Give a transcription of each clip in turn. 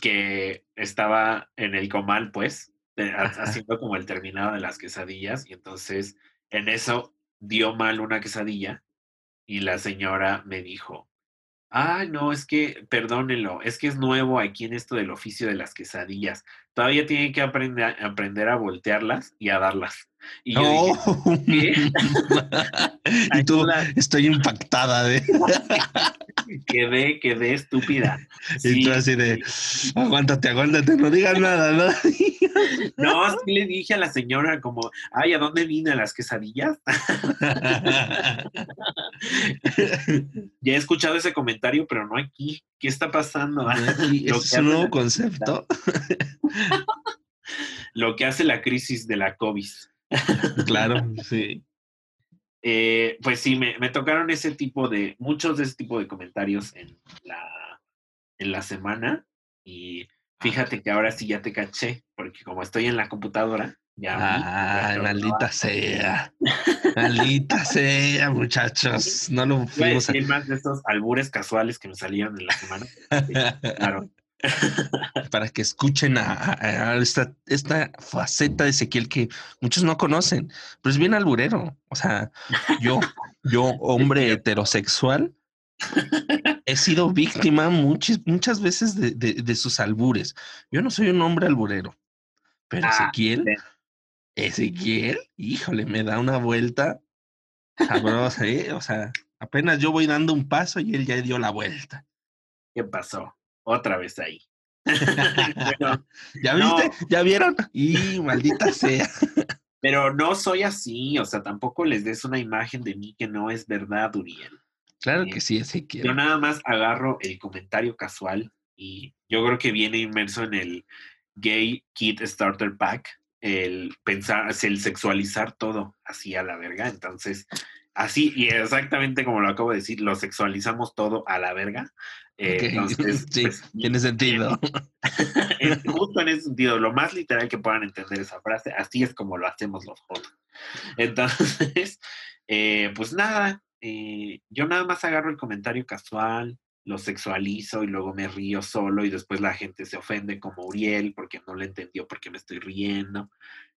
que estaba en el comal, pues, haciendo como el terminado de las quesadillas, y entonces en eso dio mal una quesadilla, y la señora me dijo, Ah, no, es que, perdónenlo, es que es nuevo aquí en esto del oficio de las quesadillas. Todavía tiene que aprender, aprender a voltearlas y a darlas. Y yo dije, y tú, estoy impactada de... quedé, quedé estúpida. y tú así de, aguántate, aguántate, no digas nada, ¿no? no, sí le dije a la señora como, ay, ¿a dónde vine las quesadillas? ya he escuchado ese comentario, pero no aquí. ¿Qué está pasando? es un nuevo concepto. Lo que hace la crisis de la COVID. claro, sí. Eh, pues sí, me, tocaron ese tipo de, muchos de ese tipo de comentarios en la, en la semana y fíjate que ahora sí ya te caché, porque como estoy en la computadora, ya... Ah, maldita sea. maldita sea, muchachos. No lo fuimos a... Más de esos albures casuales que me salieron en la semana. claro. para que escuchen a, esta, esta, faceta de Ezequiel que muchos no conocen, pero es bien alburero. O sea, yo, yo, hombre heterosexual, he sido víctima muchas, muchas veces de, sus albures. Yo no soy un hombre alburero, pero ah, Ezequiel, Ezequiel, híjole, me da una vuelta sabrosa, ¿eh? O sea, apenas yo voy dando un paso y él ya dio la vuelta. ¿Qué pasó? Otra vez ahí. ¿Ya viste? ¿Ya vieron? Y maldita sea. Pero no soy así, o sea, tampoco les des una imagen de mí que no es verdad, Uriel. Claro que sí, así que. Yo nada más agarro el comentario casual y yo creo que viene inmerso en el Gay Kid Starter Pack, el pensar, el sexualizar todo así a la verga. Entonces, así y exactamente como lo acabo de decir, lo sexualizamos todo a la verga. Eh, sí, pues, tiene sentido. justo en ese sentido, lo más literal que puedan entender esa frase, así es como lo hacemos los jóvenes. Entonces, eh, pues nada, eh, yo nada más agarro el comentario casual, lo sexualizo y luego me río solo y después la gente se ofende como Uriel porque no le entendió porque me estoy riendo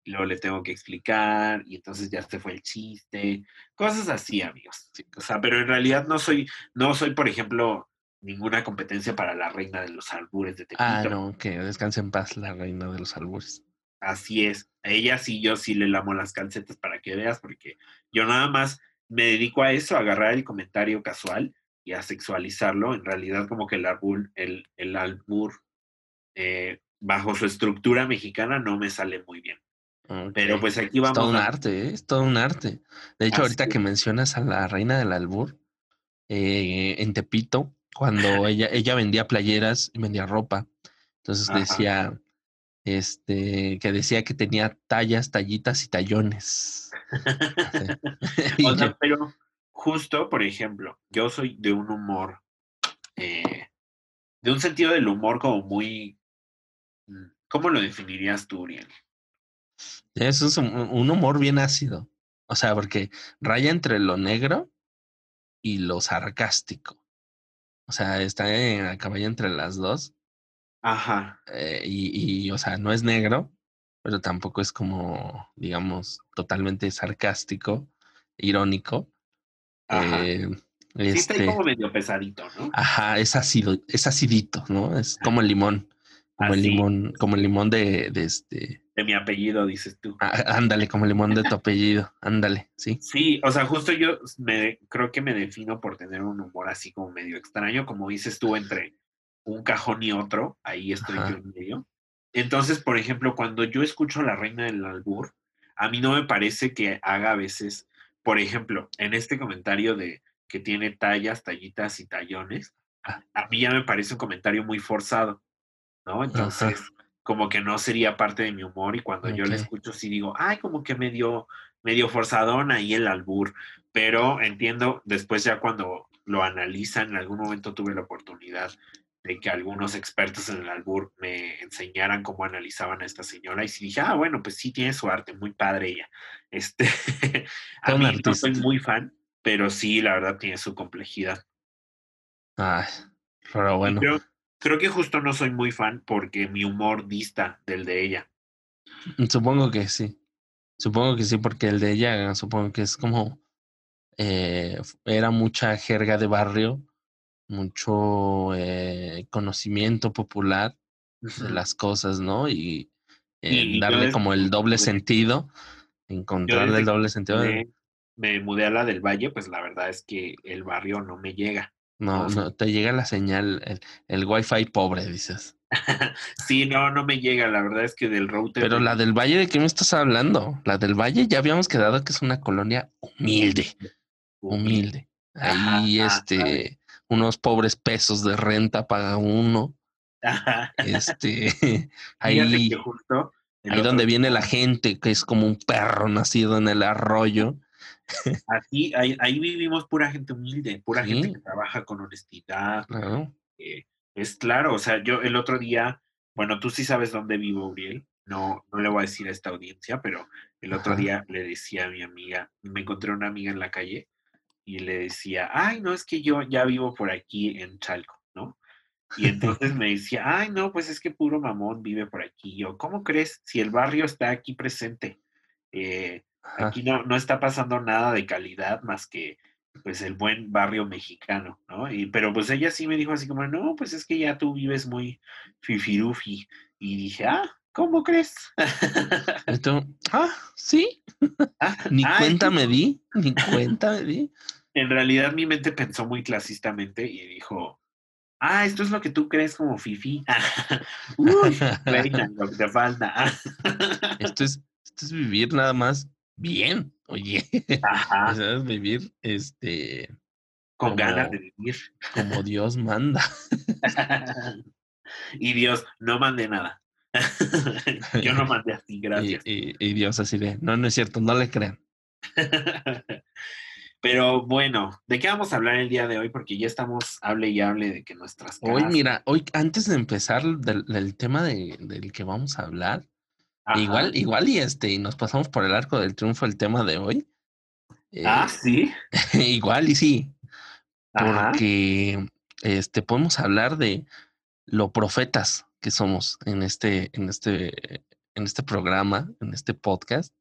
y luego le tengo que explicar y entonces ya se fue el chiste, cosas así amigos. O sea, pero en realidad no soy, no soy por ejemplo ninguna competencia para la reina de los albures de Tepito. Ah, no, que descanse en paz la reina de los albures. Así es. A ella sí, yo sí le lamo las calcetas para que veas, porque yo nada más me dedico a eso, a agarrar el comentario casual y a sexualizarlo. En realidad, como que el albur, el, el albur eh, bajo su estructura mexicana no me sale muy bien. Pero pues aquí vamos. Es todo un arte, ¿eh? es todo un arte. De hecho, ahorita que mencionas a la reina del albur, eh, en Tepito, cuando ella, ella vendía playeras y vendía ropa. Entonces decía, este, que decía que tenía tallas, tallitas y tallones. o sea, pero justo, por ejemplo, yo soy de un humor, eh, de un sentido del humor como muy, mm, ¿cómo lo definirías tú, Uriel? Eso es un humor bien ácido. O sea, porque raya entre lo negro y lo sarcástico. O sea, está en, a caballo entre las dos. Ajá. Eh, y, y, o sea, no es negro, pero tampoco es como, digamos, totalmente sarcástico, irónico. Ajá. Eh, sí, está este como medio pesadito, ¿no? Ajá, es ácido, es acidito, ¿no? Es como el limón. Como el limón, como el limón de, de este de mi apellido, dices tú. Ah, ándale, como el limón de tu apellido, ándale, sí. Sí, o sea, justo yo me, creo que me defino por tener un humor así como medio extraño, como dices tú, entre un cajón y otro, ahí estoy yo en medio. Entonces, por ejemplo, cuando yo escucho a la reina del albur, a mí no me parece que haga a veces, por ejemplo, en este comentario de que tiene tallas, tallitas y tallones, ah. a mí ya me parece un comentario muy forzado, ¿no? Entonces como que no sería parte de mi humor y cuando yo le escucho sí digo, ay, como que medio, medio forzadón ahí el albur, pero entiendo después ya cuando lo analizan, en algún momento tuve la oportunidad de que algunos expertos en el albur me enseñaran cómo analizaban a esta señora y sí dije, ah, bueno, pues sí tiene su arte, muy padre ella. Este, a mí no soy muy fan, pero sí, la verdad tiene su complejidad. Ay, pero bueno. Creo que justo no soy muy fan porque mi humor dista del de ella. Supongo que sí. Supongo que sí, porque el de ella, supongo que es como. Eh, era mucha jerga de barrio, mucho eh, conocimiento popular de las cosas, ¿no? Y, eh, darle como el doble sentido, encontrarle el doble sentido. Me, mudé a la del Valle, pues la verdad es que el barrio no me llega. No, no, te llega la señal, el, el wifi pobre, dices. sí, no, no me llega, la verdad es que del router. Pero la del Valle, ¿de qué me estás hablando? La del Valle ya habíamos quedado que es una colonia humilde, humilde. Ahí, este, unos pobres pesos de renta paga uno. Este, ahí, ahí donde viene la gente, que es como un perro nacido en el arroyo. Aquí, ahí, ahí vivimos pura gente humilde, pura gente que trabaja con honestidad. Claro. Eh, es claro, o sea, yo el otro día, bueno, tú sí sabes dónde vivo, Uriel. No, no le voy a decir a esta audiencia, pero el otro día le decía a mi amiga, me encontré una amiga en la calle y le decía, ay, no, es que yo ya vivo por aquí en Chalco, ¿no? Y entonces me decía, ay, no, pues es que puro mamón vive por aquí. yo, ¿cómo crees? Si el barrio está aquí presente, eh, aquí no, no está pasando nada de calidad más que pues el buen barrio mexicano, ¿no? Y, pero pues ella sí me dijo así como, no, pues es que ya tú vives muy fifirufi. Y dije, ah, ¿cómo crees? ah, sí. Ah, ni cuenta me di, ni cuenta me di. En realidad mi mente pensó muy clasistamente y dijo, ah, esto es lo que tú crees como fifi. Uy, reina, lo que te falta. esto, es, esto es vivir nada más bien, oye. Ajá. ¿Sabes? Vivir, este. Con ganas de vivir. Como Dios manda. y Dios no mande nada. Yo no mandé así, gracias. Y, y, Dios así de, no, no es cierto, no le crean. Pero bueno, ¿de qué vamos a hablar el día de hoy? Porque ya estamos, hable y hable de que nuestras Hoy, mira, hoy antes de empezar del, tema de, del que vamos a hablar, Igual, igual y este, y nos pasamos por el arco del triunfo el tema de hoy. ah, eh, sí. igual y sí. Porque este podemos hablar de lo profetas que somos en este, en este, en este programa, en este podcast.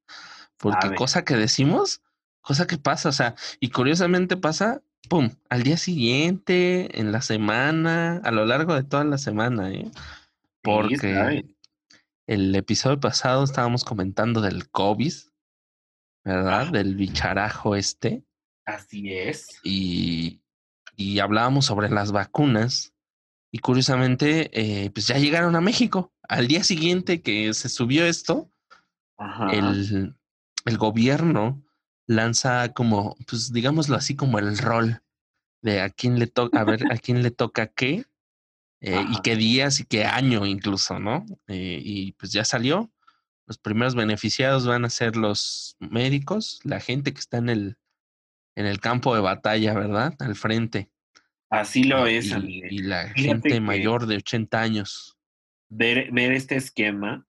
Porque cosa que decimos, cosa que pasa, o sea, y curiosamente pasa, pum, al día siguiente, en la semana, a lo largo de toda la semana, ¿eh? Porque el episodio pasado estábamos comentando del COVID, ¿verdad? Del bicharajo este. Así es. Y, y hablábamos sobre las vacunas. Y curiosamente, eh, pues ya llegaron a México. Al día siguiente que se subió esto, El, el gobierno lanza como, pues digámoslo así, como el rol de a quién le toca, a ver a quién le toca qué eh, y qué días y qué año incluso, ¿no? Eh, y pues ya salió. Los primeros beneficiados van a ser los médicos, la gente que está en el, en el campo de batalla, ¿verdad? Al frente. Así lo y, es, y, la gente mayor de 80 años. Ver, ver este esquema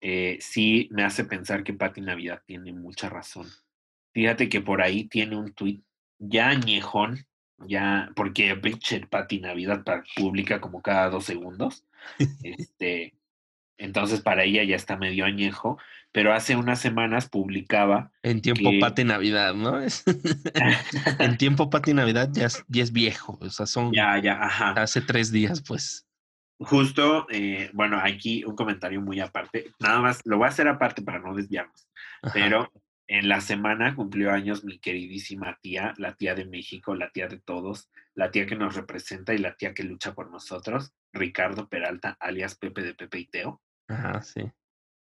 eh, sí me hace pensar que Pati Navidad tiene mucha razón. Fíjate que por ahí tiene un tuit ya añejón ya, porque Richard Patty Navidad publica como cada dos segundos. este, entonces para ella ya está medio añejo, pero hace unas semanas publicaba. En tiempo que... Navidad, ¿no? en tiempo Pati Navidad ya es, ya es viejo, o sea, son. Ya, ya, ajá. Hace tres días, pues. Justo, eh, bueno, aquí un comentario muy aparte. Nada más, lo voy a hacer aparte para no desviarnos. Pero en la semana cumplió años mi queridísima tía, la tía de México, la tía de todos, la tía que nos representa y la tía que lucha por nosotros, Ricardo Peralta, alias Pepe de Pepe y Teo. Ajá, sí.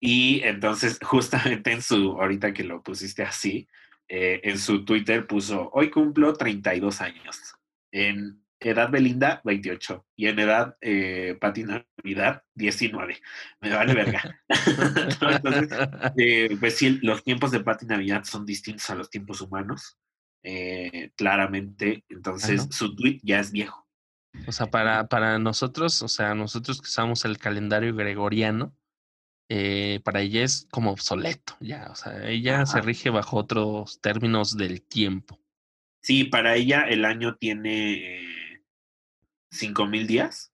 Y entonces, justamente en su, ahorita que lo pusiste así, eh, en su Twitter puso, hoy cumplo 32 años. En edad Belinda, 28. Y en edad eh, Pati Navidad, 19. Me vale verga. Entonces, eh, pues sí, los tiempos de Pati Navidad son distintos a los tiempos humanos. Eh, claramente. Entonces, su tweet ya es viejo. O sea, para, para nosotros, o sea, nosotros que usamos el calendario gregoriano, eh, para ella es como obsoleto, ya. O sea, ella se rige bajo otros términos del tiempo. Sí, para ella el año tiene cinco mil días.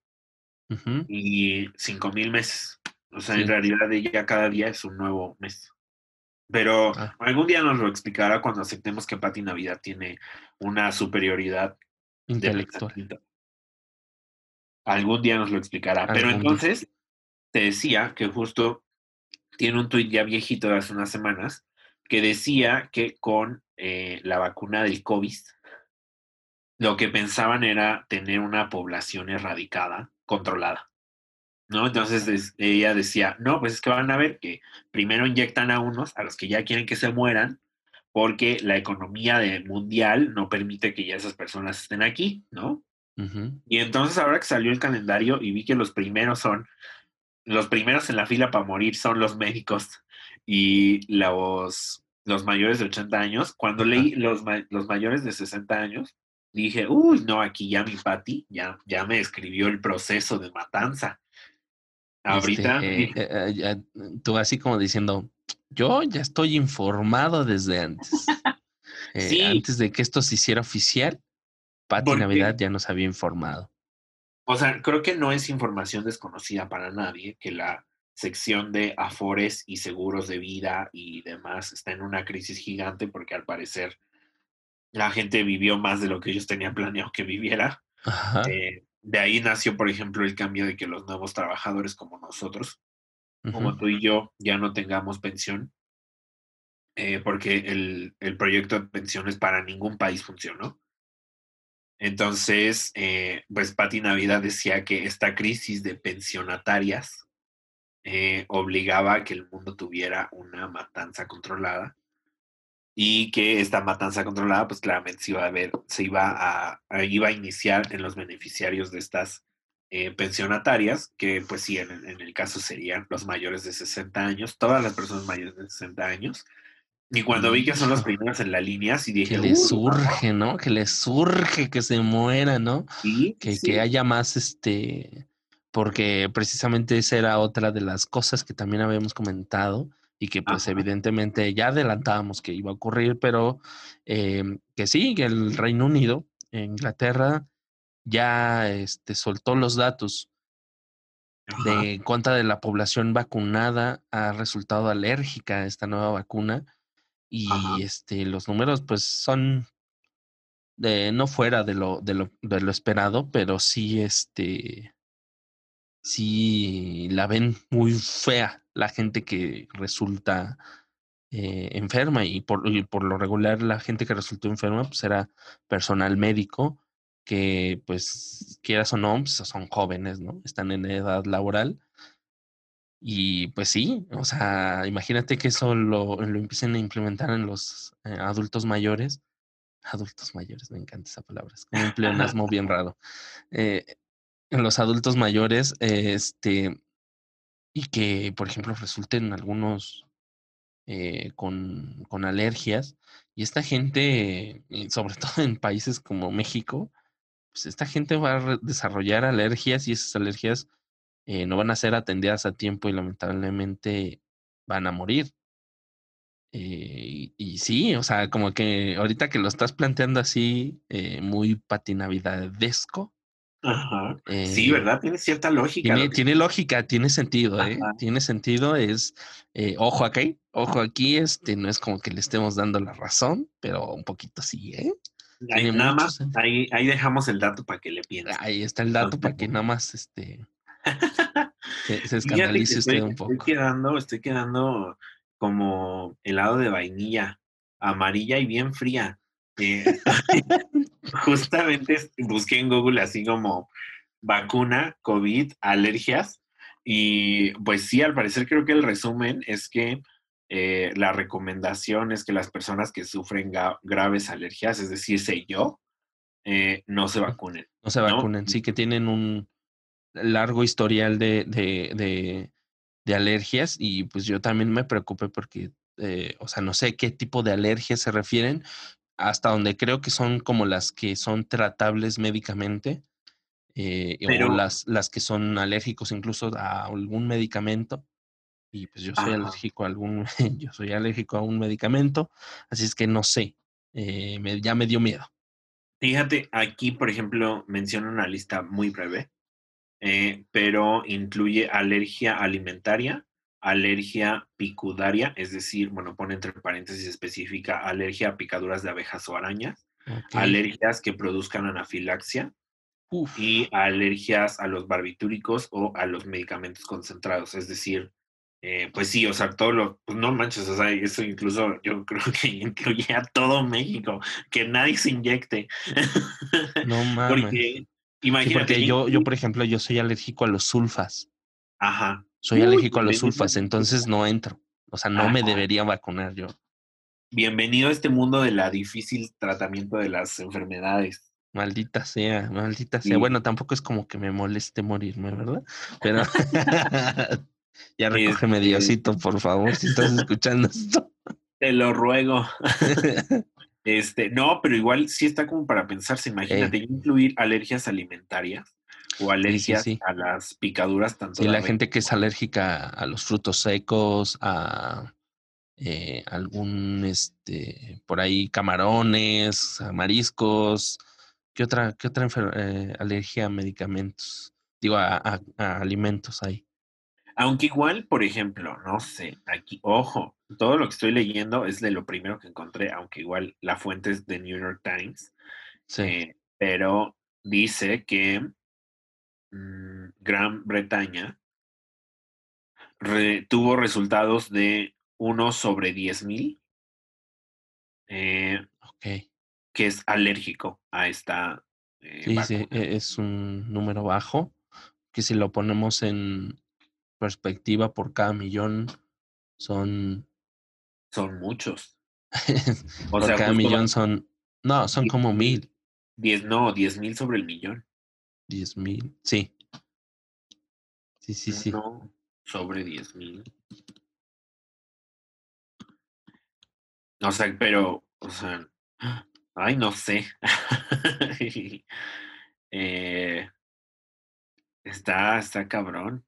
y cinco mil meses. O sea, en realidad ya cada día es un nuevo mes. Pero ah. algún día nos lo explicará cuando aceptemos que Pati Navidad tiene una superioridad intelectual. Algún día nos lo explicará. Pero entonces, te decía que justo tiene un tuit ya viejito de hace unas semanas que decía que con eh, la vacuna del COVID, lo que pensaban era tener una población erradicada, controlada. ¿no? Entonces ella decía, no, pues es que van a ver que primero inyectan a unos, a los que ya quieren que se mueran, porque la economía de mundial no permite que ya esas personas estén aquí, ¿no? Y entonces ahora que salió el calendario y vi que los primeros son, los primeros en la fila para morir son los médicos y los, los mayores de 80 años, cuando leí los, los mayores de 60 años, dije, uy, no, aquí ya mi Pati ya, ya me escribió el proceso de matanza. Ahorita. Este, eh, eh, tú así como diciendo, yo ya estoy informado desde antes. Eh, antes de que esto se hiciera oficial, Pati Navidad ya nos había informado. O sea, creo que no es información desconocida para nadie que la sección de afores y seguros de vida y demás está en una crisis gigante porque al parecer la gente vivió más de lo que ellos tenían planeado que viviera. De ahí nació, por ejemplo, el cambio de que los nuevos trabajadores como nosotros, como tú y yo, ya no tengamos pensión, eh, porque el, el, proyecto de pensiones para ningún país funcionó. Entonces, eh, pues Pati Navidad decía que esta crisis de pensionatarias eh, obligaba a que el mundo tuviera una matanza controlada y que esta matanza controlada, pues claramente se iba a ver, se iba a, iba a iniciar en los beneficiarios de estas eh, pensionatarias, que pues sí, en, el caso serían los mayores de 60 años, todas las personas mayores de 60 años. Y cuando vi que son los primeros en la línea, sí dije... Que les surge, ¿no? Que les surge que se muera, ¿no? ¿Sí? Que, que haya más, este... Porque precisamente esa era otra de las cosas que también habíamos comentado, y que pues evidentemente ya adelantábamos que iba a ocurrir, pero em, que sí, que el Reino Unido, Inglaterra, ya este, soltó los datos de cuánta de la población vacunada ha resultado alérgica a esta nueva vacuna y este los números pues son de no fuera de lo, de lo, de lo esperado, pero sí este sí la ven muy fea la gente que resulta eh, enferma y por, por, lo regular la gente que resultó enferma pues era personal médico que pues quieras o no pues, son jóvenes, ¿no? Están en edad laboral. Y pues sí, o sea, imagínate que eso lo, lo empiecen a implementar en los eh, adultos mayores. Adultos mayores, me encanta esa palabra, es un pleonasmo bien raro. Eh, en los adultos mayores, este, y que, por ejemplo, resulten algunos eh, con, con, alergias. Y esta gente, eh, sobre todo en países como México, pues esta gente va a desarrollar alergias y esas alergias eh, no van a ser atendidas a tiempo y lamentablemente van a morir. y, y, sí, o sea, como que ahorita que lo estás planteando así, muy patinavidadesco, Ajá. sí, eh, ¿verdad? Tiene cierta lógica. Tiene, lógica, tiene sentido, ¿eh? Tiene sentido, es, eh, ojo aquí, ojo aquí, este, no es como que le estemos dando la razón, pero un poquito sí, ¿eh? Ahí, nada más, ahí, ahí, dejamos el dato para que le piensen. Ahí está el dato para que nada más, este, se, escandalice usted un poco. Estoy quedando, estoy quedando como helado de vainilla, amarilla y bien fría. Eh, justamente busqué en Google así como vacuna, COVID, alergias. Y pues sí, al parecer creo que el resumen es que eh, la recomendación es que las personas que sufren graves alergias, es decir, sé yo, eh, no se vacunen. No se vacunen, sí que tienen un largo historial de, de, de, alergias y pues yo también me preocupé porque, o sea, no sé qué tipo de alergias se refieren hasta donde creo que son como las que son tratables médicamente, eh, o las, las que son alérgicos incluso a algún medicamento. Y pues yo soy alérgico a algún, yo soy alérgico a un medicamento, así es que no sé, eh, me, ya me dio miedo. Fíjate, aquí, por ejemplo, menciona una lista muy breve eh, pero incluye alergia alimentaria, alergia picudaria, es decir, bueno, pone entre paréntesis específica alergia a picaduras de abejas o arañas, alergias que produzcan anafilaxia y alergias a los barbitúricos o a los medicamentos concentrados, es decir, eh, pues sí, o sea, todo lo, pues no manches, o sea, eso incluso yo creo que incluye a todo México, que nadie se inyecte. No mames. porque, imagínate. porque yo, yo, por ejemplo, yo soy alérgico a los sulfas. Ajá. Soy alérgico a los sulfas, entonces no entro. O sea, no me debería vacunar yo. Bienvenido a este mundo de la difícil tratamiento de las enfermedades. Maldita sea, maldita sea. Bueno, tampoco es como que me moleste morirme, ¿verdad? Pero Ya recógeme este Diosito, por favor, si estás escuchando esto. Te lo ruego. Este, no, pero igual sí está como para pensarse, imagínate, incluir alergias alimentarias o alergias a las picaduras tanto. Y la, gente que es alérgica a los frutos secos, a eh, algún, este, por ahí camarones, a mariscos. ¿Qué otra, qué otra eh, alergia a medicamentos? Digo, a alimentos hay. Aunque igual, por ejemplo, no sé, aquí, ojo, todo lo que estoy leyendo es de lo primero que encontré, aunque igual la fuente es de New York Times. Sí. Eh, pero dice que Gran Bretaña tuvo resultados de 1 sobre 10 mil. Eh, que es alérgico a esta. Eh, sí, sí, e, es un número bajo. Que si lo ponemos en, perspectiva por cada millón son... Son muchos. por cada millón son... No, son como mil. Diez, no, diez mil sobre el millón. Diez mil, sí. Sí, sí, sí. No, sobre diez mil. O sea, pero, o sea, ay, no sé. eh, está, está cabrón.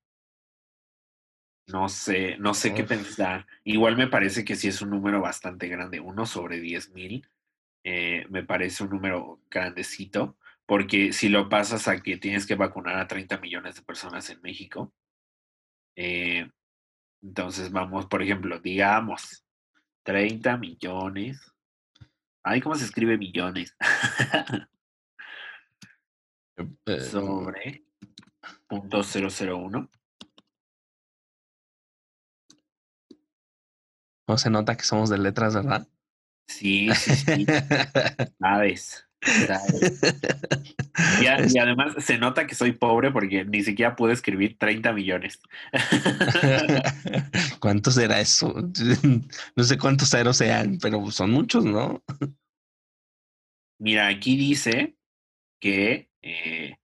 No sé, no sé qué pensar. Igual me parece que sí es un número bastante grande. Uno sobre diez mil eh, me parece un número grandecito, porque si lo pasas a que tienes que vacunar a 30 millones de personas en México, eh, entonces vamos, por ejemplo, digamos, 30 millones. Ay, ¿cómo se escribe millones? Eh, sobre punto 001. No se nota que somos de letras, ¿verdad? Sí, sí, sí. Sabes. Y, y, además se nota que soy pobre porque ni siquiera puedo escribir 30 millones. ¿Cuánto será eso? No sé cuántos ceros sean, pero son muchos, ¿no? Mira, aquí dice que, eh,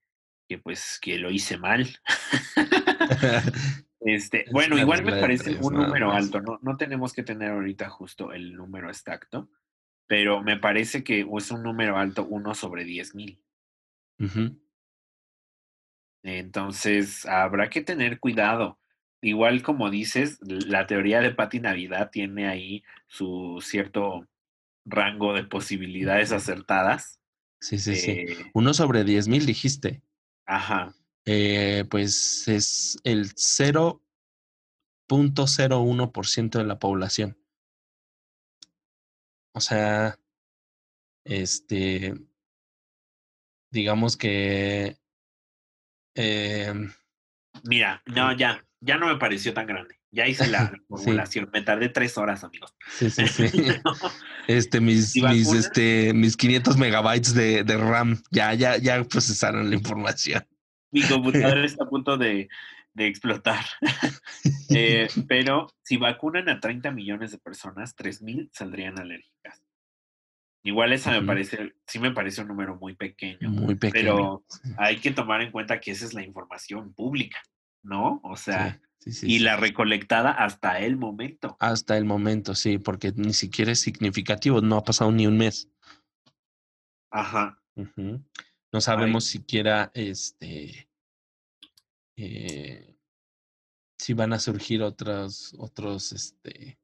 que pues que lo hice mal. Este, bueno, igual me parece un número alto, ¿no? no tenemos que tener ahorita justo el número exacto, pero me parece que es un número alto, uno sobre diez mil. Entonces, habrá que tener cuidado. Igual como dices, la teoría de Pati Navidad tiene ahí su cierto rango de posibilidades acertadas. Sí, sí, sí. Eh uno sobre diez mil dijiste. Ajá. Eh, pues es el 0.01% de la población. O sea, este, digamos que... Eh, Mira, no, ya, ya no me pareció tan grande. Ya hice la formulación. Me tardé tres horas, amigos. Sí, sí, sí. este, mis, mis, este, mis 500 megabytes de, de RAM ya, ya, ya procesaron la información mi computadora está a punto de, explotar. Eh, pero si vacunan a 30 millones de personas, 3.000 saldrían alérgicas. Igual esa me parece, sí me parece un número muy pequeño. Muy pequeño. Pero hay que tomar en cuenta que esa es la información pública, ¿no? O sea, y la recolectada hasta el momento. Hasta el momento, sí, porque ni siquiera es significativo, no ha pasado ni un mes. Ajá. No sabemos siquiera este eh, si van a surgir otros, otros, este.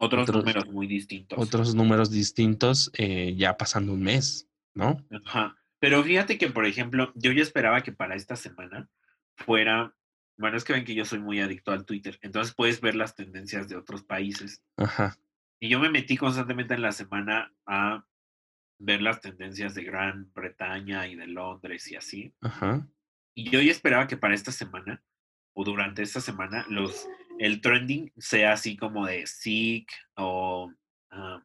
Otros, números muy distintos. Otros números distintos, eh, ya pasando un mes, ¿no? Ajá. Pero fíjate que, por ejemplo, yo ya esperaba que para esta semana fuera, bueno, es que ven que yo soy muy adicto al Twitter, entonces puedes ver las tendencias de otros países. Ajá. Y yo me metí constantemente en la semana a ver las tendencias de Gran Bretaña y de Londres y así. Ajá. Y yo ya esperaba que para esta semana o durante esta semana los el trending sea así como de sick o ah,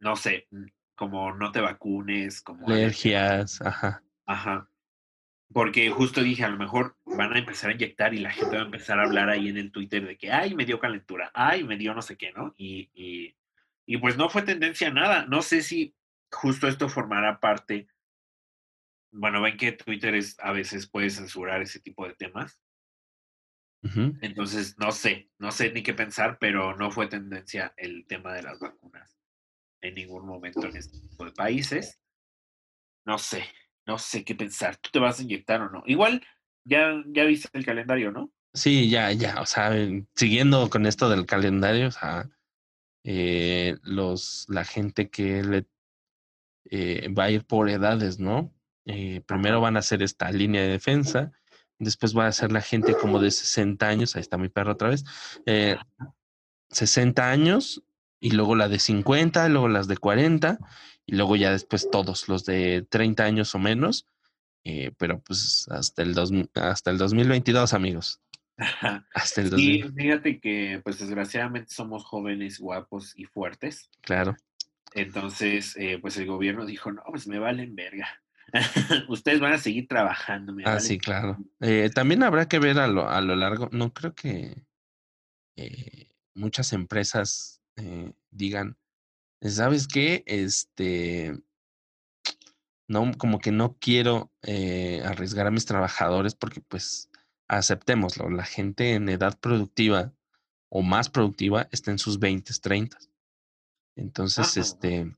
no sé, mm, como no te vacunes, como alergias, ajá. Ajá. Porque justo dije, a lo mejor van a empezar a inyectar y la gente va a empezar a hablar ahí en el Twitter de que, ay, me dio calentura, ay, me dio no sé qué, ¿no? Y, y, y pues no fue tendencia a nada. No sé si justo esto formará parte. Bueno, ven que Twitter es, a veces puede censurar ese tipo de temas. Entonces, no sé, no sé ni qué pensar, pero no fue tendencia el tema de las vacunas en ningún momento en este tipo de países. No sé, no sé qué pensar. ¿Tú te vas a inyectar o no? Igual, ya, ya viste el calendario, ¿no? Sí, ya, ya. O sea, siguiendo con esto del calendario, o sea, eh, los, la gente que le eh, va a ir por edades, ¿no? Eh, primero van a hacer esta línea de defensa, después va a ser la gente como de 60 años, ahí está mi perro otra vez, 60 años, y luego la de 50, luego las de 40, y luego ya después todos los de 30 años o menos, eh, pero pues hasta el, dos, hasta el 2022, amigos. Hasta el sí, fíjate que pues desgraciadamente somos jóvenes, guapos y fuertes. Claro. Entonces, eh, pues el gobierno dijo, no, pues me valen verga. Ustedes van a seguir trabajando. ah, sí, claro. Eh, también habrá que ver a lo, a lo largo, no creo que muchas empresas eh, digan, ¿sabes qué? Este, no, como que no quiero eh, arriesgar a mis trabajadores porque pues aceptémoslo, la gente en edad productiva o más productiva está en sus 20, 30. Entonces, este,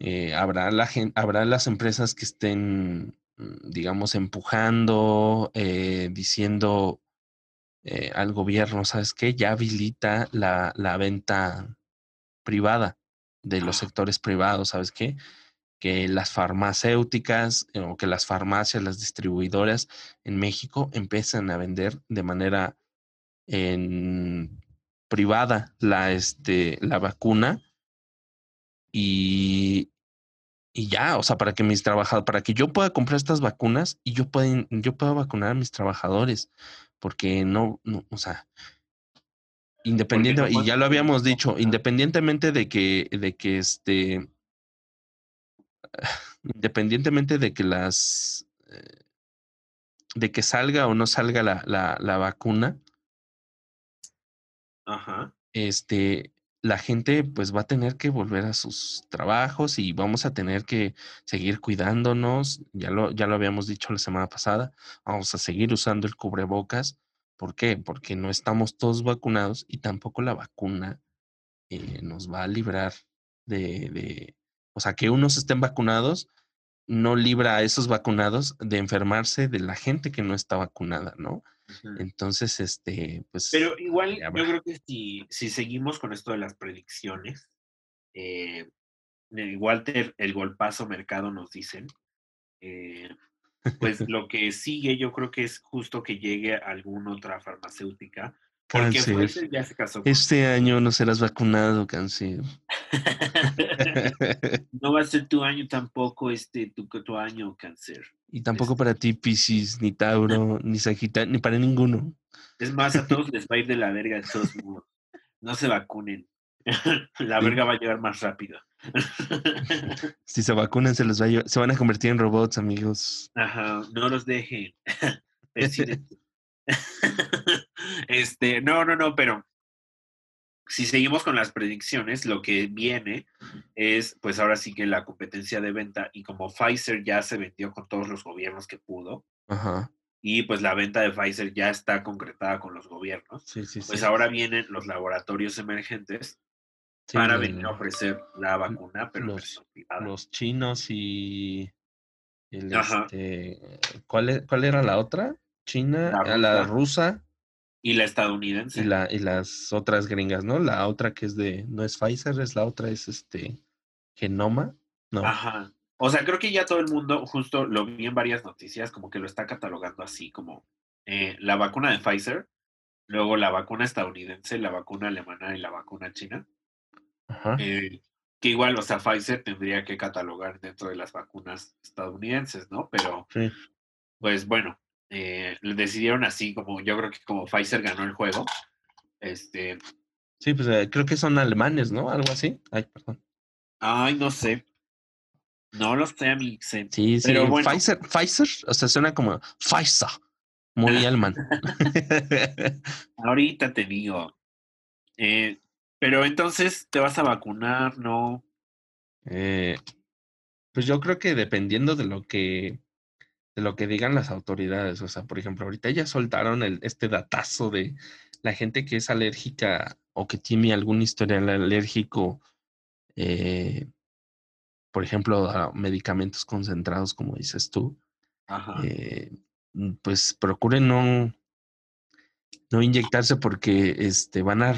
eh, habrá, la habrá las empresas que estén, mm, digamos, empujando, diciendo, eh, al gobierno, ¿sabes qué? Ya habilita la, la venta privada de los sectores privados, ¿sabes qué? Que las farmacéuticas eh, o que las farmacias, las distribuidoras en México empiezan a vender de manera en privada la, este, la vacuna y, y ya, o sea, para que mis trabajadores, para que yo pueda comprar estas vacunas y yo pueda, yo pueda vacunar a mis trabajadores porque no, no o sea, independiente, y ya lo habíamos dicho, independientemente de que, de que este, independientemente de que las, eh, de que salga o no salga la, la, la vacuna, Ajá. este, la gente pues va a tener que volver a sus trabajos y vamos a tener que seguir cuidándonos. Ya lo, ya lo habíamos dicho la semana pasada, vamos a seguir usando el cubrebocas. ¿Por qué? Porque no estamos todos vacunados y tampoco la vacuna eh, nos va a librar de, de, o sea, que unos estén vacunados no libra a esos vacunados de enfermarse de la gente que no está vacunada, ¿no? Entonces, este, pues. Pero igual, yo creo que si, si seguimos con esto de las predicciones, eh, Walter, el golpazo mercado nos dicen, eh, pues lo que sigue yo creo que es justo que llegue alguna otra farmacéutica. Porque ya se casó. Este año no serás vacunado, cáncer. no va a ser tu año tampoco, este, tu, tu año, cáncer. Y tampoco para ti, Piscis, ni Tauro, ni Sagitario, ni para ninguno. Es más, a todos les va a ir de la verga todos. No se vacunen. La verga va a llegar más rápido. Si se vacunan, se los va a se van a convertir en robots, amigos. Ajá, no los dejen. Este, no, no, no, pero si seguimos con las predicciones, lo que viene es, pues ahora sí que la competencia de venta y como Pfizer ya se vendió con todos los gobiernos que pudo, y pues la venta de Pfizer ya está concretada con los gobiernos, pues ahora vienen los laboratorios emergentes para venir a ofrecer la vacuna, pero los, los chinos y este, ¿cuál, ¿cuál era la otra? China, la rusa y la estadounidense. Y, la, y las otras gringas, ¿no? La otra que es de, no es Pfizer, es la otra, es este, Genoma. No. Ajá. O sea, creo que ya todo el mundo, justo lo vi en varias noticias, como que lo está catalogando así, como eh, la vacuna de Pfizer, luego la vacuna estadounidense, la vacuna alemana y la vacuna china. Eh, que igual, o sea, Pfizer tendría que catalogar dentro de las vacunas estadounidenses, ¿no? Pero, pues bueno, eh, decidieron así, como yo creo que como Pfizer ganó el juego, este... Sí, pues creo que son alemanes, ¿no? Algo así. Ay, perdón. Ay, no sé. No lo sé, mi Sí, sí. Pero bueno. Pfizer, Pfizer, o sea, suena como Pfizer. Muy alemán. Ahorita te digo. Eh, pero entonces, ¿te vas a vacunar? ¿No? Eh, pues yo creo que dependiendo de lo que de lo que digan las autoridades. O sea, por ejemplo, ahorita ya soltaron el, este datazo de la gente que es alérgica o que tiene algún historial alérgico eh, por ejemplo, a medicamentos concentrados, como dices tú, eh, mm, pues procuren no, no inyectarse porque este, van, a,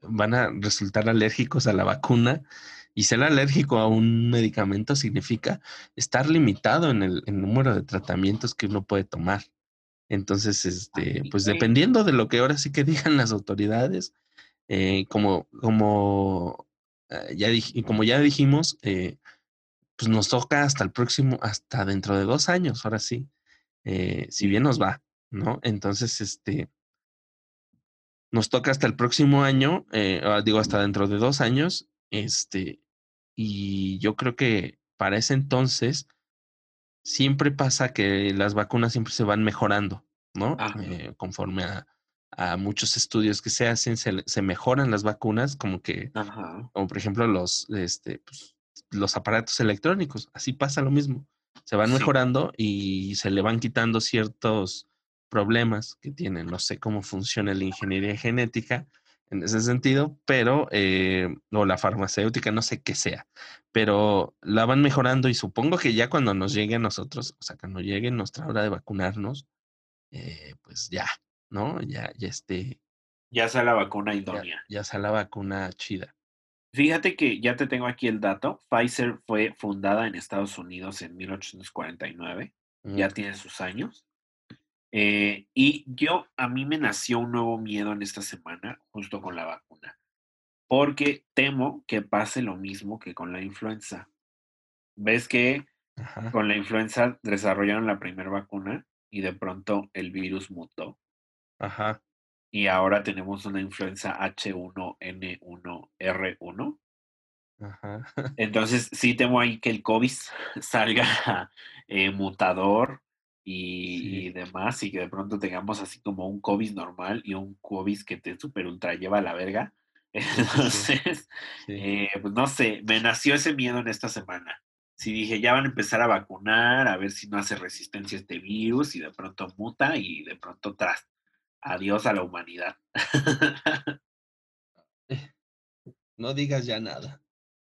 van a resultar alérgicos a la vacuna. Y ser alérgico a un medicamento significa estar limitado en el, número de tratamientos que uno puede tomar. Entonces, este, pues dependiendo de lo que ahora sí que digan las autoridades, eh, como, como eh, ya como ya dijimos, eh, pues nos toca hasta el próximo, hasta dentro de dos años, ahora sí, si bien nos va, ¿no? Entonces, este, nos toca hasta el próximo año, ah, digo, hasta dentro de dos años, este, y yo creo que para ese entonces siempre pasa que las vacunas siempre se van mejorando, ¿no? conforme a, a muchos estudios que se hacen, se, mejoran las vacunas, como que, como por ejemplo los, este, pues, los aparatos electrónicos, así pasa lo mismo, se van mejorando y se le van quitando ciertos problemas que tienen, no sé cómo funciona la ingeniería genética en ese sentido, pero, eh, o la farmacéutica, no sé qué sea, pero la van mejorando y supongo que ya cuando nos llegue a nosotros, o sea, cuando llegue nuestra hora de vacunarnos, eh, pues ya, ¿no? Ya, ya esté. Ya sea la vacuna idónea. Ya, sea la vacuna chida. Fíjate que ya te tengo aquí el dato. Pfizer fue fundada en Estados Unidos en 1849. Ya tiene sus años. Eh, y yo, a mí me nació un nuevo miedo en esta semana, justo con la vacuna. Porque temo que pase lo mismo que con la influenza. ¿Ves que con la influenza desarrollaron la primera vacuna y de pronto el virus mutó? Ajá. Y ahora tenemos una influenza H1N1R1. Ajá. Entonces, sí temo ahí que el COVID salga eh, mutador y, demás, y que de pronto tengamos así como un COVID normal y un COVID que te super ultra lleva a la verga. Entonces, eh, pues no sé, me nació ese miedo en esta semana. Si dije, ya van a empezar a vacunar, a ver si no hace resistencia este virus, y de pronto muta y de pronto tras, Adiós a la humanidad. No digas ya nada.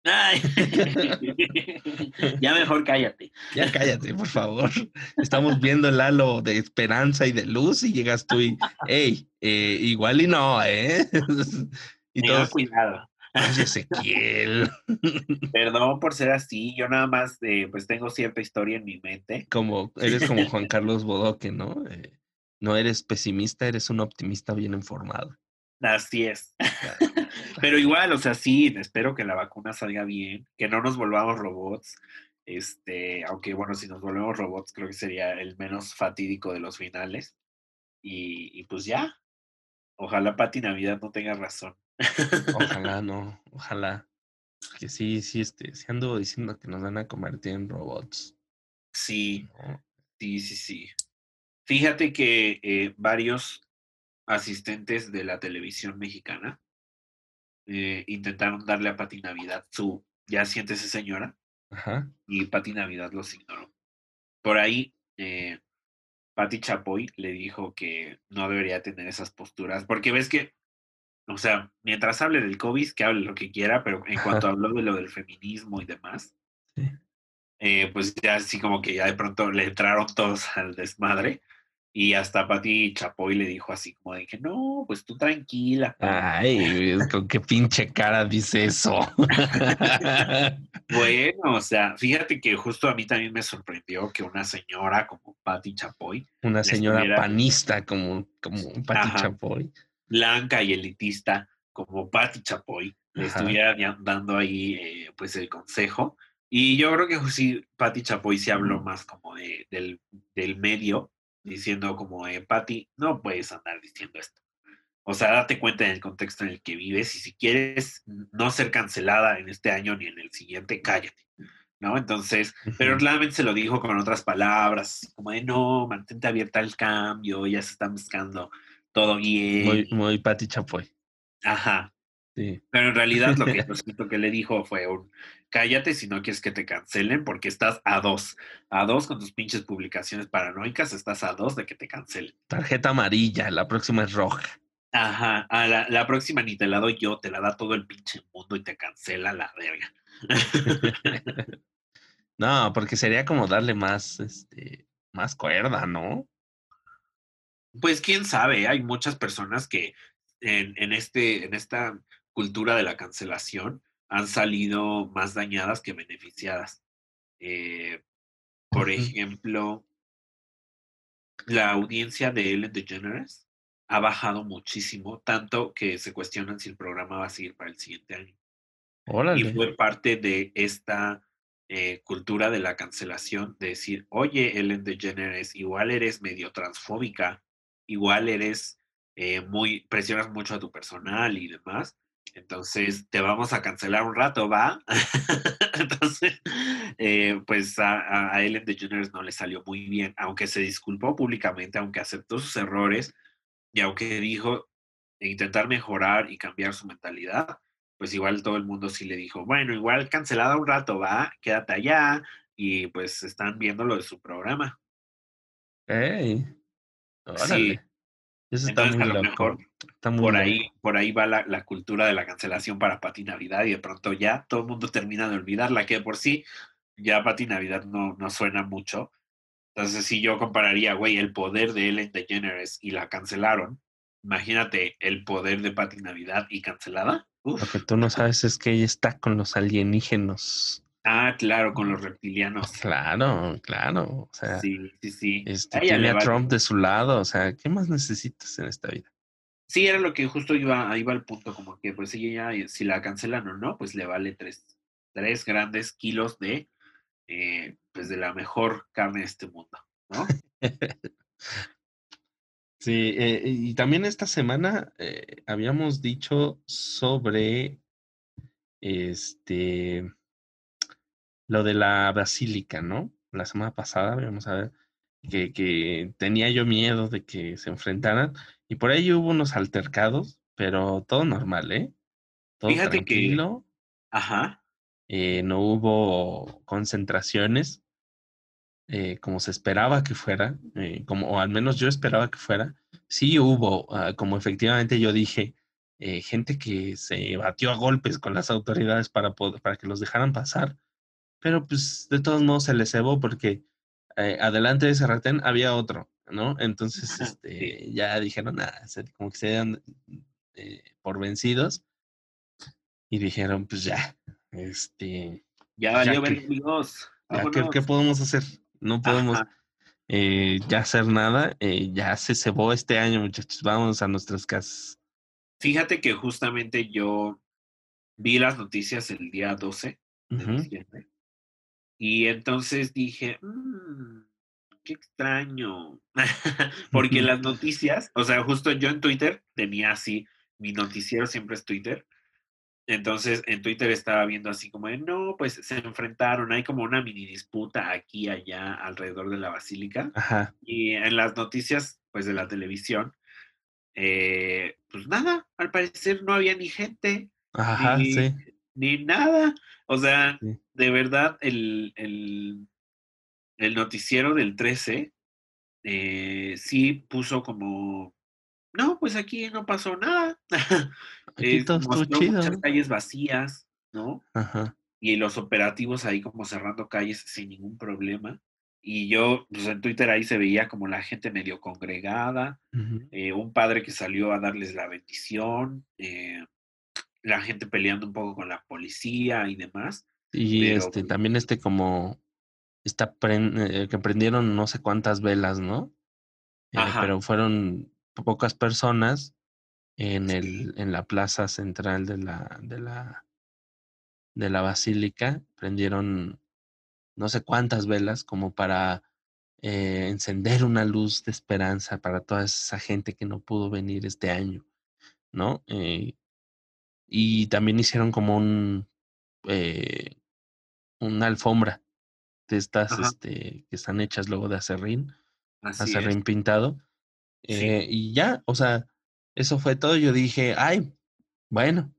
ya mejor cállate. Ya cállate, por favor. Estamos viendo el halo de esperanza y de luz y llegas tú y, hey, eh, igual y no, ¿eh? y todo. cuidado. Ay, Ezequiel. Perdón por ser así, yo nada más eh, pues tengo cierta historia en mi mente. Como, eres como Juan Carlos Bodoque, ¿no? Eh, no eres pesimista, eres un optimista bien informado. Así es. Pero igual, o sea, sí, espero que la vacuna salga bien, que no nos volvamos robots. Este, aunque bueno, si nos volvemos robots, creo que sería el menos fatídico de los finales. Y, pues ya. Ojalá Pati Navidad no tenga razón. Ojalá no, ojalá. Que sí, sí, este, se ando diciendo que nos van a convertir en robots. Sí, sí, sí, sí. Fíjate que eh, varios asistentes de la televisión mexicana eh, intentaron darle a Pati Navidad su ya siéntese señora y Pati Navidad los ignoró. Por ahí, eh, Pati Chapoy le dijo que no debería tener esas posturas, porque ves que, o sea, mientras hable del COVID, que hable lo que quiera, pero en cuanto habló de lo del feminismo y demás, pues ya así como que ya de pronto le entraron todos al desmadre Y hasta Pati Chapoy le dijo así como de que no, pues tú tranquila. Ay, con qué pinche cara dice eso. bueno, o sea, fíjate que justo a mí también me sorprendió que una señora como Pati Chapoy. Una señora panista como, como Pati Chapoy. Blanca y elitista como Pati Chapoy le estuviera dando ahí eh, pues el consejo. Y yo creo que sí, Pati Chapoy se habló más como de, del, del medio diciendo como, eh, Patti, no puedes andar diciendo esto. O sea, date cuenta en el contexto en el que vives y si quieres no ser cancelada en este año ni en el siguiente, cállate. ¿No? Entonces, pero claramente se lo dijo con otras palabras, como de no, mantente abierta al cambio, ya se está buscando todo bien. Muy, muy Pati Chapoy. Ajá. Pero en realidad lo que, le dijo fue un cállate si no quieres que te cancelen porque estás a dos. A dos con tus pinches publicaciones paranoicas, estás a dos de que te cancelen. Tarjeta amarilla, la próxima es roja. Ajá, a la, próxima ni te la doy yo, te la da todo el pinche mundo y te cancela la verga. no, porque sería como darle más, este, más cuerda, ¿no? Pues quién sabe, hay muchas personas que en, en, este, en esta cultura de la cancelación han salido más dañadas que beneficiadas. Eh, por ejemplo, la audiencia de Ellen DeGeneres ha bajado muchísimo, tanto que se cuestionan si el programa va a seguir para el siguiente año. Y fue parte de esta eh, cultura de la cancelación, de decir, oye, Ellen DeGeneres, igual eres medio transfóbica, igual eres eh, muy, presionas mucho a tu personal y demás. Entonces, te vamos a cancelar un rato, ¿va? Entonces, eh, pues a, a, Ellen DeGeneres no le salió muy bien, aunque se disculpó públicamente, aunque aceptó sus errores y aunque dijo intentar mejorar y cambiar su mentalidad, pues igual todo el mundo sí le dijo, bueno, igual cancelada un rato, va, quédate allá y pues están viendo lo de su programa. ¡Ey! Sí. Eso está Entonces, a lo mejor por, ahí, por ahí va la, cultura de la cancelación para Pati Navidad y de pronto ya todo el mundo termina de olvidarla, que por sí ya Pati Navidad no, no suena mucho. Entonces, si yo compararía, güey, el poder de Ellen DeGeneres y la cancelaron, imagínate el poder de Pati Navidad y cancelada. Lo que tú no sabes es que ella está con los alienígenos. Ah, claro, con los reptilianos. Claro, claro. O sea, sí, sí, sí. Este, tiene a Trump de su lado. O sea, ¿qué más necesitas en esta vida? Sí, era lo que justo iba, iba al punto, como que pues ella ya, si la cancelan o no, pues le vale tres, tres grandes kilos de, eh, pues de la mejor carne de este mundo, ¿no? sí, eh, y también esta semana eh, habíamos dicho sobre, este, lo de la basílica, ¿no? La semana pasada, vamos a ver, que, que, tenía yo miedo de que se enfrentaran y por ahí hubo unos altercados, pero todo normal, ¿eh? Todo Fíjate tranquilo. Que... Ajá. Eh, no hubo concentraciones eh, como se esperaba que fuera, eh, como, o al menos yo esperaba que fuera. Sí hubo, ah, como efectivamente yo dije, gente que se batió a golpes con las autoridades para, poder, para que los dejaran pasar pero pues de todos modos se les cebó porque eh, adelante de ese retén había otro, ¿no? Entonces este, ya dijeron, nada, como que se dieron eh, por vencidos y dijeron, pues ya, este... Ya valió vencidos. ¿qué, podemos hacer? No podemos eh, ya hacer nada, ya se cebó este año, muchachos, vamos a nuestras casas. Fíjate que justamente yo vi las noticias el día 12 de diciembre y entonces dije, mmm, qué extraño, porque las noticias, o sea, justo yo en Twitter tenía así, mi noticiero siempre es Twitter, entonces en Twitter estaba viendo así como de, no, pues se enfrentaron, hay como una mini disputa aquí y allá alrededor de la basílica. Y en las noticias, pues de la televisión, eh, pues nada, al parecer no había ni gente. Ajá, sí ni nada. O sea, de verdad, el, el, el, noticiero del 13 eh, sí puso como, no, pues aquí no pasó nada. Aquí todo chido. Muchas calles vacías, ¿no? Ajá. Y los operativos ahí como cerrando calles sin ningún problema. y yo, pues en Twitter ahí se veía como la gente medio congregada, eh, un padre que salió a darles la bendición, eh, la gente peleando un poco con la policía y demás. Y este, también este como, está que prendieron no sé cuántas velas, ¿no? pero fueron pocas personas en, el, en la plaza central de la, de la, de la basílica, prendieron no sé cuántas velas como para eh, encender una luz de esperanza para toda esa gente que no pudo venir este año, ¿no? Eh, y también hicieron como un, eh, una alfombra de estas este, que están hechas luego de acerrín, acerrín pintado. Y ya, o sea, eso fue todo. Yo dije, ay, bueno,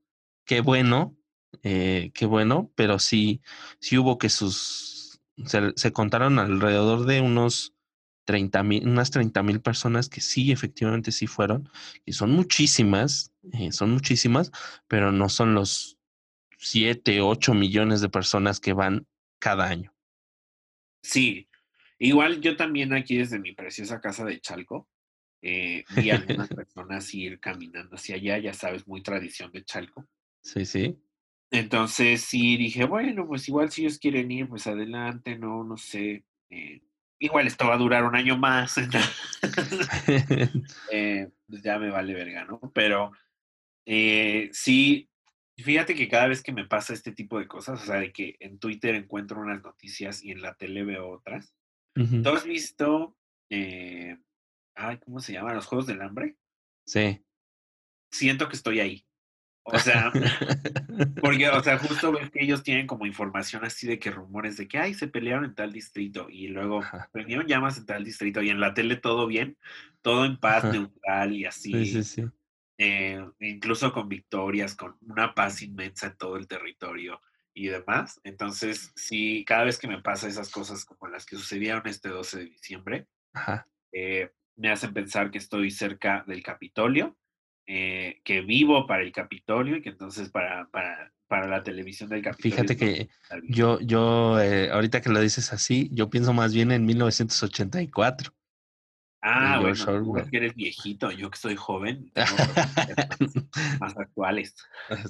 qué bueno, qué bueno, pero sí, sí hubo que sus se, contaron alrededor de unos 30 mil, unas 30 mil personas que sí, efectivamente sí fueron, y son muchísimas, eh, son muchísimas, pero no son los 7, 8 millones de personas que van cada año. Sí, igual yo también aquí desde mi preciosa casa de Chalco, eh, vi a algunas personas ir caminando hacia allá, ya sabes, muy tradición de Chalco. Sí, sí. Entonces sí dije, bueno, pues igual si ellos quieren ir, pues adelante, no, no sé. Eh, igual esto va a durar un año más. eh, pues ya me vale verga, ¿no? Pero eh, sí, fíjate que cada vez que me pasa este tipo de cosas, o sea, de que en Twitter encuentro unas noticias y en la tele veo otras. ¿Tú has visto, eh, ay, ¿cómo se llama? Los Juegos del Hambre. Sí. Siento que estoy ahí. O sea, porque, o sea, justo ves que ellos tienen como información así de que rumores de que, ay, se pelearon en tal distrito y luego prendieron llamas en tal distrito y en la tele todo bien, todo en paz, neutral y así. Sí, sí, sí. Eh, incluso con victorias, con una paz inmensa en todo el territorio y demás. Entonces, sí, cada vez que me pasa esas cosas como las que sucedieron este 12 de diciembre, eh, me hacen pensar que estoy cerca del Capitolio eh, que vivo para el Capitolio y que entonces para, para, para la televisión del Capitolio. Fíjate que yo, yo eh, ahorita que lo dices así, yo pienso más bien en 1984. Ah, bueno, tú que eres viejito, yo que soy joven, más, actuales.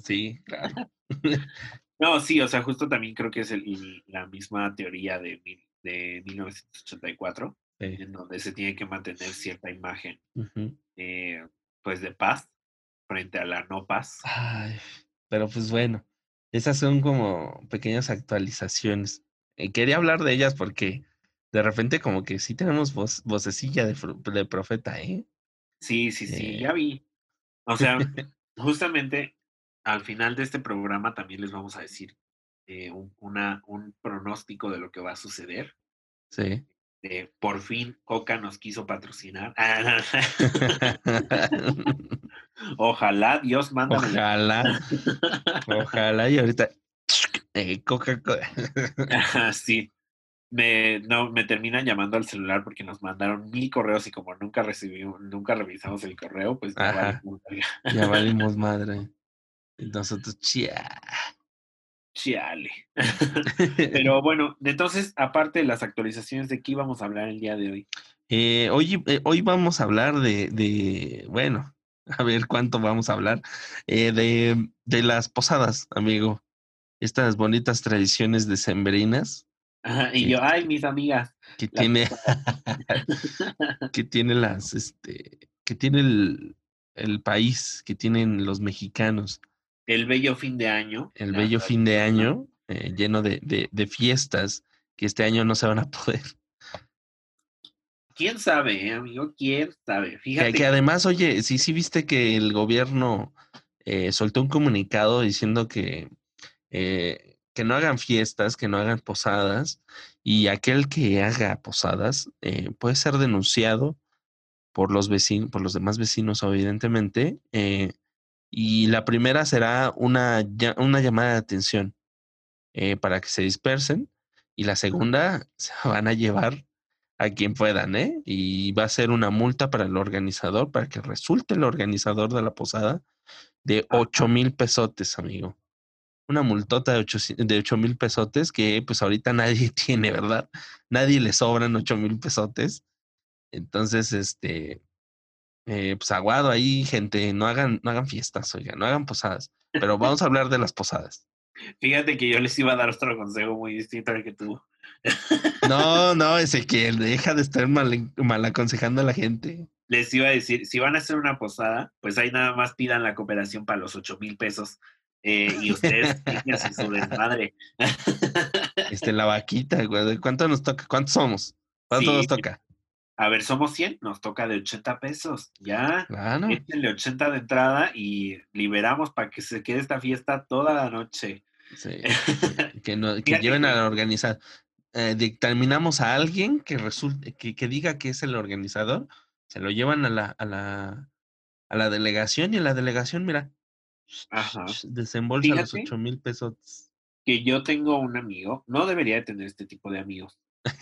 Sí, claro. no, sí, o sea, justo también creo que es el, la misma teoría de, de 1984, en donde se tiene que mantener cierta imagen, eh, pues, de paz, frente a la no paz. Ay, pero pues bueno, esas son como pequeñas actualizaciones. Eh, quería hablar de ellas porque de repente como que sí tenemos voz, vocecilla de, de profeta, ¿eh? Sí, sí, sí, ya vi. O sea, justamente al final de este programa también les vamos a decir eh, un, una, un pronóstico de lo que va a suceder. Sí. por fin Coca nos quiso patrocinar. Ojalá, Dios manda. Ojalá. Ojalá y ahorita eh, Coca-Cola. sí. Me, no, me terminan llamando al celular porque nos mandaron mil correos y como nunca recibimos, nunca revisamos el correo, pues ya valimos, ya valimos madre. Nosotros, chia. Chiale. Pero bueno, entonces, aparte de las actualizaciones, ¿de qué íbamos a hablar el día de hoy? Eh, hoy, eh, hoy vamos a hablar de, de, bueno, a ver cuánto vamos a hablar, eh, de, de, las posadas, amigo. Estas bonitas tradiciones decembrinas. y yo, ay, mis amigas. Que tiene, que tiene las, este, que tiene el, el país, que tienen los mexicanos. El bello fin de año. El bello fin de año, eh, lleno de, de, de fiestas que este año no se van a poder quién sabe, eh, amigo, quién sabe. Fíjate. Que, además, oye, sí, sí viste que el gobierno eh, soltó un comunicado diciendo que, eh, que no hagan fiestas, que no hagan posadas, y aquel que haga posadas puede ser denunciado por los vecinos, por los demás vecinos, evidentemente. y la primera será una, una llamada de atención para que se dispersen. Y la segunda se van a llevar a quien puedan, ¿eh? Y va a ser una multa para el organizador, para que resulte el organizador de la posada, de ocho mil pesotes, amigo. una multota de ocho, de ocho mil pesotes que pues ahorita nadie tiene, ¿verdad? Nadie le sobran ocho mil pesotes. Entonces, este, eh, pues aguado ahí, gente, no hagan, no hagan fiestas, oiga, no hagan posadas. Pero vamos a hablar de las posadas. Fíjate que yo les iba a dar otro consejo muy distinto al que tú. No, no, que deja de estar mal, mal aconsejando a la gente. Les iba a decir, si van a hacer una posada, pues ahí nada más pidan la cooperación para los ocho mil pesos. Eh, y ustedes su desmadre. Este, la vaquita, güey. ¿Cuánto nos toca? ¿Cuántos somos? ¿Cuánto nos toca? A ver, somos 100, nos toca de 80 pesos. Ya, claro. échenle 80 de entrada y liberamos para que se quede esta fiesta toda la noche. Sí, que, no, que lleven a organizar. Eh, dictaminamos a alguien que resulte, que, que, diga que es el organizador, se lo llevan a la, a la, a la delegación y en la delegación, mira, Ajá. desembolsa los 8 mil pesos. Que yo tengo un amigo, no debería de tener este tipo de amigos,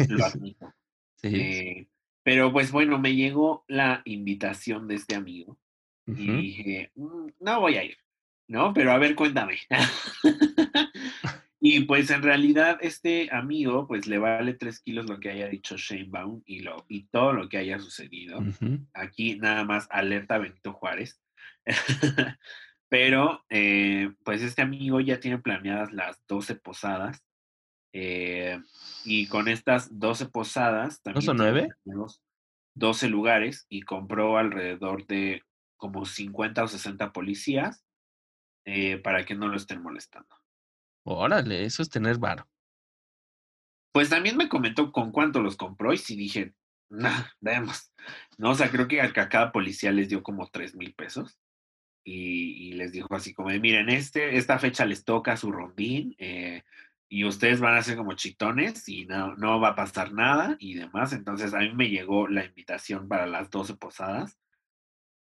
lo admito. sí. Eh, pero pues bueno, me llegó la invitación de este amigo y dije, mm, no voy a ir, ¿no? Pero a ver, cuéntame. y pues en realidad este amigo pues le vale tres kilos lo que haya dicho Shane Baum y, lo, y todo lo que haya sucedido. Aquí nada más alerta Benito Juárez. Pero eh, pues este amigo ya tiene planeadas las 12 posadas. Eh, y con estas 12 posadas... ¿No son nueve? 12 lugares y compró alrededor de como 50 o 60 policías eh, para que no lo estén molestando. Órale, eso es tener varo. Pues también me comentó con cuánto los compró y si dije, nah, vemos. No, o sea, creo que a cada policía les dio como 3 mil pesos y, les dijo así como, miren, este, esta fecha les toca su rondín eh, y ustedes van a ser como chitones y no, no va a pasar nada y demás. Entonces a mí me llegó la invitación para las 12 posadas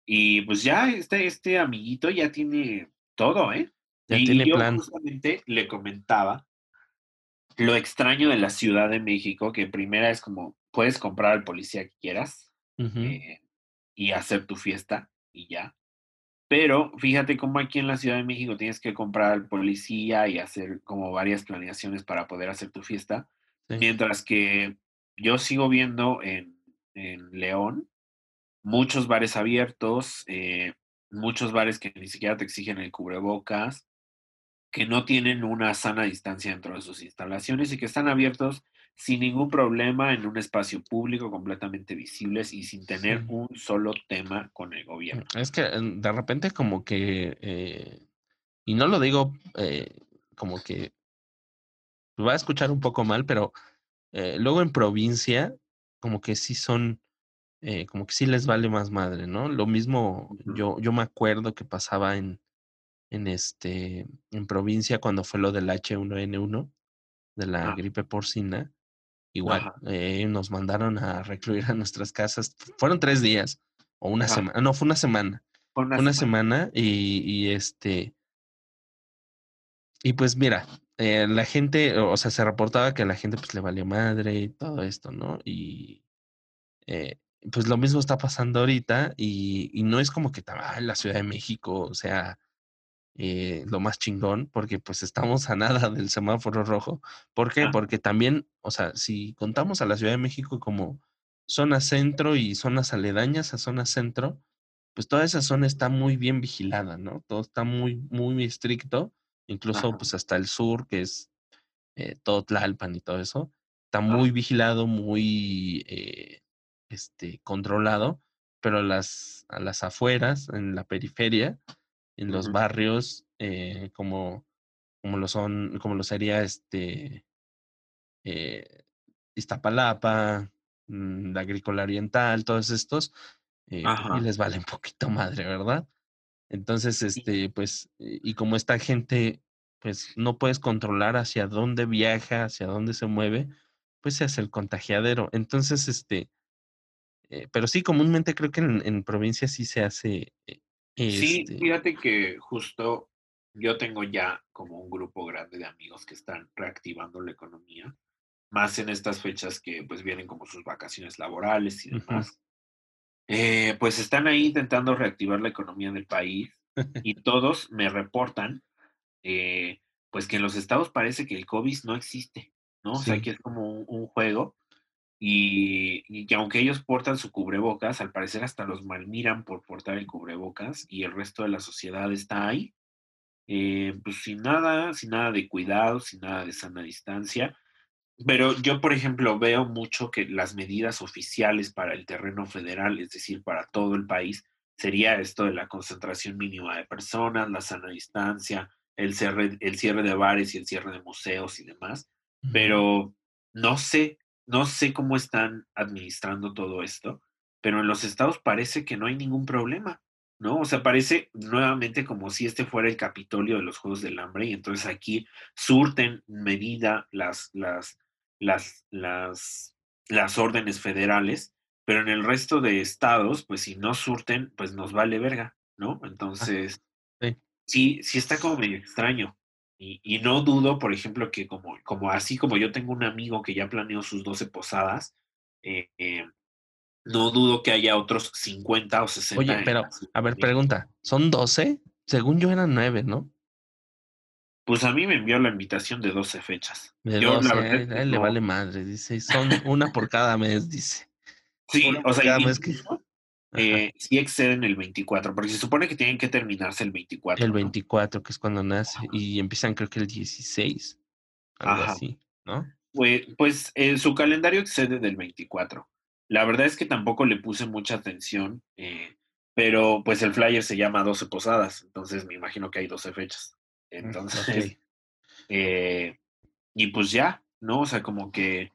y pues ya este, este amiguito ya tiene todo, ¿eh? Ya y tiene yo plan. justamente le comentaba lo extraño de la Ciudad de México, que primera es como puedes comprar al policía que quieras eh, y hacer tu fiesta y ya. Pero fíjate cómo aquí en la Ciudad de México tienes que comprar al policía y hacer como varias planeaciones para poder hacer tu fiesta. Mientras que yo sigo viendo en, León muchos bares abiertos, eh, muchos bares que ni siquiera te exigen el cubrebocas, que no tienen una sana distancia dentro de sus instalaciones y que están abiertos sin ningún problema en un espacio público completamente visibles y sin tener un solo tema con el gobierno. Es que mm, de repente como que, eh, y no lo digo eh, como que va a escuchar un poco mal, pero eh, luego en provincia como que sí son, como que sí les vale más madre, ¿no? Lo mismo yo, yo me acuerdo que pasaba en, en, este, en provincia cuando fue lo del H1N1, de la gripe porcina Igual, eh, nos mandaron a recluir a nuestras casas. Fueron tres días o una semana. No, fue una semana. una, semana. y, este. Y pues mira, eh, la gente, o sea, se reportaba que a la gente pues le valió madre y todo esto, ¿no? Y eh, pues lo mismo está pasando ahorita y, y no es como que ah, la Ciudad de México, o sea, eh, lo más chingón, porque pues estamos a nada del semáforo rojo. ¿Por qué? Porque también, o sea, si contamos a la Ciudad de México como zona centro y zonas aledañas a zona centro, pues toda esa zona está muy bien vigilada, ¿no? Todo está muy, muy estricto, incluso pues hasta el sur, que es eh, todo Tlalpan y todo eso, está muy vigilado, muy eh, este, controlado, pero las, a las afueras, en la periferia, en los barrios eh, como, como lo son, como lo sería este eh, Iztapalapa, mm, la agrícola oriental, todos estos, eh, y les vale un poquito madre, ¿verdad? Entonces, este, pues, y como esta gente, pues, no puedes controlar hacia dónde viaja, hacia dónde se mueve, pues se hace el contagiadero. Entonces, este, pero sí, comúnmente creo que en, en provincia sí se hace este fíjate que justo yo tengo ya como un grupo grande de amigos que están reactivando la economía, más en estas fechas que pues vienen como sus vacaciones laborales y demás. Eh, pues están ahí intentando reactivar la economía del país y todos me reportan eh, pues que en los estados parece que el COVID no existe, ¿no? O sea, que es como un, juego y, que aunque ellos portan su cubrebocas, al parecer hasta los malmiran por portar el cubrebocas y el resto de la sociedad está ahí, eh, pues sin nada, sin nada de cuidado, sin nada de sana distancia. Pero yo, por ejemplo, veo mucho que las medidas oficiales para el terreno federal, es decir, para todo el país, sería esto de la concentración mínima de personas, la sana distancia, el cierre, el cierre de bares y el cierre de museos y demás. Pero no sé, no sé cómo están administrando todo esto, pero en los estados parece que no hay ningún problema. ¿no? O sea, parece nuevamente como si este fuera el Capitolio de los Juegos del Hambre y entonces aquí surten medida las, las, las, las, las órdenes federales, pero en el resto de estados, pues si no surten, pues nos vale verga, ¿no? Entonces, sí. sí, está como medio extraño. Y, y, no dudo, por ejemplo, que como, como así como yo tengo un amigo que ya planeó sus 12 posadas, eh, eh, no dudo que haya otros 50 o 60. Oye, pero, a ver, pregunta, ¿son 12? Según yo eran 9, ¿no? Pues a mí me envió la invitación de 12 fechas. De yo, 12, a él, le vale madre, dice, son una por cada mes, dice. Sí, o sea, cada mes que... eh, sí exceden el 24, porque se supone que tienen que terminarse el 24. El 24, que es cuando nace, y empiezan creo que el 16, algo así, ¿no? Pues, pues eh, su calendario excede del 24. La verdad es que tampoco le puse mucha atención, eh, pero pues el flyer se llama 12 posadas, entonces me imagino que hay 12 fechas. Mm, entonces, eh, y pues ya, ¿no? O sea, como que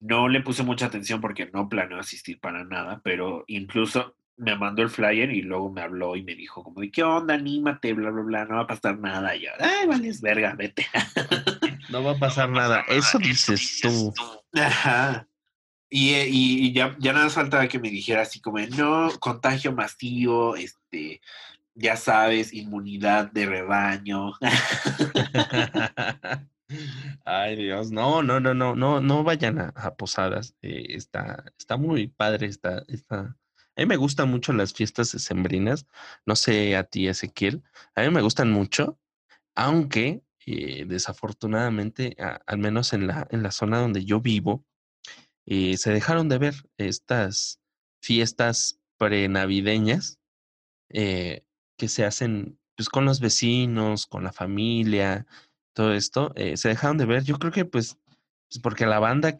no le puse mucha atención porque no planeo asistir para nada, pero incluso me mandó el flyer y luego me habló y me dijo como, ¿qué onda? Anímate, bla, bla, bla, no va a pasar nada. Y yo, ay, vale, verga, vete. No va a pasar nada. Eso dices tú. Ajá. Eh, y, y, ya, ya nada más faltaba que me dijera así como, no, contagio masivo, este, ya sabes, inmunidad de rebaño. Ay Dios, no, no, no, no, no, no vayan a, posadas. Eh, está, está muy padre, está, está. A mí me gustan mucho las fiestas sembrinas. No sé a ti, Ezequiel. A mí me gustan mucho, aunque eh, desafortunadamente, al menos en la, en la zona donde yo vivo, eh, se dejaron de ver estas fiestas prenavideñas eh, que se hacen pues, con los vecinos, con la familia, todo esto, se dejaron de ver. Yo creo que pues, pues porque la banda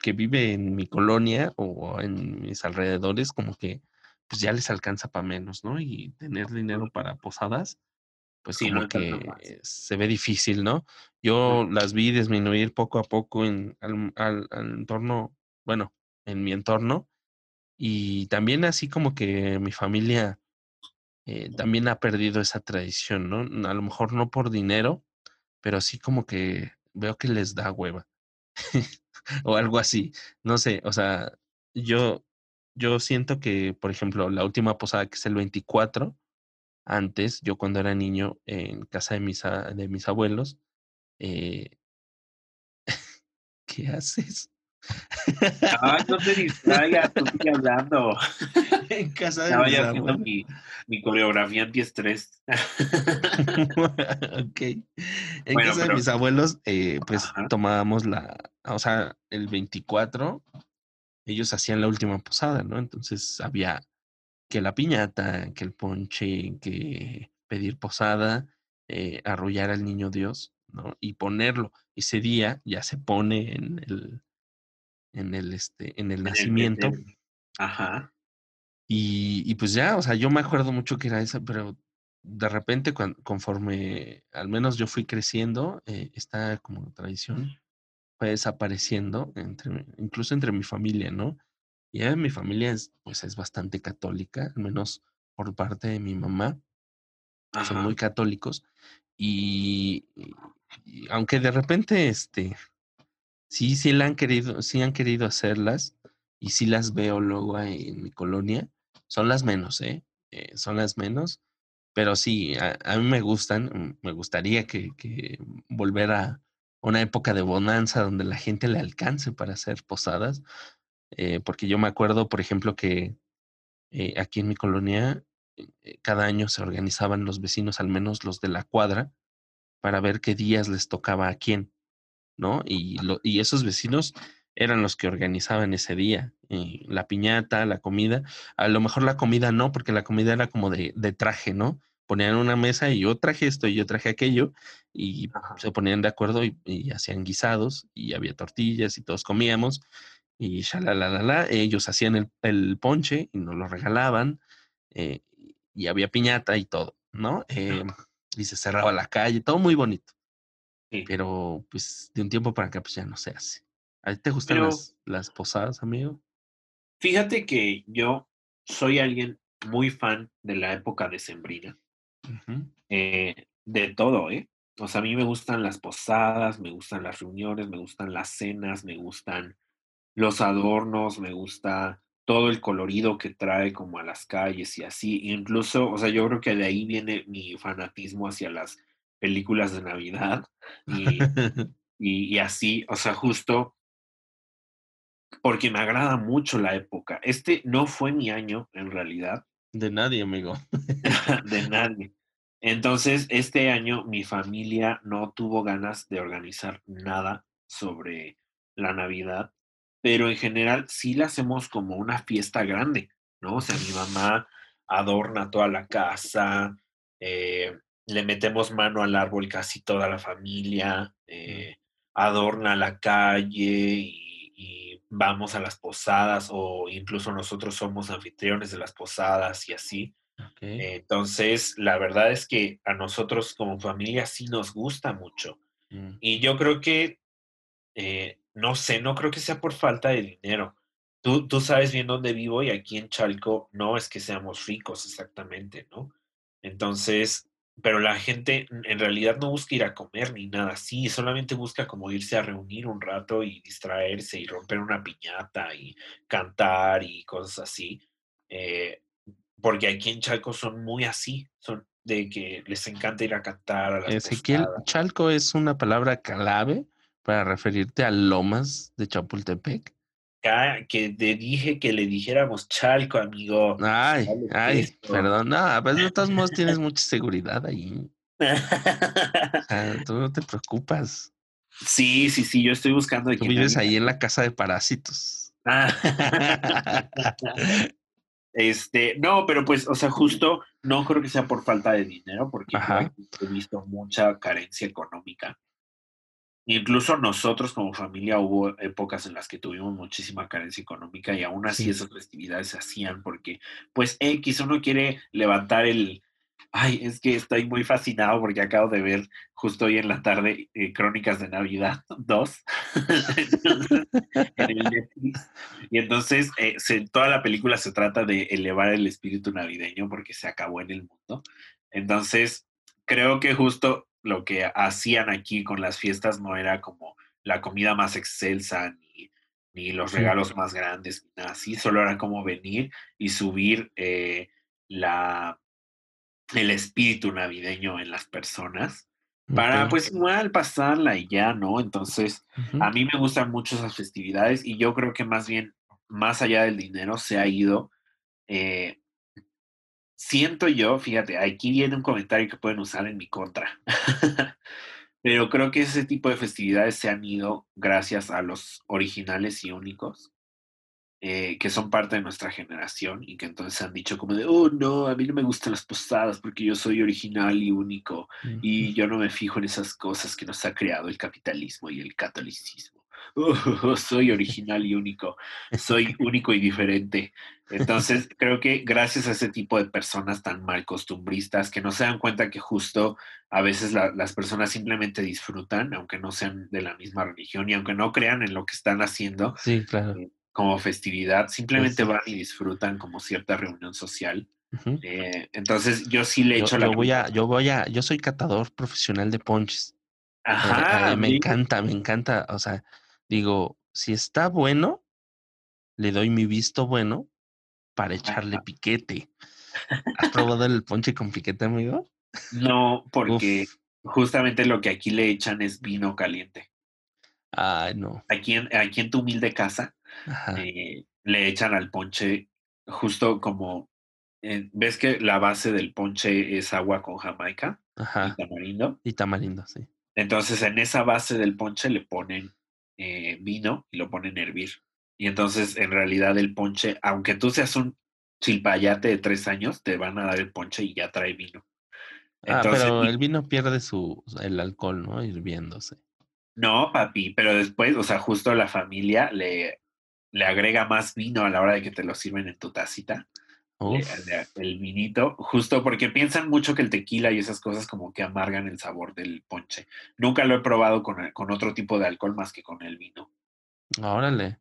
que vive en mi colonia o en mis alrededores, como que pues ya les alcanza para menos, ¿no? Y tener dinero para posadas, pues sí, como que se ve difícil, ¿no? Yo las vi disminuir poco a poco en al, entorno, bueno, en mi entorno, y también así como que mi familia eh, también ha perdido esa tradición, ¿no? A lo mejor no por dinero, pero sí como que veo que les da hueva. o algo así. No sé, o sea, yo, yo siento que, por ejemplo, la última posada que es el 24, antes, yo cuando era niño, en casa de mis, de mis abuelos, eh, ¿qué haces? Ah, no te distraigas, estoy hablando. En casa de mis abuelos. Mi, mi, coreografía antiestrés. ok. En casa de mis abuelos, eh, pues tomábamos la, o sea, el 24, ellos hacían la última posada, ¿no? Entonces había que la piñata, que el ponche, que pedir posada, eh, arrullar al niño Dios, ¿no? Y ponerlo. Ese día ya se pone en el, en el, este, en el nacimiento. Ajá. Y, y, pues ya, o sea, yo me acuerdo mucho que era esa, pero de repente, conforme al menos yo fui creciendo, eh, esta como tradición fue desapareciendo, entre, incluso entre mi familia, ¿no? Y mi familia es, pues, es bastante católica, al menos por parte de mi mamá. Son muy católicos. Y, aunque de repente, este, sí, sí la han querido, sí han querido hacerlas, y sí las veo luego en mi colonia, son las menos, ¿eh? eh son las menos, pero sí, a, mí me gustan, mm, me gustaría que, que volver a una época de bonanza donde la gente le alcance para hacer posadas, eh, porque yo me acuerdo, por ejemplo, que eh, aquí en mi colonia cada año se organizaban los vecinos, al menos los de la cuadra, para ver qué días les tocaba a quién, ¿no? Y, lo, y esos vecinos eran los que organizaban ese día, eh, la piñata, la comida. A lo mejor la comida no, porque la comida era como de, de traje, ¿no? Ponían una mesa y yo traje esto y yo traje aquello y se ponían de acuerdo y, hacían guisados y había tortillas y todos comíamos y la ellos hacían el, el, ponche y nos lo regalaban eh, y había piñata y todo, ¿no? Eh, y se cerraba la calle, todo muy bonito. Pero pues de un tiempo para acá pues ya no se hace. ¿A ti te gustan las, las, posadas, amigo? Fíjate que yo soy alguien muy fan de la época de Sembrina. Eh, de todo, ¿eh? O sea, a mí me gustan las posadas, me gustan las reuniones, me gustan las cenas, me gustan los adornos, me gusta todo el colorido que trae como a las calles y así. Incluso, o sea, yo creo que de ahí viene mi fanatismo hacia las películas de Navidad y, y, así, o sea, justo porque me agrada mucho la época. Este no fue mi año, en realidad. De nadie, amigo. de nadie. Entonces, este año mi familia no tuvo ganas de organizar nada sobre la Navidad pero en general sí la hacemos como una fiesta grande, ¿no? O sea, mi mamá adorna toda la casa, eh, le metemos mano al árbol casi toda la familia, eh, adorna la calle y, vamos a las posadas o incluso nosotros somos anfitriones de las posadas y así. entonces, la verdad es que a nosotros como familia sí nos gusta mucho. Mm. Y yo creo que eh, no sé, no creo que sea por falta de dinero. Tú, tú sabes bien dónde vivo y aquí en Chalco no es que seamos ricos exactamente, ¿no? Entonces, pero la gente en realidad no busca ir a comer ni nada así, solamente busca como irse a reunir un rato y distraerse y romper una piñata y cantar y cosas así. Eh, porque aquí en Chalco son muy así, son de que les encanta ir a cantar. A las Ezequiel, Chalco es una palabra clave para referirte a Lomas de Chapultepec. Que te dije que le dijéramos Chalco, amigo. Ay, ay, perdón. No, pues de todos modos tienes mucha seguridad ahí. tú no te preocupas. Sí, sí, sí, yo estoy buscando. Tú vives ahí en la casa de parásitos. Ah. este, no, pero pues, o sea, justo no creo que sea por falta de dinero, porque he visto mucha carencia económica. Incluso nosotros como familia hubo épocas en las que tuvimos muchísima carencia económica y aún así esas festividades se hacían porque, pues, X, uno quiere levantar el... Ay, es que estoy muy fascinado porque acabo de ver justo hoy en la tarde eh, Crónicas de Navidad 2 en el Netflix. Y entonces eh, toda la película se trata de elevar el espíritu navideño porque se acabó en el mundo. Entonces, creo que justo lo que hacían aquí con las fiestas no era como la comida más excelsa ni, los regalos más grandes, ni nada así, solo era como venir y subir eh, la, el espíritu navideño en las personas para pues igual pasarla y ya, ¿no? Entonces, a mí me gustan mucho esas festividades y yo creo que más bien, más allá del dinero, se ha ido eh, siento yo, fíjate, aquí viene un comentario que pueden usar en mi contra, pero creo que ese tipo de festividades se han ido gracias a los originales y únicos, eh, que son parte de nuestra generación y que entonces han dicho como de, oh no, a mí no me gustan las posadas porque yo soy original y único y yo no me fijo en esas cosas que nos ha creado el capitalismo y el catolicismo. soy original y único, soy único y diferente. Entonces, creo que gracias a ese tipo de personas tan mal costumbristas que no se dan cuenta que justo a veces las personas simplemente disfrutan, aunque no sean de la misma religión y aunque no crean en lo que están haciendo sí, claro. Eh, como festividad, simplemente van y disfrutan como cierta reunión social. Eh, entonces, yo sí le echo la... Yo voy, a, yo voy a, yo soy catador profesional de ponches. Eh, Ajá. me encanta, me encanta, o sea, Digo, si está bueno, le doy mi visto bueno para echarle piquete. ¿Has probado el ponche con piquete, amigo? No, porque justamente lo que aquí le echan es vino caliente. Ay, no. Aquí en, aquí en tu humilde casa eh, le echan al ponche justo como, eh, ¿ves que la base del ponche es agua con jamaica? Ajá. y tamarindo. Y tamarindo, sí. Entonces en esa base del ponche le ponen eh, vino y lo ponen a hervir. Y entonces en realidad el ponche, aunque tú seas un chilpayate de tres años, te van a dar el ponche y ya trae vino. ah, pero el vino pierde su el alcohol, ¿no? Hirviéndose. No, papi, pero después, o sea, justo la familia le, le agrega más vino a la hora de que te lo sirven en tu tacita. El vinito, justo porque piensan mucho que el tequila y esas cosas como que amargan el sabor del ponche. Nunca lo he probado con, con otro tipo de alcohol más que con el vino. Órale,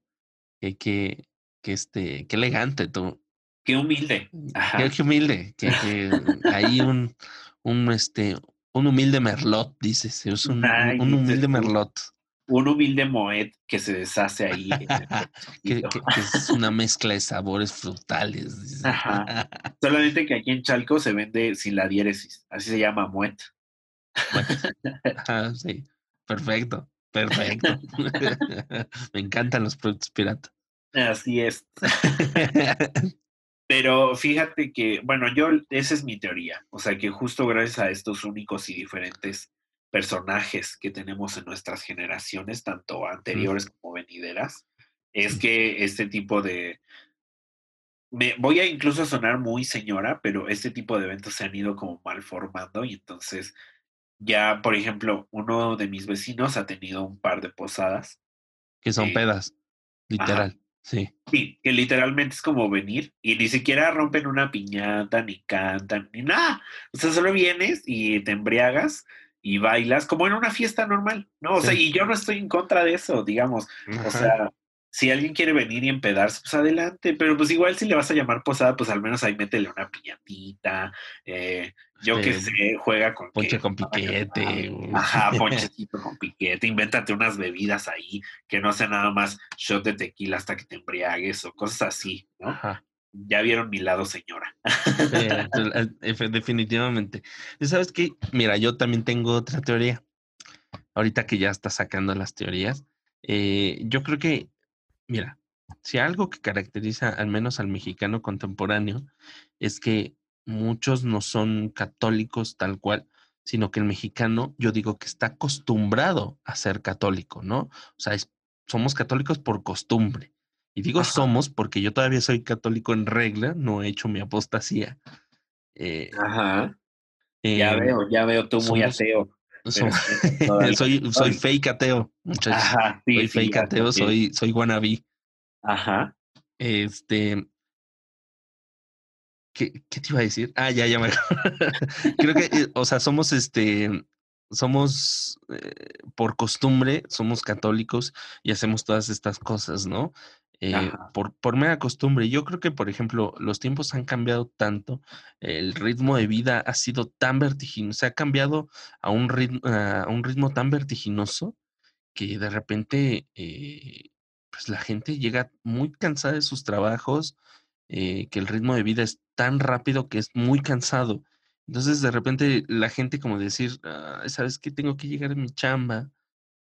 qué, qué, qué, este, qué elegante tú. Qué humilde. Qué, qué, humilde. Que, hay un, un, este, un humilde merlot, dices. Es un, un humilde merlot. Un humilde moet que se deshace ahí. que, es una mezcla de sabores frutales. Solamente que aquí en Chalco se vende sin la diéresis. Así se llama moet. sí, perfecto, perfecto. Me encantan los productos piratas. Así es. Pero fíjate que, bueno, yo, esa es mi teoría. O sea, que justo gracias a estos únicos y diferentes personajes que tenemos en nuestras generaciones, tanto anteriores como venideras, es que este tipo de... Me, voy a incluso sonar muy señora, pero este tipo de eventos se han ido como mal formando y entonces ya, por ejemplo, uno de mis vecinos ha tenido un par de posadas. Que son pedas, literal. Sí. Sí, que literalmente es como venir y ni siquiera rompen una piñata, ni cantan, ni nada. O sea, solo vienes y te embriagas y bailas como en una fiesta normal, ¿no? O sea, y yo no estoy en contra de eso, digamos. O sea, si alguien quiere venir y empedarse, pues adelante, pero pues igual si le vas a llamar posada, pues al menos ahí métele una piñatita, eh, yo qué sé, juega con... Ponche con piquete. Ajá, ponchecito con piquete, invéntate unas bebidas ahí, que no sea nada más shot de tequila hasta que te embriagues o cosas así, ¿no? Ajá. Ya vieron mi lado, señora. definitivamente. ¿Y sabes qué? Mira, yo también tengo otra teoría. Ahorita que ya está sacando las teorías, eh, yo creo que Mira, si algo que caracteriza al menos al mexicano contemporáneo es que muchos no son católicos tal cual, sino que el mexicano, yo digo que está acostumbrado a ser católico, ¿no? O sea, somos católicos por costumbre. Y digo somos porque yo todavía soy católico en regla, no he hecho mi apostasía. Eh, Ajá. ya em, veo, ya veo tú muy ateo. soy, soy fake ateo, muchachos. soy fake ateo, soy, soy wannabe. Ajá. Este. ¿Qué, ¿Qué, te iba a decir? Ah, ya, ya me. Creo que, eh, o sea, somos este. Somos eh, por costumbre, somos católicos y hacemos todas estas cosas, ¿no? Eh, por, por mera costumbre. Yo creo que, por ejemplo, los tiempos han cambiado tanto, el ritmo de vida ha sido tan vertiginoso, se ha cambiado a un ritmo, a un ritmo tan vertiginoso que de repente, eh, pues la gente llega muy cansada de sus trabajos, eh, que el ritmo de vida es tan rápido que es muy cansado. Entonces, de repente, la gente como decir, ¿sabes qué? Tengo que llegar a mi chamba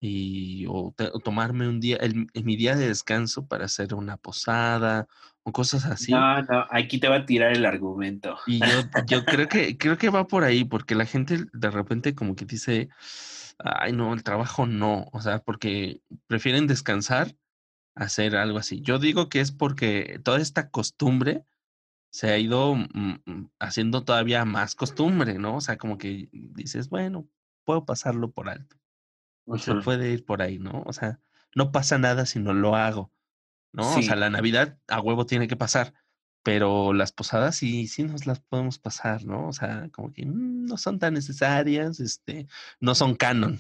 y o, tomarme un día, el, mi día de descanso para hacer una posada o cosas así. No, no, aquí te va a tirar el argumento. Y yo, yo creo que creo que va por ahí, porque la gente de repente como que dice, ay no, el trabajo no, o sea, porque prefieren descansar a hacer algo así. Yo digo que es porque toda esta costumbre se ha ido mm, mm, haciendo todavía más costumbre, ¿no? O sea, como que dices, bueno, puedo pasarlo por alto. Se puede ir por ahí, ¿no? O sea, no pasa nada si no lo hago, ¿no? O sea, la Navidad a huevo tiene que pasar, pero las posadas sí, sí nos las podemos pasar, ¿no? O sea, como que no son tan necesarias, este, no son canon.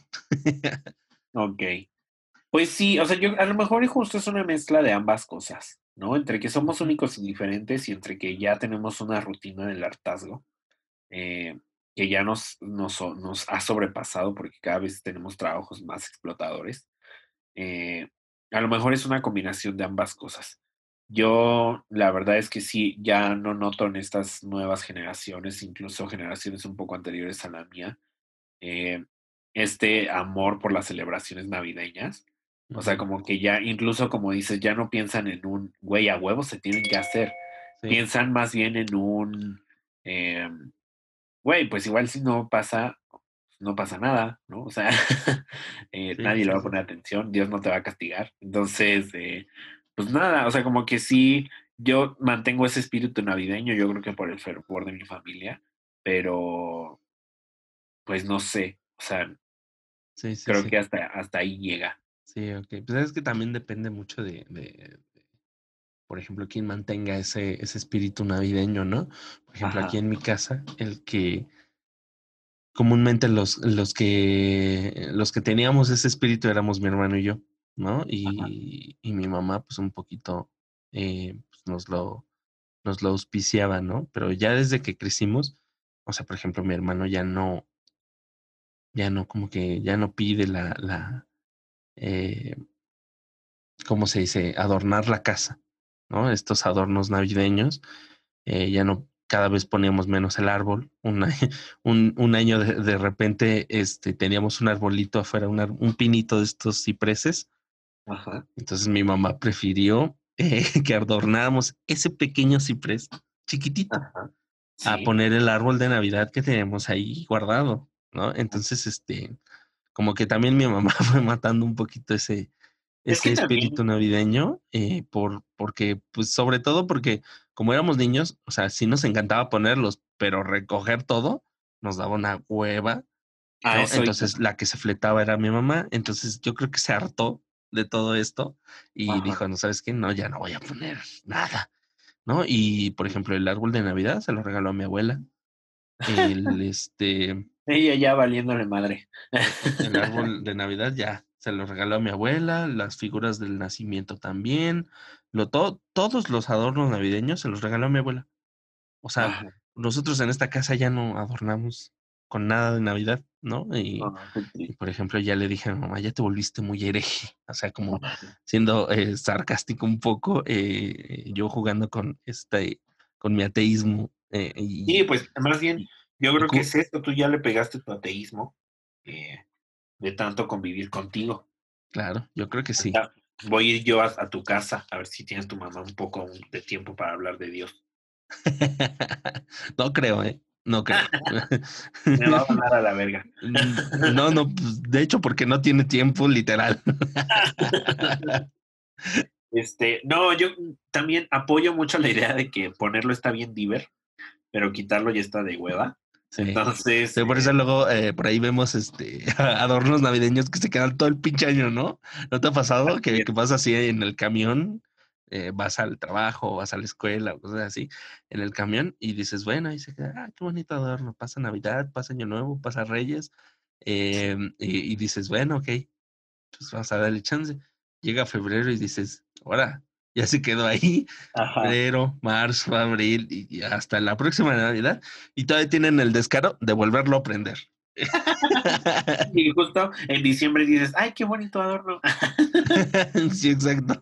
ok. Pues sí, o sea, yo a lo mejor justo es una mezcla de ambas cosas, ¿no? Entre que somos únicos y diferentes y entre que ya tenemos una rutina del hartazgo. Eh, que ya nos, nos, nos, ha sobrepasado porque cada vez tenemos trabajos más explotadores. Eh, a lo mejor es una combinación de ambas cosas. Yo la verdad es que sí, ya no noto en estas nuevas generaciones, incluso generaciones un poco anteriores a la mía, eh, este amor por las celebraciones navideñas. O sea, como que ya, incluso como dices, ya no piensan en un, güey, a huevos se tienen que hacer. Piensan más bien en un, em, güey, pues igual si no pasa, no pasa nada, ¿no? O sea, eh, nadie le va a poner atención, Dios no te va a castigar. Entonces, eh, pues nada, o sea, como que sí, yo mantengo ese espíritu navideño, yo creo que por el fervor de mi familia, pero pues no sé, o sea, creo que hasta, hasta ahí llega. Sí, ok. Pues es que también depende mucho de, por ejemplo, quien mantenga ese, ese espíritu navideño, ¿no? Por ejemplo, aquí en mi casa, el que comúnmente los, los que los que teníamos ese espíritu éramos mi hermano y yo, ¿no? Y, y mi mamá, pues un poquito eh, pues nos lo nos lo auspiciaba, ¿no? Pero ya desde que crecimos, o sea, por ejemplo, mi hermano ya no, ya no, como que ya no pide la, la, eh, ¿cómo se dice? Adornar la casa, ¿no? Estos adornos navideños, eh, ya no, cada vez poníamos menos el árbol. Un, un, un año de, de, repente este, teníamos un arbolito afuera, un, un pinito de estos cipreses. Ajá. Entonces mi mamá prefirió eh, que adornáramos ese pequeño ciprés chiquitito a poner el árbol de Navidad que tenemos ahí guardado, ¿no? Entonces, este, como que también mi mamá fue matando un poquito ese, ese espíritu navideño, eh, por, porque, pues sobre todo porque como éramos niños, o sea, sí nos encantaba ponerlos, pero recoger todo nos daba una hueva. Ah, entonces la que se fletaba era mi mamá, entonces yo creo que se hartó de todo esto y dijo, no sabes qué, no, ya no voy a poner nada, ¿no? Y por ejemplo, el árbol de Navidad se lo regaló a mi abuela. El, este... Ella ya valiéndole madre. El árbol de Navidad ya se lo regaló a mi abuela, las figuras del nacimiento también, lo, todos los adornos navideños se los regaló a mi abuela. O sea, nosotros en esta casa ya no adornamos con nada de Navidad, ¿no? Y, por ejemplo, ya le dije a mi mamá, ya te volviste muy hereje, o sea, como siendo eh, sarcástico un poco, eh, yo jugando con este, con mi ateísmo. Eh, y, sí, pues más bien, yo creo que es esto, tú ya le pegaste tu ateísmo de tanto convivir contigo. Claro, yo creo que sí. Voy a ir yo a tu casa a ver si tienes tu mamá un poco de tiempo para hablar de Dios. no creo, ¿eh? No creo. Me va a mandar a la verga. No, no, pues, de hecho, porque no tiene tiempo, literal. Este, no, yo también apoyo mucho la idea de que ponerlo está bien diver, pero quitarlo ya está de hueva. Entonces. por eso eh luego eh, por ahí vemos este adornos navideños que se quedan todo el pinche año, ¿no? ¿No te ha pasado que, que pasa así en el camión? Eh, vas al trabajo, vas a la escuela, cosas así, en el camión y dices, bueno, y se queda, ah, qué bonito adorno, pasa Navidad, pasa Año Nuevo, pasa Reyes, em, y, dices, bueno, ok, pues vamos a darle chance. Llega febrero y dices, ahora, ya se quedó ahí, febrero, marzo, abril y, hasta la próxima Navidad, y todavía tienen el descaro de volverlo a prender. y justo en diciembre dices, ay, qué bonito adorno. sí, exacto.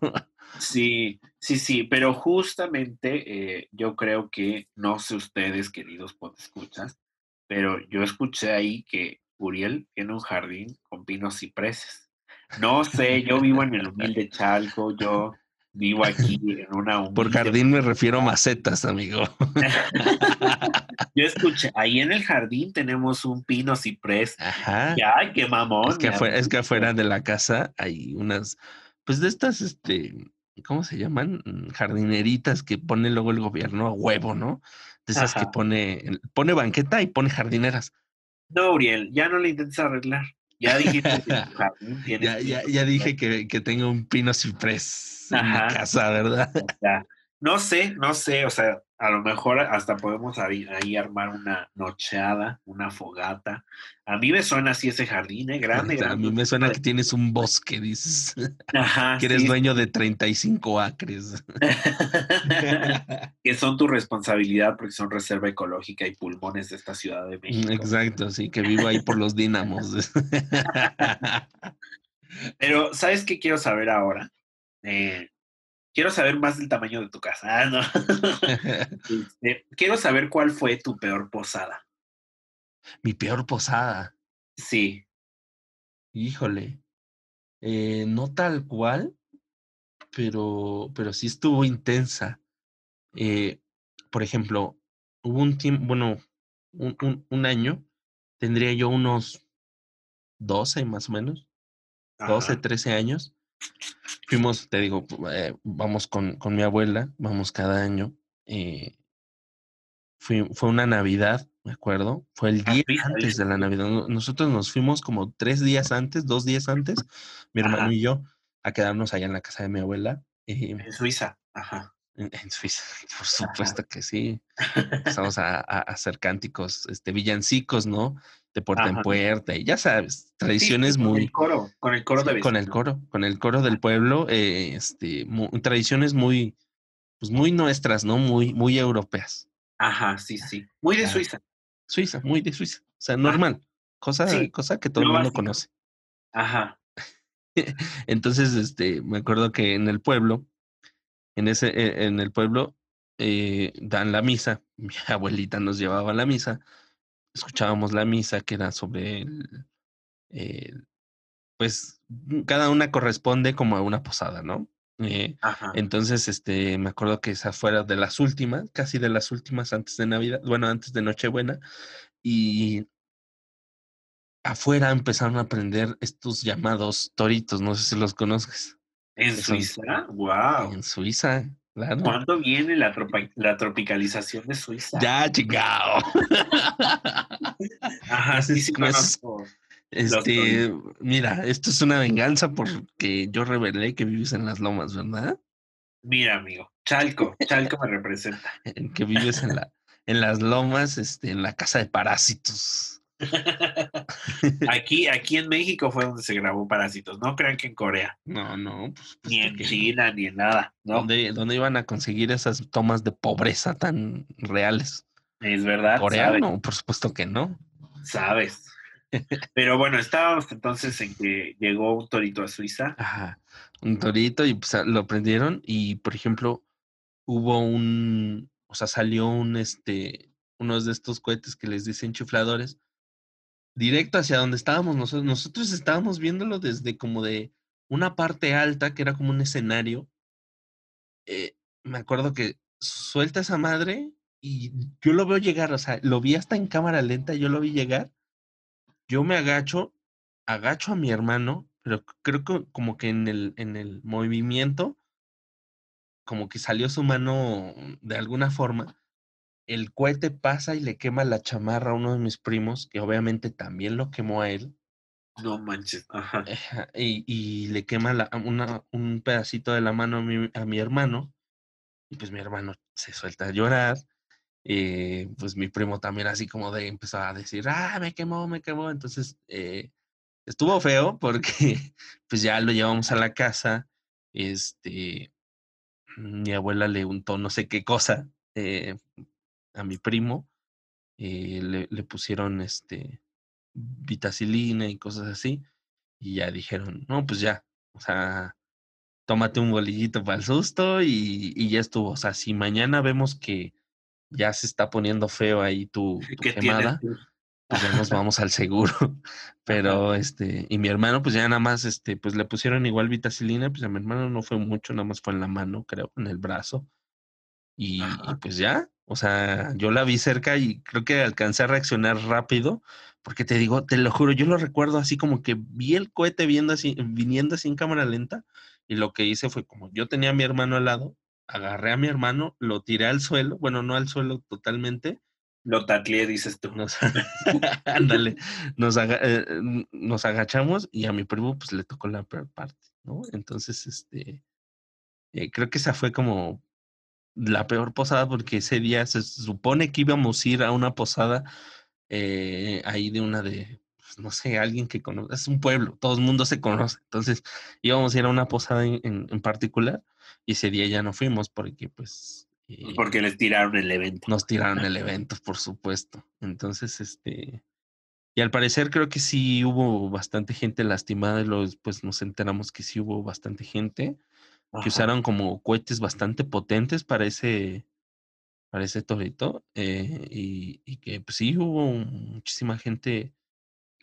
Sí, sí, sí, pero justamente eh, yo creo que, no sé ustedes, queridos escuchas, pero yo escuché ahí que Uriel tiene un jardín con pinos cipreses. No sé, yo vivo en el humilde Chalco, yo vivo aquí en una. Por jardín me refiero a macetas, amigo. yo escuché, ahí en el jardín tenemos un pino ciprés. Ajá. ay, qué mamón. Es que, afuera, es que afuera de la casa hay unas, pues de estas, este, ¿cómo se llaman? Mm, jardineritas que pone luego el gobierno a huevo, ¿no? De esas que pone, pone banqueta y pone jardineras. No, Uriel, ya no le intentes arreglar. Ya dijiste que ya, ya, ya, dije que, que tengo un pino ciprés en mi casa, ¿verdad? No sé, no sé, o sea, a lo mejor hasta podemos ahí, armar una nocheada, una fogata. A mí me suena así ese jardín, ¿eh? Grande, A mí me suena que tienes un bosque, dices. Ajá, que eres dueño de 35 acres. que son tu responsabilidad porque son reserva ecológica y pulmones de esta Ciudad de México. Exacto, sí, que vivo ahí por los dínamos. Pero, ¿sabes qué quiero saber ahora? Eh, quiero saber más del tamaño de tu casa. Ah, no. Este, quiero saber cuál fue tu peor posada. Mi peor posada. Sí. Híjole. Eh, no tal cual, pero, pero sí estuvo intensa. Eh, por ejemplo, hubo un tiempo, bueno, un, un, año, tendría yo unos 12 más o menos, 12, 13 años. Fuimos, te digo, eh, vamos con, con, mi abuela, vamos cada año. Eh, fue, fue una Navidad, me acuerdo, fue el día antes de la Navidad. Nosotros nos fuimos como tres días antes, dos días antes, mi hermano y yo, a quedarnos allá en la casa de mi abuela. Eh, en Suiza, ajá. En, Suiza, por supuesto que sí. Empezamos a, hacer cánticos, este, villancicos, ¿no? De puerta en puerta, y ya sabes, tradiciones muy. Con el coro, con el coro de Con el coro, con el coro del pueblo, eh, este, tradiciones muy, pues muy nuestras, ¿no? Muy, muy europeas. Ajá, sí, sí. Muy de Suiza. Suiza, muy de Suiza. O sea, normal. Cosa, cosa que todo el mundo conoce. Ajá. Entonces, este, me acuerdo que en el pueblo, en ese, e, en el pueblo, eh, dan la misa. Mi abuelita nos llevaba a la misa. Escuchábamos la misa que era sobre el, pues cada una corresponde como a una posada, ¿no? Eh, entonces, este, me acuerdo que esa fuera de las últimas, casi de las últimas antes de Navidad, bueno, antes de Nochebuena, y afuera empezaron a aprender estos llamados toritos, no sé si los conozcas. ¿En Suiza? ¡Wow! En Suiza, claro. ¿Cuándo viene la, la tropicalización de Suiza? Ya, chingado. Ajá, sí, sí, este, mira, esto es una venganza porque yo revelé que vives en las lomas, ¿verdad? Mira, amigo, Chalco, Chalco me representa. que vives en la, en las lomas, este, en la casa de parásitos. Aquí, aquí en México fue donde se grabó Parásitos. No crean que en Corea. No, no. Pues, pues ni en China, ni en nada. ¿no? ¿Dónde, iban a conseguir esas tomas de pobreza tan reales? Es verdad. Corea no, por supuesto que no. Sabes. Pero bueno, estábamos entonces en que llegó un torito a Suiza. Ajá, un torito y pues, lo prendieron y, por ejemplo, hubo un, o sea, salió un, este, unos de estos cohetes que les dicen chifladores, directo hacia donde estábamos nosotros. Nosotros estábamos viéndolo desde como de una parte alta, que era como un escenario. Eh, me acuerdo que suelta esa madre y yo lo veo llegar, o sea, lo vi hasta en cámara lenta, yo lo vi llegar yo me agacho, agacho a mi hermano, pero creo que como que en el, en el movimiento, como que salió su mano de alguna forma, el cohete pasa y le quema la chamarra a uno de mis primos, que obviamente también lo quemó a él. No manches, ajá. Y, y le quema la, una, un pedacito de la mano a mi, a mi hermano, y pues mi hermano se suelta a llorar eh, pues mi primo también así como de empezó a decir, ah, me quemó, me quemó. Entonces, eh, estuvo feo porque pues ya lo llevamos a la casa. Este, mi abuela le untó no sé qué cosa eh, a mi primo. le, le pusieron este vitacilina y cosas así. Y ya dijeron, no, pues ya, o sea, tómate un bolillito para el susto y, y, ya estuvo. O sea, si mañana vemos que ya se está poniendo feo ahí tu, quemada, pues ya nos vamos al seguro. Pero este, y mi hermano, pues ya nada más, este, pues le pusieron igual vitacilina, pues a mi hermano no fue mucho, nada más fue en la mano, creo, en el brazo. Y, pues ya, o sea, yo la vi cerca y creo que alcancé a reaccionar rápido, porque te digo, te lo juro, yo lo recuerdo así como que vi el cohete viendo así, viniendo así en cámara lenta, y lo que hice fue como yo tenía a mi hermano al lado, agarré a mi hermano, lo tiré al suelo, bueno, no al suelo totalmente. Lo tacleé, dices tú. ándale, nos, eh, nos, agachamos y a mi primo pues le tocó la peor parte, ¿no? Entonces, este, eh, creo que esa fue como la peor posada porque ese día se supone que íbamos a ir a una posada eh, ahí de una de, pues, no sé, alguien que conoce, es un pueblo, todo el mundo se conoce, entonces íbamos a ir a una posada en, en particular y ese día ya no fuimos porque pues... Eh, porque les tiraron el evento. Nos tiraron el evento, por supuesto. Entonces, este... Y al parecer creo que sí hubo bastante gente lastimada y luego después nos enteramos que sí hubo bastante gente que usaron como cohetes bastante potentes para ese, para ese torito eh, y, y, que pues sí hubo muchísima gente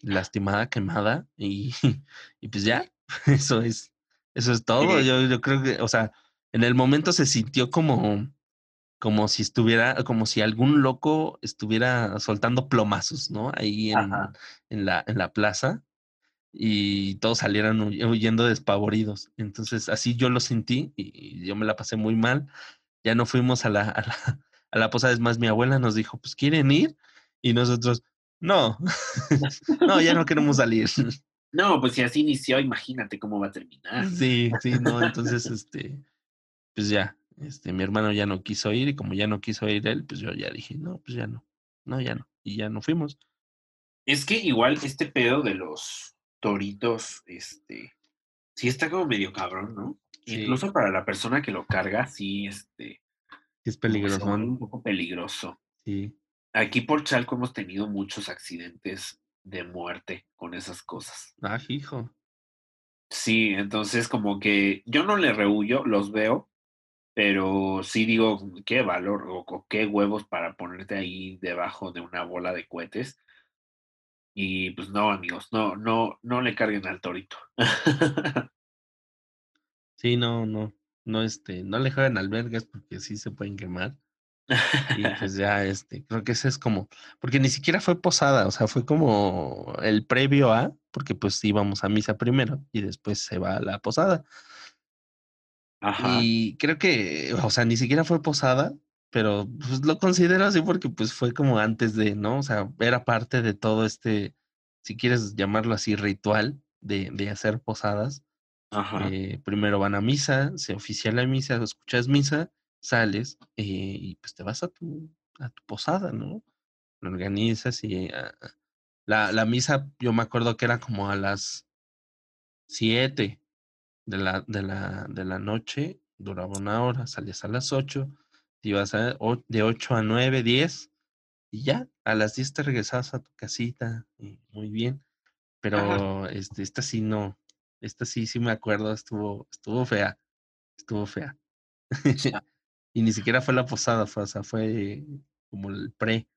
lastimada, quemada y, y pues ya, eso es, eso es todo. Yo, yo creo que, o sea, en el momento se sintió como, como si estuviera, como si algún loco estuviera soltando plomazos, ¿no? Ahí en, en, la, en la plaza y todos salieran huyendo despavoridos. Entonces, así yo lo sentí y yo me la pasé muy mal. Ya no fuimos a la, a la, a la posada, es más, mi abuela nos dijo, pues, ¿quieren ir? Y nosotros, no, no, ya no queremos salir. No, pues si así inició, imagínate cómo va a terminar. Sí, sí, no, entonces, este, pues ya, este, mi hermano ya no quiso ir y como ya no quiso ir él, pues yo ya dije, no, pues ya no, no, ya no, y ya no fuimos. Es que igual este pedo de los toritos, este, sí está como medio cabrón, ¿no? Incluso para la persona que lo carga, sí, este. Es peligroso. Un poco peligroso. Sí. Aquí por Chalco hemos tenido muchos accidentes de muerte con esas cosas. Ah, hijo. Sí, entonces como que yo no le rehuyo, los veo, pero sí digo, qué valor o, qué huevos para ponerte ahí debajo de una bola de cohetes. Y pues no, amigos, no, no, no le carguen al torito. sí, no, no, no, este, no le jueguen albergas porque sí se pueden quemar. Y pues ya, este, creo que ese es como, porque ni siquiera fue posada, o sea, fue como el previo a, porque pues íbamos a misa primero y después se va a la posada. Y creo que, o sea, ni siquiera fue posada, pero pues lo considero así porque pues fue como antes de, ¿no? O sea, era parte de todo este, si quieres llamarlo así, ritual de, de hacer posadas. Eh, primero van a misa, se oficia la misa, escuchas misa, sales eh, y pues te vas a tu, a tu posada, ¿no? Lo organizas y ah, la, la misa, yo me acuerdo que era como a las siete de la, de la, de la noche, duraba una hora, salías a las 8, te ibas a, de 8 a 9, 10, y ya, a las 10 te regresabas a tu casita, y muy bien. Pero este, esta sí no, esta sí, sí me acuerdo, estuvo, estuvo fea, estuvo fea. y ni siquiera fue la posada, fue, o sea, fue como el pre.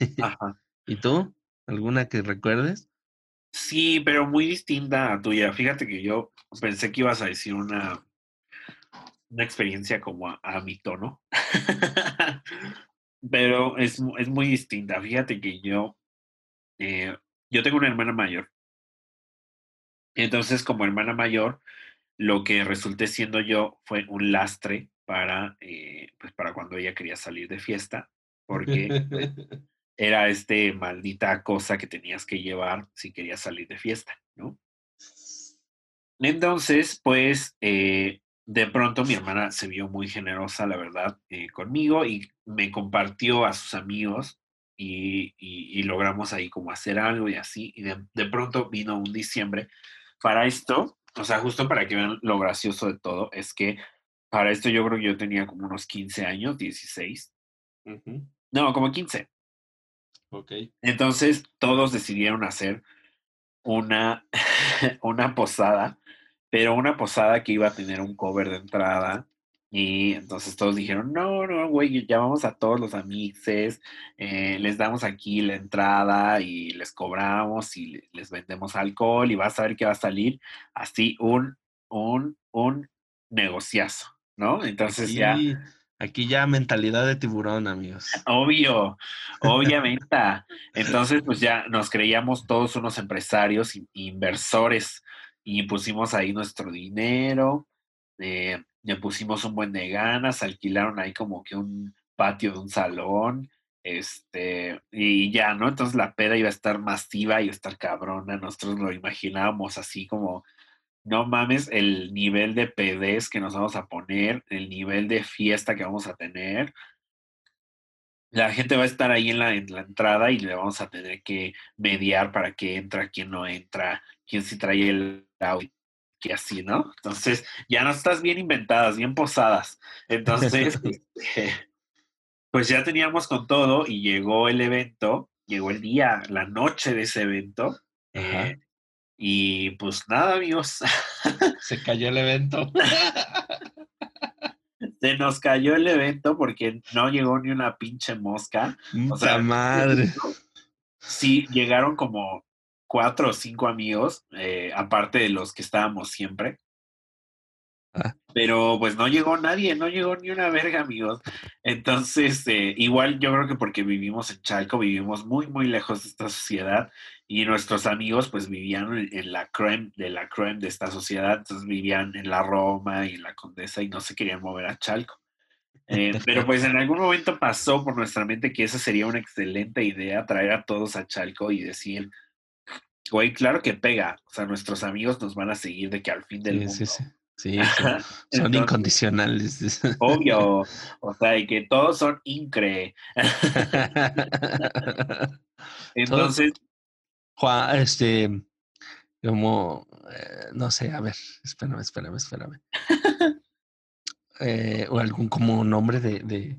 ¿Y tú? ¿Alguna que recuerdes? Sí, pero muy distinta a tuya. Fíjate que yo pensé que ibas a decir una, una experiencia como a, mi tono. pero es, es, muy distinta. Fíjate que yo, eh, yo tengo una hermana mayor. Entonces, como hermana mayor, lo que resulté siendo yo fue un lastre para, eh, pues para cuando ella quería salir de fiesta, porque pues, era este maldita cosa que tenías que llevar si querías salir de fiesta, ¿no? Entonces, pues, eh, de pronto mi hermana se vio muy generosa, la verdad, eh, conmigo y me compartió a sus amigos y, y, logramos ahí como hacer algo y así. Y de, de, pronto vino un diciembre. Para esto, o sea, justo para que vean lo gracioso de todo, es que para esto yo creo que yo tenía como unos 15 años, 16. No, como 15. Ok. Entonces todos decidieron hacer una, una posada, pero una posada que iba a tener un cover de entrada. Y entonces todos dijeron, no, no, güey, llamamos a todos los amixes, eh, les damos aquí la entrada y les cobramos y les vendemos alcohol y vas a ver qué va a salir. Así un, un, un negociazo, ¿no? Entonces ya Aquí ya mentalidad de tiburón, amigos. Obvio, obviamente. Entonces, pues ya nos creíamos todos unos empresarios inversores y pusimos ahí nuestro dinero, eh, le pusimos un buen de ganas, alquilaron ahí como que un patio de un salón, este, y ya, ¿no? Entonces la peda iba a estar masiva, iba a estar cabrona, nosotros lo imaginábamos así como no mames el nivel de pedez que nos vamos a poner, el nivel de fiesta que vamos a tener. La gente va a estar ahí en la, en la entrada y le vamos a tener que mediar para que entra, quién no entra, quién sí trae el audio, que así, ¿no? Entonces, ya no estás bien inventadas, bien posadas. Entonces, este, pues ya teníamos con todo y llegó el evento, llegó el día, la noche de ese evento. Eh, y pues nada, amigos. Se cayó el evento. Se nos cayó el evento porque no llegó ni una pinche mosca. O sea, madre. Sí, llegaron como cuatro o cinco amigos, eh, aparte de los que estábamos siempre. Ah. Pero pues no llegó nadie, no llegó ni una verga, amigos. Entonces, eh, igual yo creo que porque vivimos en Chalco, vivimos muy, muy lejos de esta sociedad y nuestros amigos pues vivían en, la creme de la creme de esta sociedad, entonces vivían en la Roma y en la Condesa y no se querían mover a Chalco. Eh, pero pues en algún momento pasó por nuestra mente que esa sería una excelente idea, traer a todos a Chalco y decir, güey, claro que pega, o sea, nuestros amigos nos van a seguir de que al fin del mundo. Sí, sí. Sí, son, incondicionales. Obvio, o sea, y que todos son incre. Entonces. Juan, este, como, eh, no sé, a ver, espérame, espérame, espérame. Eh, o algún como nombre de, de,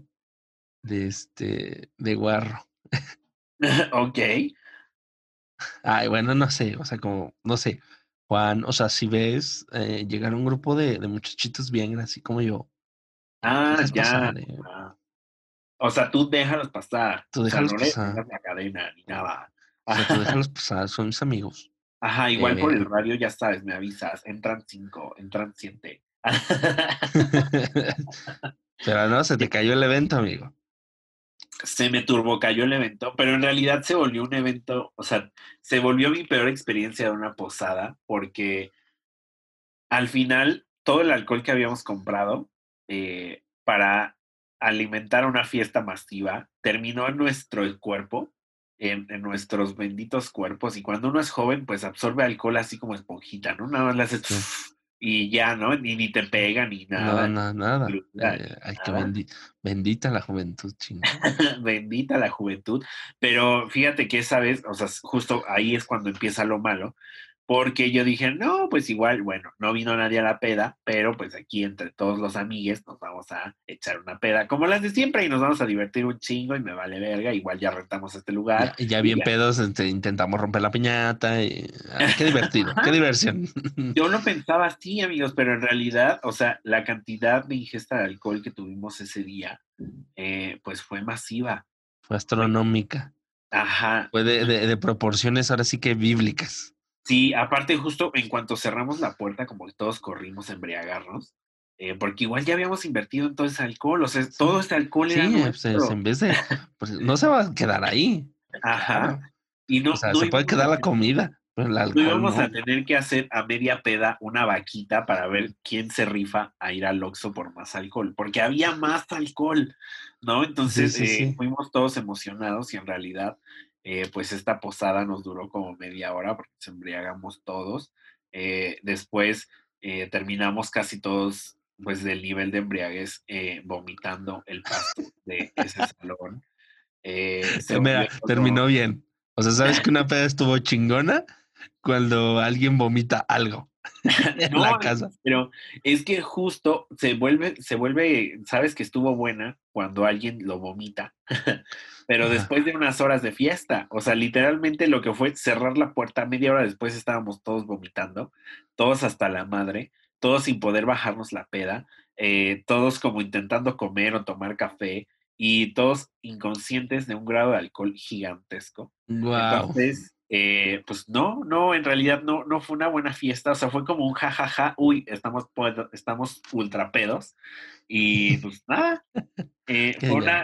de este, de guarro. ok. Ay, bueno, no sé, o sea, como, no sé, Juan, o sea, si ves eh, llegar un grupo de, de, muchachitos bien, así como yo. Ah, ya. Eh. Ah. O sea, tú déjalos pasar. Tú déjalos o sea, no pasar. la cadena ni nada. O sea, tú déjalos pasar, son mis amigos. Ajá, igual por el eh. radio, ya sabes, me avisas, entran cinco, entran siete. Pero no, se te cayó el evento, amigo se me turbocayó el evento, pero en realidad se volvió un evento, o sea, se volvió mi peor experiencia de una posada, porque al final todo el alcohol que habíamos comprado eh, para alimentar una fiesta masiva terminó en nuestro cuerpo, en, nuestros benditos cuerpos, y cuando uno es joven, pues absorbe alcohol así como esponjita, ¿no? Nada más le y ya, ¿no? Ni, ni te pega ni nada. No, no, nada. Eh, que bendita la juventud, chingada. bendita la juventud. Pero fíjate que esa vez, o sea, justo ahí es cuando empieza lo malo, porque yo dije, no, pues igual, bueno, no vino nadie a la peda, pero pues aquí entre todos los amigues nos vamos a echar una peda como las de siempre y nos vamos a divertir un chingo y me vale verga, igual ya rentamos este lugar. Y ya, bien pedos, este, intentamos romper la piñata y ah, qué divertido, qué diversión. Yo lo pensaba así, amigos, pero en realidad, o sea, la cantidad de ingesta de alcohol que tuvimos ese día, eh, pues fue masiva. Fue astronómica. Ajá. Fue de, de proporciones ahora sí que bíblicas. Sí, aparte justo en cuanto cerramos la puerta, como que todos corrimos a embriagarnos, eh, porque igual ya habíamos invertido en todo ese alcohol, o sea, todo este alcohol sí, pues, en vez de, pues no se va a quedar ahí. Ajá. Y no, o sea, se puede quedar la comida. Pero el alcohol, no íbamos a tener que hacer a media peda una vaquita para ver quién se rifa a ir al Oxxo por más alcohol, porque había más alcohol, ¿no? Entonces eh, fuimos todos emocionados y en realidad eh, pues esta posada nos duró como media hora porque se embriagamos todos. Eh, después eh, terminamos casi todos pues del nivel de embriaguez vomitando el pasto de ese salón. Mira, terminó bien. O sea, ¿sabes que una peda estuvo chingona? Cuando alguien vomita algo en la casa. Pero es que justo se vuelve, se vuelve, sabes que estuvo buena cuando alguien lo vomita. pero después de unas horas de fiesta. O sea, literalmente lo que fue cerrar la puerta, media hora después estábamos todos vomitando, todos hasta la madre, todos sin poder bajarnos la peda, eh, todos como intentando comer o tomar café y todos inconscientes de un grado de alcohol gigantesco. Entonces, eh, pues no, no, en realidad no, no fue una buena fiesta, o sea, fue como un jajaja, uy, estamos, estamos ultra pedos. Y pues nada, eh, una,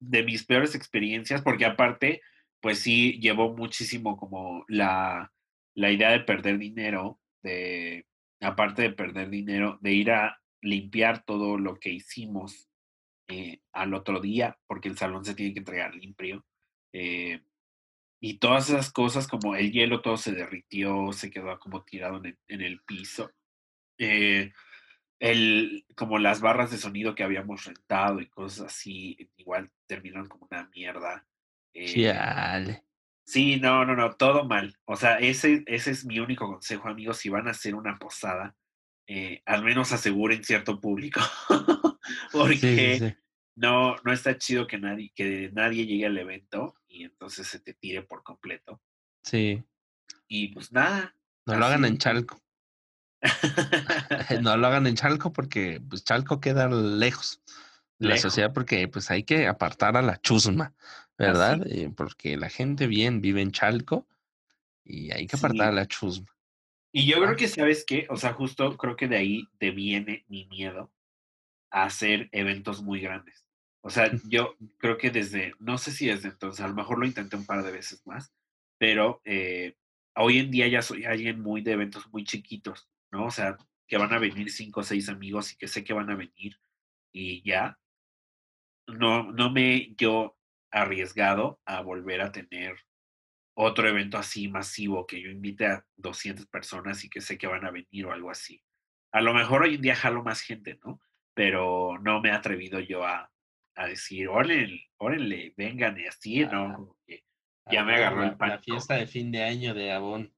de mis peores experiencias, porque aparte, pues sí, llevó muchísimo como la, la idea de perder dinero, de, aparte de perder dinero, de ir a limpiar todo lo que hicimos eh, al otro día, porque el salón se tiene que entregar limpio. Eh, y todas esas cosas, como el hielo todo se derritió, se quedó como tirado en el, en el piso. Eh, el, como las barras de sonido que habíamos rentado y cosas así, igual terminaron como una mierda. Eh, sí, no, no, no, todo mal. O sea, ese, ese es mi único consejo, amigos, si van a hacer una posada, eh, al menos aseguren cierto público, porque No, no está chido que nadie, que nadie llegue al evento y entonces se te tire por completo. Sí. Y pues nada. No lo hagan en Chalco. no lo hagan en Chalco porque pues Chalco queda lejos de la sociedad porque pues hay que apartar a la chusma, ¿verdad? Eh, porque la gente bien vive en Chalco y hay que apartar a la chusma. Y yo creo que, ¿sabes qué? O sea, justo creo que de ahí te viene mi miedo a hacer eventos muy grandes. O sea, yo creo que desde, no sé si desde entonces, a lo mejor lo intenté un par de veces más, pero eh, hoy en día ya soy alguien muy de eventos muy chiquitos, ¿no? O sea, que van a venir cinco o seis amigos y que sé que van a venir y ya. No, no me yo arriesgado a volver a tener otro evento así masivo que yo invite a 200 personas y que sé que van a venir o algo así. A lo mejor hoy en día jalo más gente, ¿no? Pero no me he atrevido yo a, a decir, órale, vengan y así, ¿no? ya me agarró el pan. La fiesta de fin de año de Avon.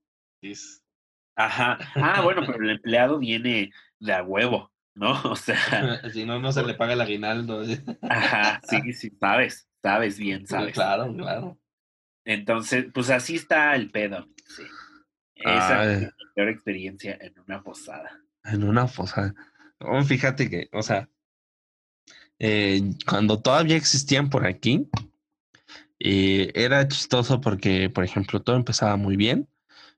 Ajá. Ah, bueno, pero el empleado viene de a huevo, ¿no? O sea. si no, no se le paga el aguinaldo. Ajá, sí, sí, sabes, sabes bien, sabes. Claro, claro. Entonces, pues así está el pedo. Sí. Esa es la peor experiencia en una posada. En una posada. Oh, fíjate que, o sea, eh, cuando todavía existían por aquí, eh, era chistoso porque, por ejemplo, todo empezaba muy bien.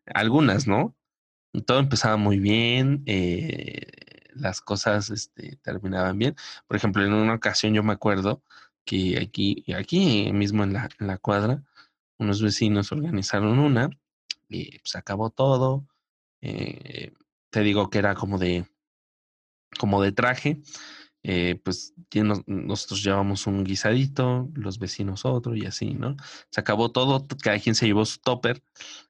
Algunas, ¿no? Todo empezaba muy bien. Eh, las cosas este, terminaban bien. Por ejemplo, en una ocasión yo me acuerdo que aquí, aquí mismo en la, en la cuadra, unos vecinos organizaron una y pues, acabó todo. te digo que era como de, como de traje eh, pues nosotros llevamos un guisadito, los vecinos otro y así, ¿no? Se acabó todo, cada quien se llevó su topper,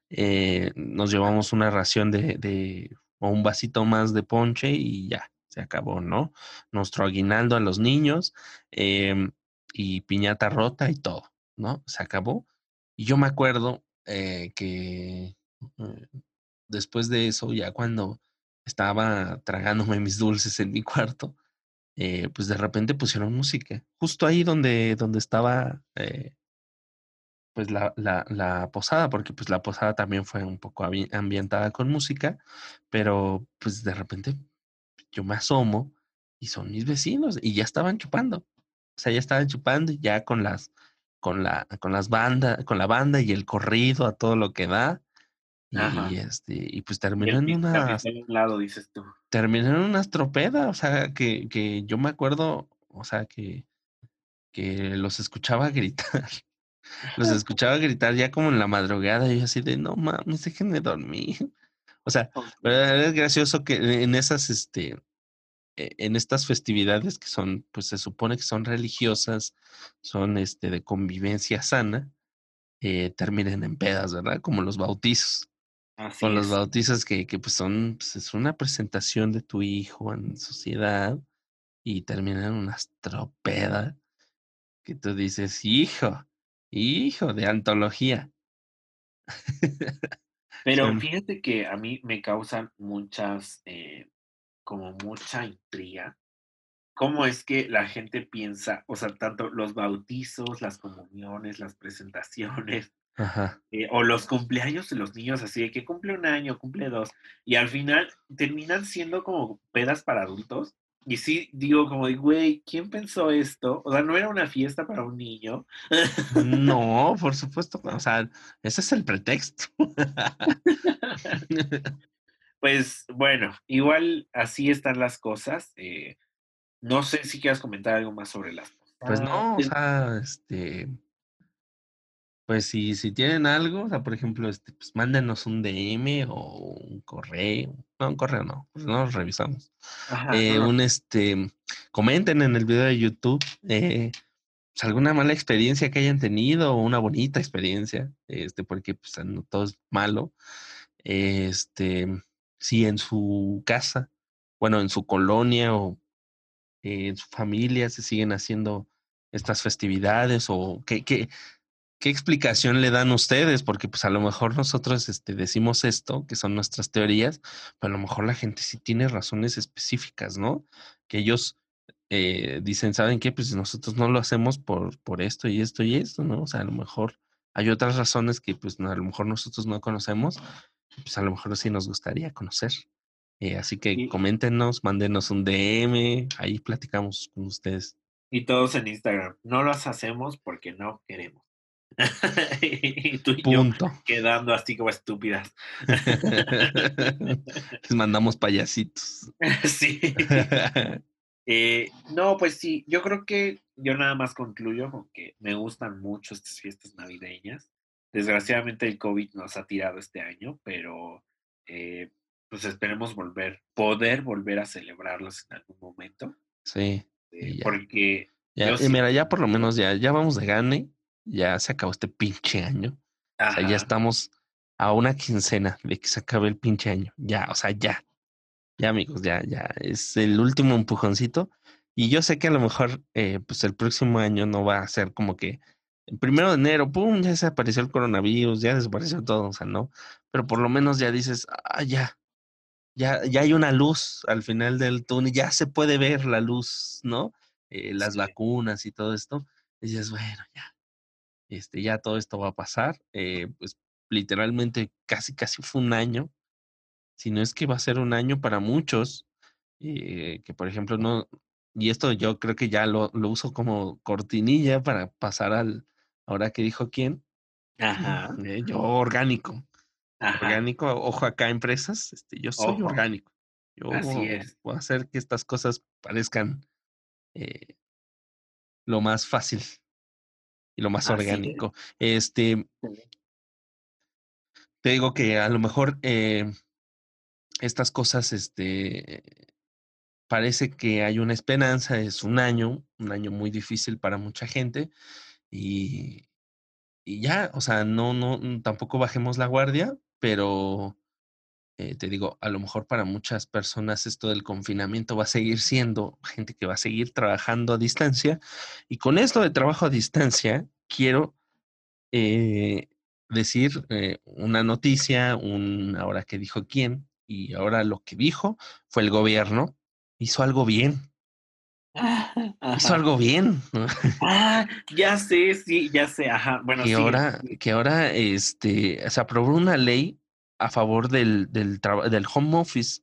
eh, nos llevamos una ración de, o un vasito más de ponche y ya, se acabó, ¿no? Nuestro aguinaldo a los niños em, y piñata rota y todo, ¿no? Se acabó. Y yo me acuerdo eh, que después de eso, ya cuando estaba tragándome mis dulces en mi cuarto, eh, pues de repente pusieron música. Justo ahí donde, donde estaba eh, pues la, la, la, posada, porque pues la posada también fue un poco ambientada con música, pero pues de repente yo me asomo y son mis vecinos y ya estaban chupando. O sea, ya estaban chupando y ya con las, con la, con las bandas, con la banda y el corrido a todo lo que da. Y, este, y pues terminó en una. lado, dices tú. Terminó en una estropeda, o sea, que, que yo me acuerdo, o sea, que, que los escuchaba gritar. los escuchaba gritar ya como en la madrugada, y yo así de no mames, déjenme dormir. O sea, es gracioso que en esas, este, e, en estas festividades que son, pues se supone que son religiosas, son este de convivencia sana, eh, terminen en pedas, ¿verdad? Como los bautizos con los bautizos que, que pues son, pues es una presentación de tu hijo en sociedad y terminan en una estropeda que tú dices, hijo, hijo de antología. Pero fíjate que a mí me causan muchas, eh, como mucha intriga. ¿Cómo es que la gente piensa, o sea, tanto los bautizos, las comuniones, las presentaciones, eh, o los cumpleaños de los niños, así de que cumple un año, cumple dos, y al final terminan siendo como pedas para adultos. Y sí, digo, como de, güey, ¿quién pensó esto? O sea, no era una fiesta para un niño. No, por supuesto. O sea, ese es el pretexto. Pues bueno, igual así están las cosas. Eh, no sé si quieras comentar algo más sobre las Pues no, o sea, este, pues si, si tienen algo, o sea, por ejemplo, este, pues mándenos un DM o un correo. No, un correo no, pues no los revisamos. eh, Un este, comenten en el video de YouTube eh, pues, alguna mala experiencia que hayan tenido o una bonita experiencia, este, porque pues no todo es malo. Este, si en su casa, bueno, en su colonia o en su familia se siguen haciendo estas festividades o que, que ¿qué explicación le dan ustedes? Porque pues a lo mejor nosotros este, decimos esto, que son nuestras teorías, pero a lo mejor la gente sí tiene razones específicas, ¿no? Que ellos eh, dicen, ¿saben qué? Pues nosotros no lo hacemos por, por esto y esto y esto, ¿no? O sea, a lo mejor hay otras razones que pues a lo mejor nosotros no conocemos, pues a lo mejor sí nos gustaría conocer. Eh, así que coméntenos, mándenos un DM, ahí platicamos con ustedes. Y todos en Instagram. No las hacemos porque no queremos. y tú y Punto. quedando así como estúpidas. Les mandamos payasitos. sí. Eh, no, pues sí, yo creo que yo nada más concluyo con que me gustan mucho estas fiestas navideñas. Desgraciadamente el COVID nos ha tirado este año, pero eh, pues esperemos volver, poder volver a celebrarlas en algún momento. Sí. Eh, porque... Ya, mira, ya por lo menos ya, ya vamos de gane, ya se acabó este pinche año. O sea, ya estamos a una quincena de que se acabe el pinche año. Ya, o sea, ya. Ya, amigos, ya, ya. Es el último empujoncito. Y yo sé que a lo mejor, eh, pues el próximo año no va a ser como que el primero de enero, pum, ya se apareció el coronavirus, ya desapareció todo, o sea, no. Pero por lo menos ya dices, ah, ya, ya, ya hay una luz al final del túnel, ya se puede ver la luz, ¿no? Eh, las vacunas y todo esto. Y dices, bueno, ya, este, ya todo esto va a pasar. Eh, pues literalmente casi, casi fue un año si no es que va a ser un año para muchos, eh, que por ejemplo no, y esto yo creo que ya lo, lo, uso como cortinilla para pasar al, ahora que dijo quién, Ajá. Eh, yo orgánico, orgánico, ojo acá empresas, este, yo soy orgánico, yo voy a hacer que estas cosas parezcan eh, lo más fácil y lo más orgánico. Este, te digo que a lo mejor eh, estas cosas, este, parece que hay una esperanza, es un año, un año muy difícil para mucha gente y, y ya, o sea, no, no, mm, tampoco bajemos la guardia, pero eh, te digo, a lo mejor para muchas personas esto del confinamiento va a seguir siendo gente que va a seguir trabajando a distancia y con esto de trabajo a distancia quiero eh, decir eh, una noticia, un ahora que dijo quién, y ahora lo que dijo fue el gobierno hizo algo bien. Hizo algo bien. Ah, ya sé, sí, ya sé, ajá. Bueno, que ahora, que ahora este, se aprobó una ley a favor del, del, del home office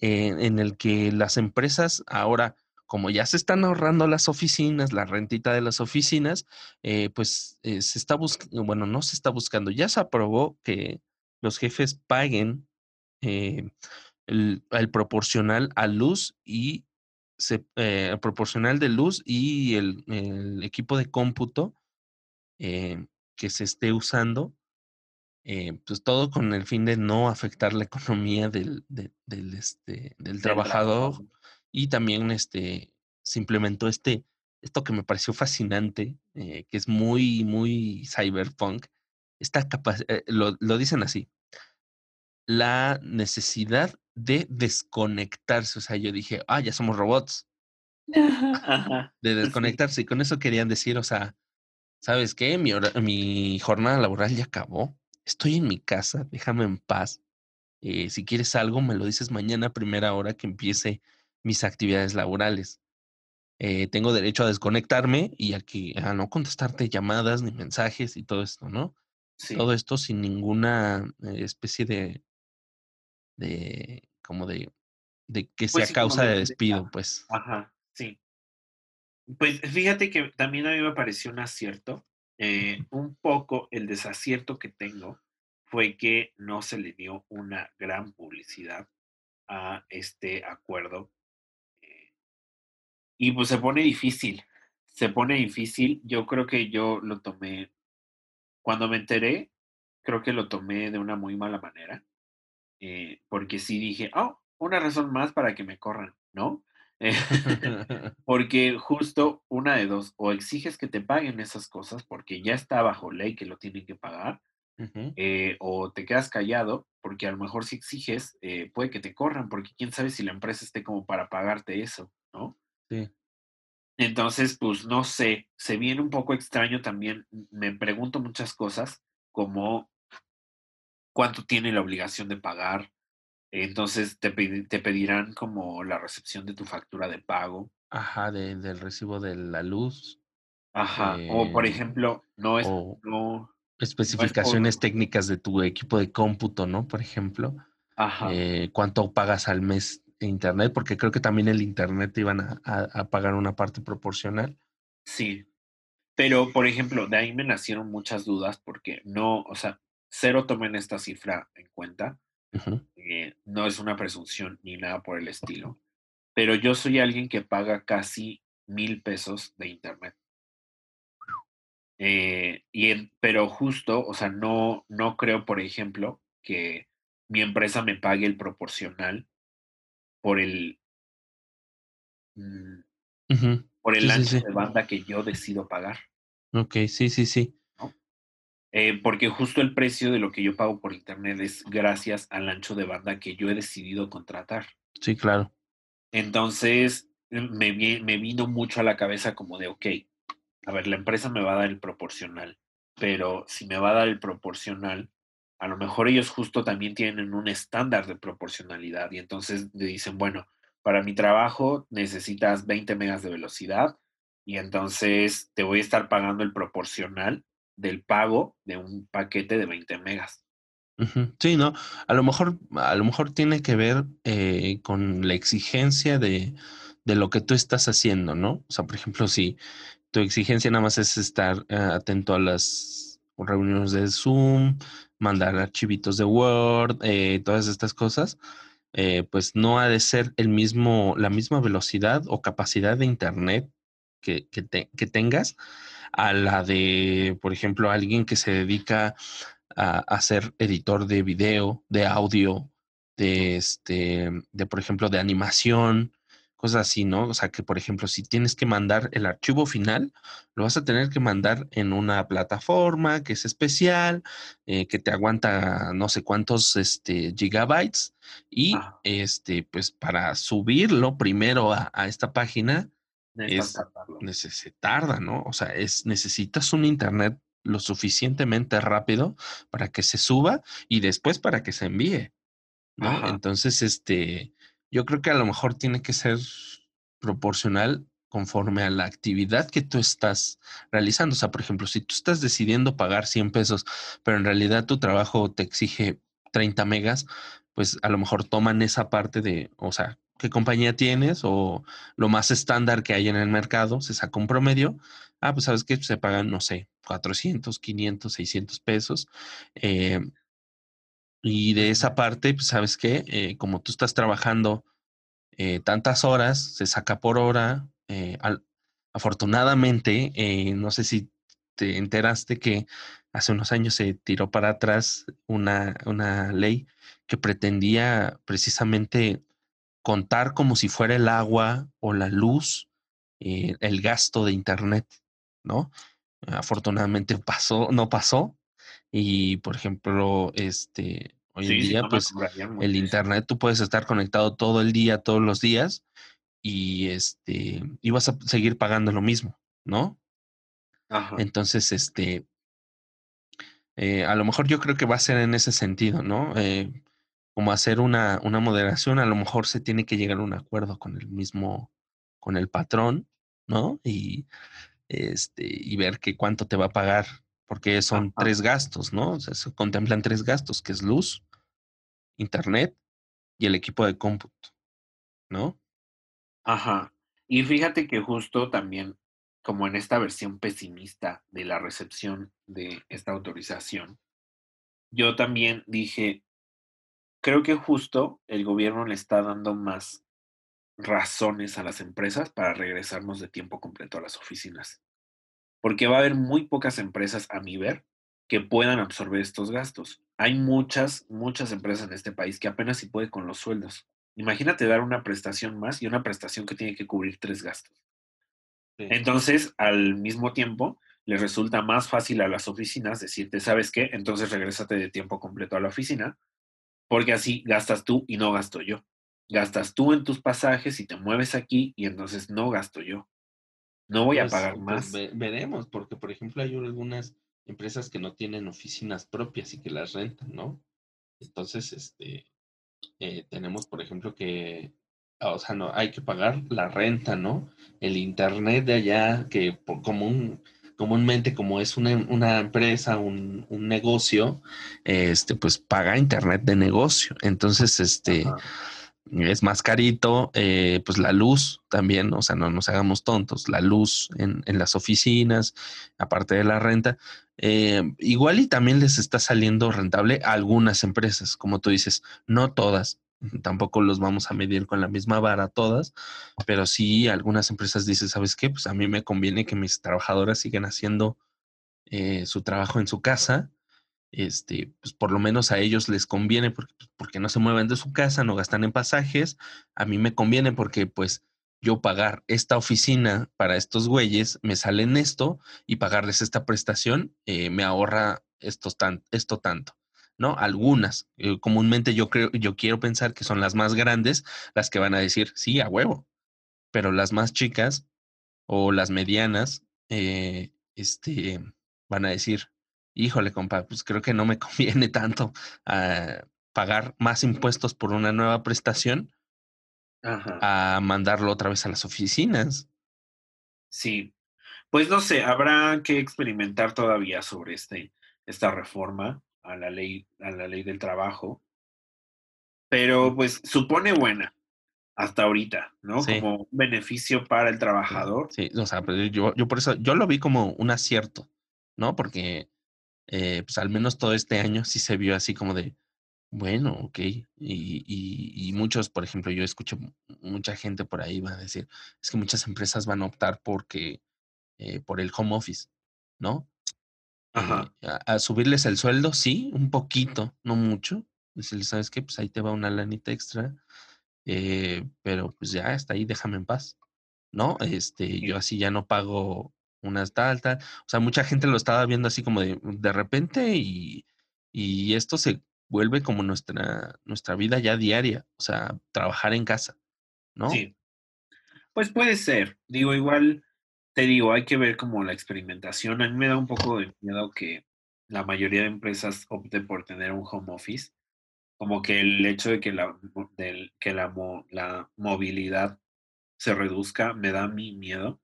eh, en el que las empresas ahora, como ya se están ahorrando las oficinas, la rentita de las oficinas, eh, pues eh, se está buscando, bueno, no se está buscando, ya se aprobó que los jefes paguen el, proporcional a luz y se, eh, proporcional de luz y el, equipo de cómputo que se esté usando, pues todo con el fin de no afectar la economía del, del, este, del trabajador y también este, se implementó este, esto que me pareció fascinante, que es muy, muy cyberpunk, esta lo, lo dicen así, la necesidad de desconectarse. O sea, yo dije, ah, ya somos robots. De desconectarse. Y con eso querían decir, o sea, ¿sabes qué? Mi, mi jornada laboral ya acabó. Estoy en mi casa, déjame en paz. Eh, si quieres algo, me lo dices mañana a primera hora que empiece mis actividades laborales. Eh, tengo derecho a desconectarme y a, que, a no contestarte llamadas ni mensajes y todo esto, ¿no? Todo esto sin ninguna eh, especie de de como de, de que sea pues causa de, despido, pues. Ajá, sí. Pues fíjate que también a mí me pareció un acierto. Eh, un poco el desacierto que tengo fue que no se le dio una gran publicidad a este acuerdo. Eh, y pues se pone difícil, se pone difícil. Yo creo que yo lo tomé, cuando me enteré, creo que lo tomé de una muy mala manera. Eh, porque sí dije, oh, una razón más para que me corran, ¿no? porque justo una de dos, o exiges que te paguen esas cosas porque ya está bajo ley que lo tienen que pagar, eh, o te quedas callado porque a lo mejor si exiges eh, puede que te corran porque quién sabe si la empresa esté como para pagarte eso, ¿no? Sí. Entonces, pues no sé, se viene un poco extraño también, me pregunto muchas cosas como cuánto tiene la obligación de pagar. Entonces te, te pedirán como la recepción de tu factura de pago. Ajá, del recibo de la luz. Ajá. o por eh, ejemplo, no es. No, especificaciones técnicas de tu equipo de cómputo, ¿no? Por ejemplo. Ajá. Eh, ¿Cuánto pagas al mes de internet? Porque creo que también el internet te iban a, a, pagar una parte proporcional. Sí. Pero, por ejemplo, de ahí me nacieron muchas dudas porque no, o sea, cero tomen esta cifra en cuenta. Eh, no es una presunción ni nada por el estilo. Pero yo soy alguien que paga casi mil pesos de internet. Eh, y pero justo, o sea, no, no creo, por ejemplo, que mi empresa me pague el proporcional por el mm, por el ancho de banda que yo decido pagar. Ok, sí, sí, sí. Eh, porque justo el precio de lo que yo pago por internet es gracias al ancho de banda que yo he decidido contratar. Sí, claro. Entonces, me, me vino mucho a la cabeza como de, ok, a ver, la empresa me va a dar el proporcional, pero si me va a dar el proporcional, a lo mejor ellos justo también tienen un estándar de proporcionalidad y entonces le dicen, bueno, para mi trabajo necesitas 20 megas de velocidad y entonces te voy a estar pagando el proporcional del pago de un paquete de 20 megas. Sí, no, a lo mejor, a lo mejor tiene que ver eh, con la exigencia de, de, lo que tú estás haciendo, ¿no? O sea, por ejemplo, si tu exigencia nada más es estar eh, atento a las reuniones de Zoom, mandar archivitos de Word, eh, todas estas cosas, pues no ha de ser el mismo, la misma velocidad o capacidad de Internet que, que tengas a la de, por ejemplo, alguien que se dedica a, ser editor de video, de audio, de este, de por ejemplo, de animación, cosas así, ¿no? O sea, que por ejemplo, si tienes que mandar el archivo final, lo vas a tener que mandar en una plataforma que es especial, eh, que te aguanta no sé cuántos este, gigabytes y este, pues para subirlo primero a, a esta página, es, se tarda, ¿no? O sea, es, necesitas un internet lo suficientemente rápido para que se suba y después para que se envíe, ¿no? Entonces, este, yo creo que a lo mejor tiene que ser proporcional conforme a la actividad que tú estás realizando. O sea, por ejemplo, si tú estás decidiendo pagar 100 pesos, pero en realidad tu trabajo te exige 30 megas, pues a lo mejor toman esa parte de, o sea, qué compañía tienes o lo más estándar que hay en el mercado, se saca un promedio. Ah, pues sabes que se pagan, no sé, 400, 500, 600 pesos. Eh, y de esa parte, pues sabes que eh, como tú estás trabajando eh, tantas horas, se saca por hora. afortunadamente, no sé si te enteraste que hace unos años se tiró para atrás una, una ley que pretendía precisamente contar como si fuera el agua o la luz eh, el gasto de internet, ¿no? Afortunadamente pasó, no pasó. Y por ejemplo, este, hoy en día, pues el internet, tú puedes estar conectado todo el día, todos los días, y este, y vas a seguir pagando lo mismo, ¿no? Entonces, este, eh, a lo mejor yo creo que va a ser en ese sentido, ¿no? Eh, como hacer una, una moderación, a lo mejor se tiene que llegar a un acuerdo con el mismo, con el patrón, ¿no? Y, este, y ver que cuánto te va a pagar, porque son tres gastos, ¿no? O sea, se contemplan tres gastos, que es luz, internet y el equipo de cómputo, ¿no? Ajá. Y fíjate que justo también, como en esta versión pesimista de la recepción de esta autorización, yo también dije, creo que justo el gobierno le está dando más razones a las empresas para regresarnos de tiempo completo a las oficinas. Porque va a haber muy pocas empresas, a mi ver, que puedan absorber estos gastos. Hay muchas, muchas empresas en este país que apenas si puede con los sueldos. Imagínate dar una prestación más y una prestación que tiene que cubrir tres gastos. Entonces, al mismo tiempo, les resulta más fácil a las oficinas decirte, ¿sabes qué? Entonces regrésate de tiempo completo a la oficina porque así gastas tú y no gasto yo. Gastas tú en tus pasajes y te mueves aquí y entonces no gasto yo. No voy a pues, pagar pues, más. veremos, porque por ejemplo hay algunas empresas que no tienen oficinas propias y que las rentan, ¿no? Entonces, este, eh, tenemos, por ejemplo, que, o sea, no, hay que pagar la renta, ¿no? El internet de allá, que por, como un, comúnmente como es una, una empresa, un, un, negocio, este, pues paga internet de negocio. Entonces, este, es más carito, eh, pues la luz también, o sea, no nos hagamos tontos, la luz en, las oficinas, aparte de la renta, eh, igual y también les está saliendo rentable a algunas empresas, como tú dices, no todas, tampoco los vamos a medir con la misma vara todas, pero sí algunas empresas dicen, ¿sabes qué? Pues a mí me conviene que mis trabajadoras sigan haciendo eh, su trabajo en su casa este, pues por lo menos a ellos les conviene porque, pues, porque no se mueven de su casa, no gastan en pasajes. A mí me conviene porque pues yo pagar esta oficina para estos güeyes me sale en esto y pagarles esta prestación eh, me ahorra esto tanto. ¿No? Algunas, eh, comúnmente yo creo, yo quiero pensar que son las más grandes las que van a decir, sí, a huevo, pero las más chicas o las medianas, eh, este, van a decir, híjole, compa, pues creo que no me conviene tanto ah, pagar más impuestos por una nueva prestación a mandarlo otra vez a las oficinas. Sí, pues no sé, habrá que experimentar todavía sobre este, esta reforma a la ley, a la ley del trabajo. Pero pues supone buena hasta ahorita, ¿no? Como un beneficio para el trabajador. Sí, o sea, pues yo, yo por eso, yo lo vi como un acierto, ¿no? Porque eh, pues al menos todo este año sí se vio así como de, bueno, ok. Y, y, muchos, por ejemplo, yo escucho mucha gente por ahí va a decir, es que muchas empresas van a optar porque, eh, por el home office, ¿no? Eh, Ajá. a, subirles el sueldo, sí, un poquito, no mucho. Decirles, ¿sabes qué? Pues ahí te va una lanita extra. pero pues ya, está ahí, déjame en paz. ¿No? Este, yo así ya no pago unas tal, tal. O sea, mucha gente lo estaba viendo así como de, de repente y, y esto se vuelve como nuestra, nuestra vida ya diaria, o sea, trabajar en casa, ¿no? Sí. Pues puede ser. Digo, igual, te digo, hay que ver como la experimentación. A mí me da un poco de miedo que la mayoría de empresas opten por tener un home office. Como que el hecho de que la, del, que la, la movilidad se reduzca me da mi miedo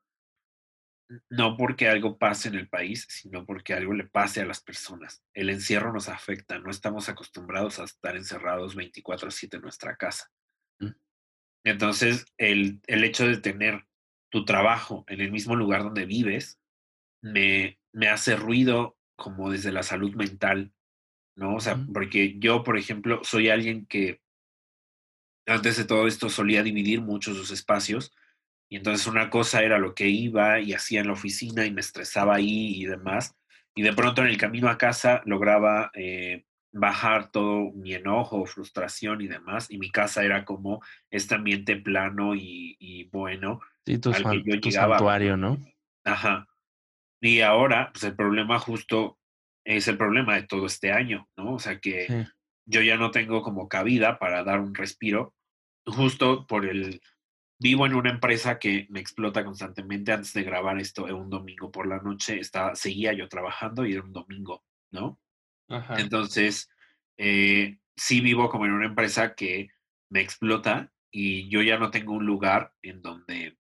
no porque algo pase en el país, sino porque algo le pase a las personas. El encierro nos afecta, no estamos acostumbrados a estar encerrados 24/7 en nuestra casa. Mm. Entonces, el, hecho de tener tu trabajo en el mismo lugar donde vives me, me hace ruido como desde la salud mental, ¿no? O sea, porque yo, por ejemplo, soy alguien que antes de todo esto solía dividir mucho sus espacios y entonces una cosa era lo que iba y hacía en la oficina y me estresaba ahí y demás. Y de pronto en el camino a casa lograba eh, bajar todo mi enojo, frustración y demás. Y mi casa era como este ambiente plano y, bueno. Sí, tu, al que yo llegaba. santuario, ¿no? Ajá. Y ahora, pues el problema justo es el problema de todo este año, ¿no? O sea que yo ya no tengo como cabida para dar un respiro, justo por el Vivo en una empresa que me explota constantemente. Antes de grabar esto, un domingo por la noche, estaba, seguía yo trabajando y era un domingo, ¿no? Entonces, eh, sí vivo como en una empresa que me explota y yo ya no tengo un lugar en donde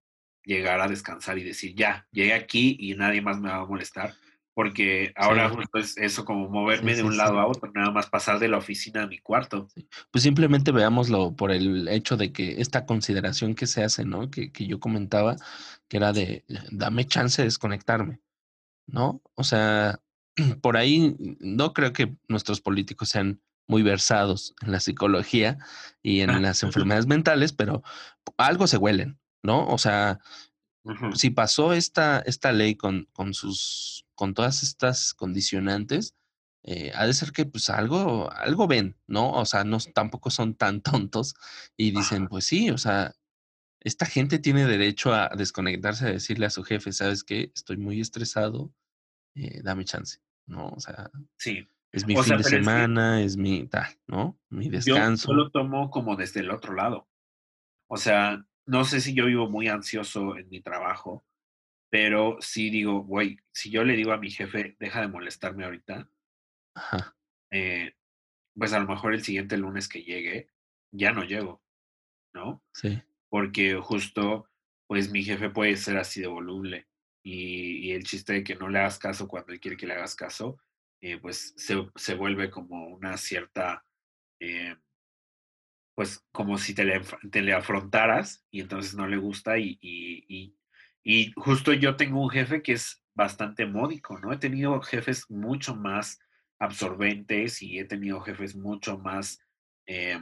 llegar a descansar y decir, ya, llegué aquí y nadie más me va a molestar porque ahora pues eso como moverme de un lado a otro, nada más pasar de la oficina a mi cuarto. Pues simplemente veámoslo por el hecho de que esta consideración que se hace, ¿no? Que, que yo comentaba, que era de, dame chance de desconectarme, ¿no? O sea, por ahí no creo que nuestros políticos sean muy versados en la psicología y en las enfermedades mentales, pero algo se huelen, ¿no? O sea, si pasó esta, esta ley con, con sus con todas estas condicionantes, eh, ha de ser que pues algo, algo ven, ¿no? O sea, no tampoco son tan tontos y dicen, pues sí, o sea, esta gente tiene derecho a desconectarse, a decirle a su jefe, ¿sabes qué? Estoy muy estresado, eh, dame chance, ¿no? O sea, sí. es mi fin de semana, es, mi tal, ¿no? Mi descanso. Yo lo tomo como desde el otro lado. O sea, no sé si yo vivo muy ansioso en mi trabajo, pero sí digo, güey, si yo le digo a mi jefe, deja de molestarme ahorita, eh, pues a lo mejor el siguiente lunes que llegue, ya no llego, ¿no? Sí. Porque justo, pues mi jefe puede ser así de voluble. Y, el chiste de que no le hagas caso cuando él quiere que le hagas caso, eh, pues se, se, vuelve como una cierta, eh, pues como si te le, afrontaras y entonces no le gusta y, y, y, justo yo tengo un jefe que es bastante módico, ¿no? He tenido jefes mucho más absorbentes y he tenido jefes mucho más eh,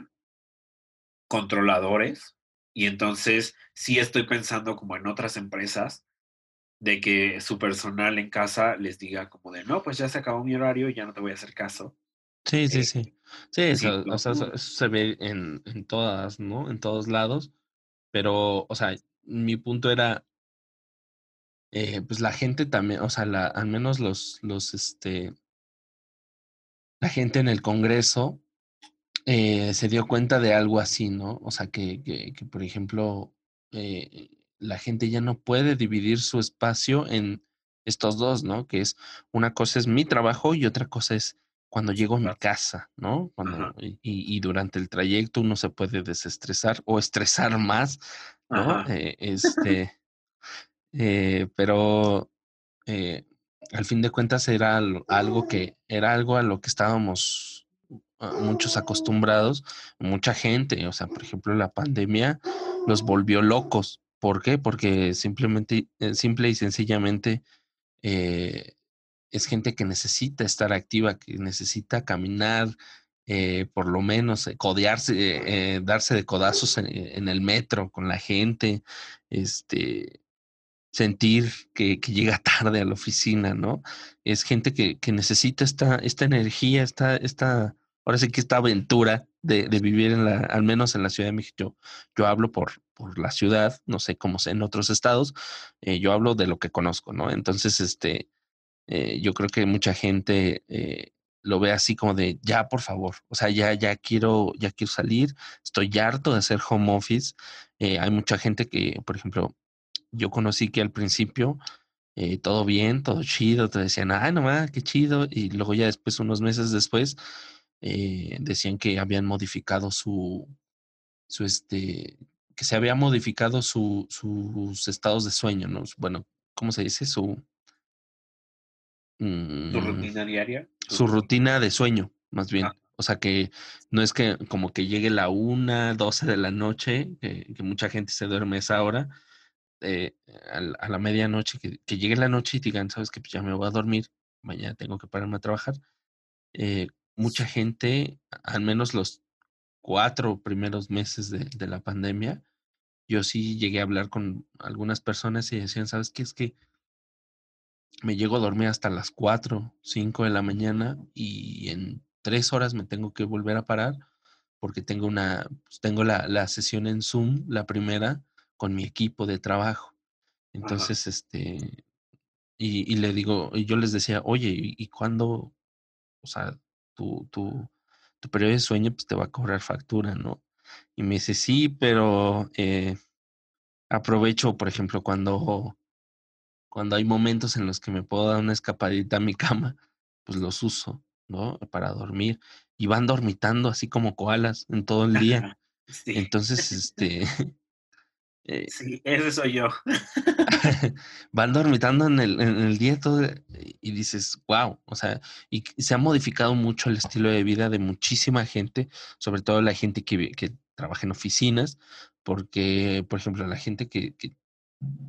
controladores y entonces sí estoy pensando como en otras empresas de que su personal en casa les diga como de, no, pues ya se acabó mi horario y ya no te voy a hacer caso. Sí, sí, sí. Sí, eso, o sea, eso, se ve en, en todas, ¿no? En todos lados. Pero, o sea, mi punto era, eh, pues la gente también, o sea, la, al menos los, los, este, la gente en el Congreso eh, se dio cuenta de algo así, ¿no? O sea, que, que, que por ejemplo, eh, la gente ya no puede dividir su espacio en estos dos, ¿no? Que es una cosa es mi trabajo y otra cosa es cuando llego a mi casa, ¿no? Cuando, y, y, durante el trayecto uno se puede desestresar o estresar más, ¿no? Eh, este, eh, pero eh, al fin de cuentas era algo que era algo a lo que estábamos ah, muchos acostumbrados, mucha gente, o sea, por ejemplo, la pandemia los volvió locos. ¿Por qué? Porque simplemente, simple y sencillamente, eh, es gente que necesita estar activa, que necesita caminar, eh, por lo menos eh, codearse, eh, darse de codazos en, el metro con la gente, este, sentir que, llega tarde a la oficina, ¿no? Es gente que, que necesita esta, esta energía, esta, esta, ahora sí que esta aventura de, vivir en la, al menos en la Ciudad de México. Yo, hablo por, por la ciudad, no sé cómo sea en otros estados, yo hablo de lo que conozco, ¿no? Entonces, este, eh, yo creo que mucha gente eh, lo ve así como de ya, por favor, o sea, ya, ya quiero, ya quiero salir, estoy harto de hacer home office. Eh, hay mucha gente que, por ejemplo, yo conocí que al principio todo bien, todo chido, te decían, ah, no más, qué chido, y luego ya después, unos meses después, decían que habían modificado su, su este, que se había modificado su, sus estados de sueño, ¿no? Bueno, ¿cómo se dice? Su, ¿Su mm, rutina diaria? Su rutina de sueño, más bien. Ah. O sea que no es que como que llegue la una, doce de la noche, que mucha gente se duerme a esa hora, eh, a, la medianoche, que, llegue la noche y digan, sabes que pues ya me voy a dormir, mañana tengo que pararme a trabajar. Eh, mucha gente, al menos los cuatro primeros meses de, de, la pandemia, yo sí llegué a hablar con algunas personas y decían, ¿sabes qué? Es que me llego a dormir hasta las 4, 5 de la mañana y en tres horas me tengo que volver a parar porque tengo una, pues, tengo la, la, sesión en Zoom, la primera, con mi equipo de trabajo. Entonces, este, y, y, le digo, y yo les decía, oye, ¿y, y cuándo, o sea, tu, tu, tu periodo de sueño, pues te va a cobrar factura, ¿no? Y me dice, sí, pero eh, aprovecho, por ejemplo, cuando cuando hay momentos en los que me puedo dar una escapadita a mi cama, pues los uso, ¿no? Para dormir. Y van dormitando así como koalas en todo el día. Entonces, este... Eh, sí, ese soy yo. van dormitando en el, en el día todo y dices, wow, o sea, y se ha modificado mucho el estilo de vida de muchísima gente, sobre todo la gente que, que trabaja en oficinas, porque, por ejemplo, la gente que, que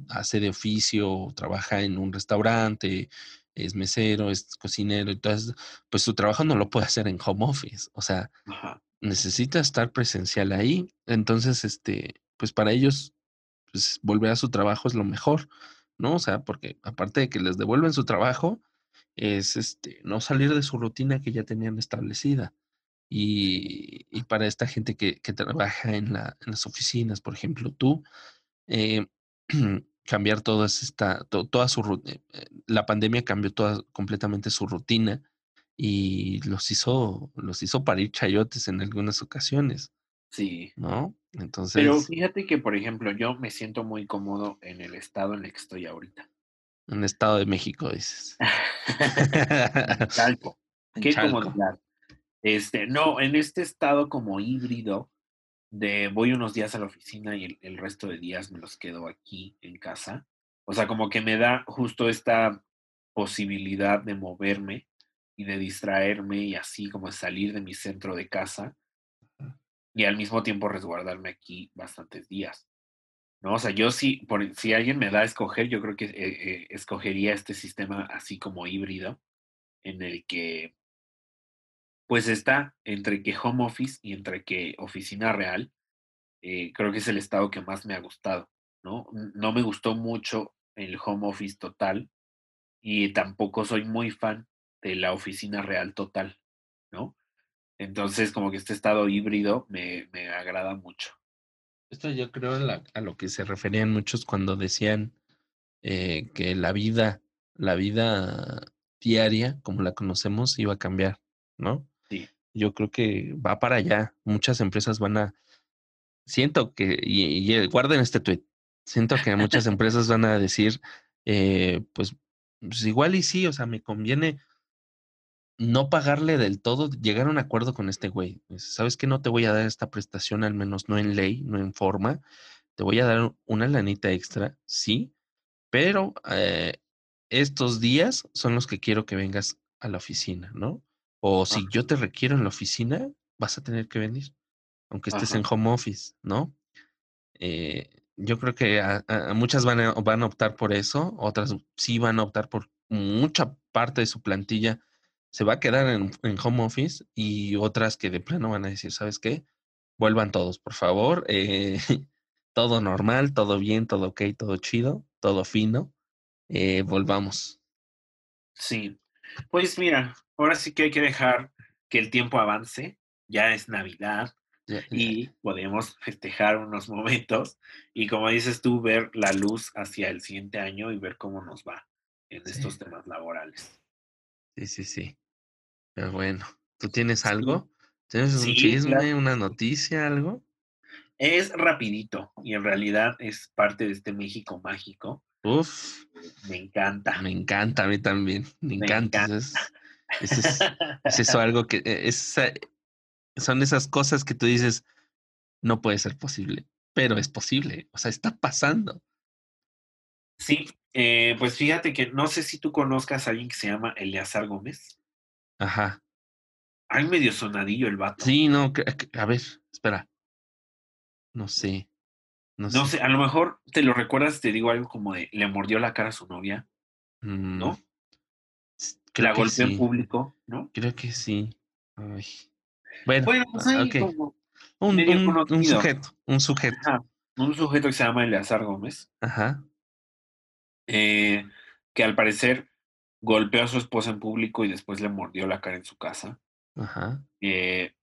hace de oficio, trabaja en un restaurante, es mesero, es cocinero, entonces, pues su trabajo no lo puede hacer en home office, o sea, necesita estar presencial ahí, entonces, este, pues para ellos, pues volver a su trabajo es lo mejor, ¿no? O sea, porque aparte de que les devuelven su trabajo, es este, no salir de su rutina que ya tenían establecida. Y, y para esta gente que, que trabaja en, la, en las oficinas, por ejemplo, tú, eh, cambiar toda esta, toda su rutina. Eh, eh, la pandemia cambió toda, completamente su rutina y los hizo, los hizo parir chayotes en algunas ocasiones. Sí. ¿No? Entonces. Pero fíjate que, por ejemplo, yo me siento muy cómodo en el estado en el que estoy ahorita. En el estado de México, dices. Chalco. Qué comodidad. Este, no, en este estado como híbrido, de voy unos días a la oficina y el, resto de días me los quedo aquí en casa. O sea, como que me da justo esta posibilidad de moverme y de distraerme y así como salir de mi centro de casa. y al mismo tiempo resguardarme aquí bastantes días. ¿no? O sea, yo sí, por, si alguien me da a escoger, yo creo que eh, eh, escogería este sistema así como híbrido, en el que pues está entre que home office y entre que oficina real, eh, creo que es el estado que más me ha gustado, ¿no? No me gustó mucho el home office total y tampoco soy muy fan de la oficina real total, ¿no? Entonces, como que este estado híbrido me, me agrada mucho. Esto yo creo a lo que se referían muchos cuando decían eh, que la vida, la vida diaria, como la conocemos, iba a cambiar, ¿no? Yo creo que va para allá. Muchas empresas van a. Siento que, y, guarden este tweet. Siento que muchas empresas van a decir, eh, pues, pues igual y sí, o sea, me conviene no pagarle del todo, llegar a un acuerdo con este güey. ¿Sabes que No te voy a dar esta prestación, al menos no en ley, no en forma. Te voy a dar una lanita extra, sí, pero eh, estos días son los que quiero que vengas a la oficina, ¿no? O si yo te requiero en la oficina, vas a tener que venir, aunque estés en home office, ¿no? Eh, yo creo que a, muchas van a, van a optar por eso, otras sí van a optar por mucha parte de su plantilla se va a quedar en, home office y otras que de plano van a decir, ¿sabes qué? Vuelvan todos, por favor. Eh, todo normal, todo bien, todo ok, todo chido, todo fino. Eh, volvamos. Sí. Pues mira, ahora sí que hay que dejar que el tiempo avance. Ya es Navidad y podemos festejar unos momentos y como dices tú, ver la luz hacia el siguiente año y ver cómo nos va en estos temas laborales. Sí, sí, sí. Pero bueno, ¿tú tienes algo? ¿Tienes un chisme, una noticia, algo? Es rapidito y en realidad es parte de este México mágico. Uf. Me encanta. Me encanta a mí también. Me, encanta. Es, eso algo que e, es, son esas cosas que tú dices, no puede ser posible, pero es posible. O sea, está pasando. Sí, eh, pues fíjate que no sé si tú conozcas a alguien que se llama Eleazar Gómez. Ajá. Hay medio sonadillo el vato. Sí, no, a ver, espera. No sé. No, sé. a lo mejor te lo recuerdas, te digo algo como de le mordió la cara a su novia, ¿no? Mm, la golpeó en público, ¿no? Creo que sí. Bueno, pues ahí un, un, sujeto, un sujeto. un sujeto que se llama Eleazar Gómez. Ajá. Eh, que al parecer golpeó a su esposa en público y después le mordió la cara en su casa. Ajá. Eh,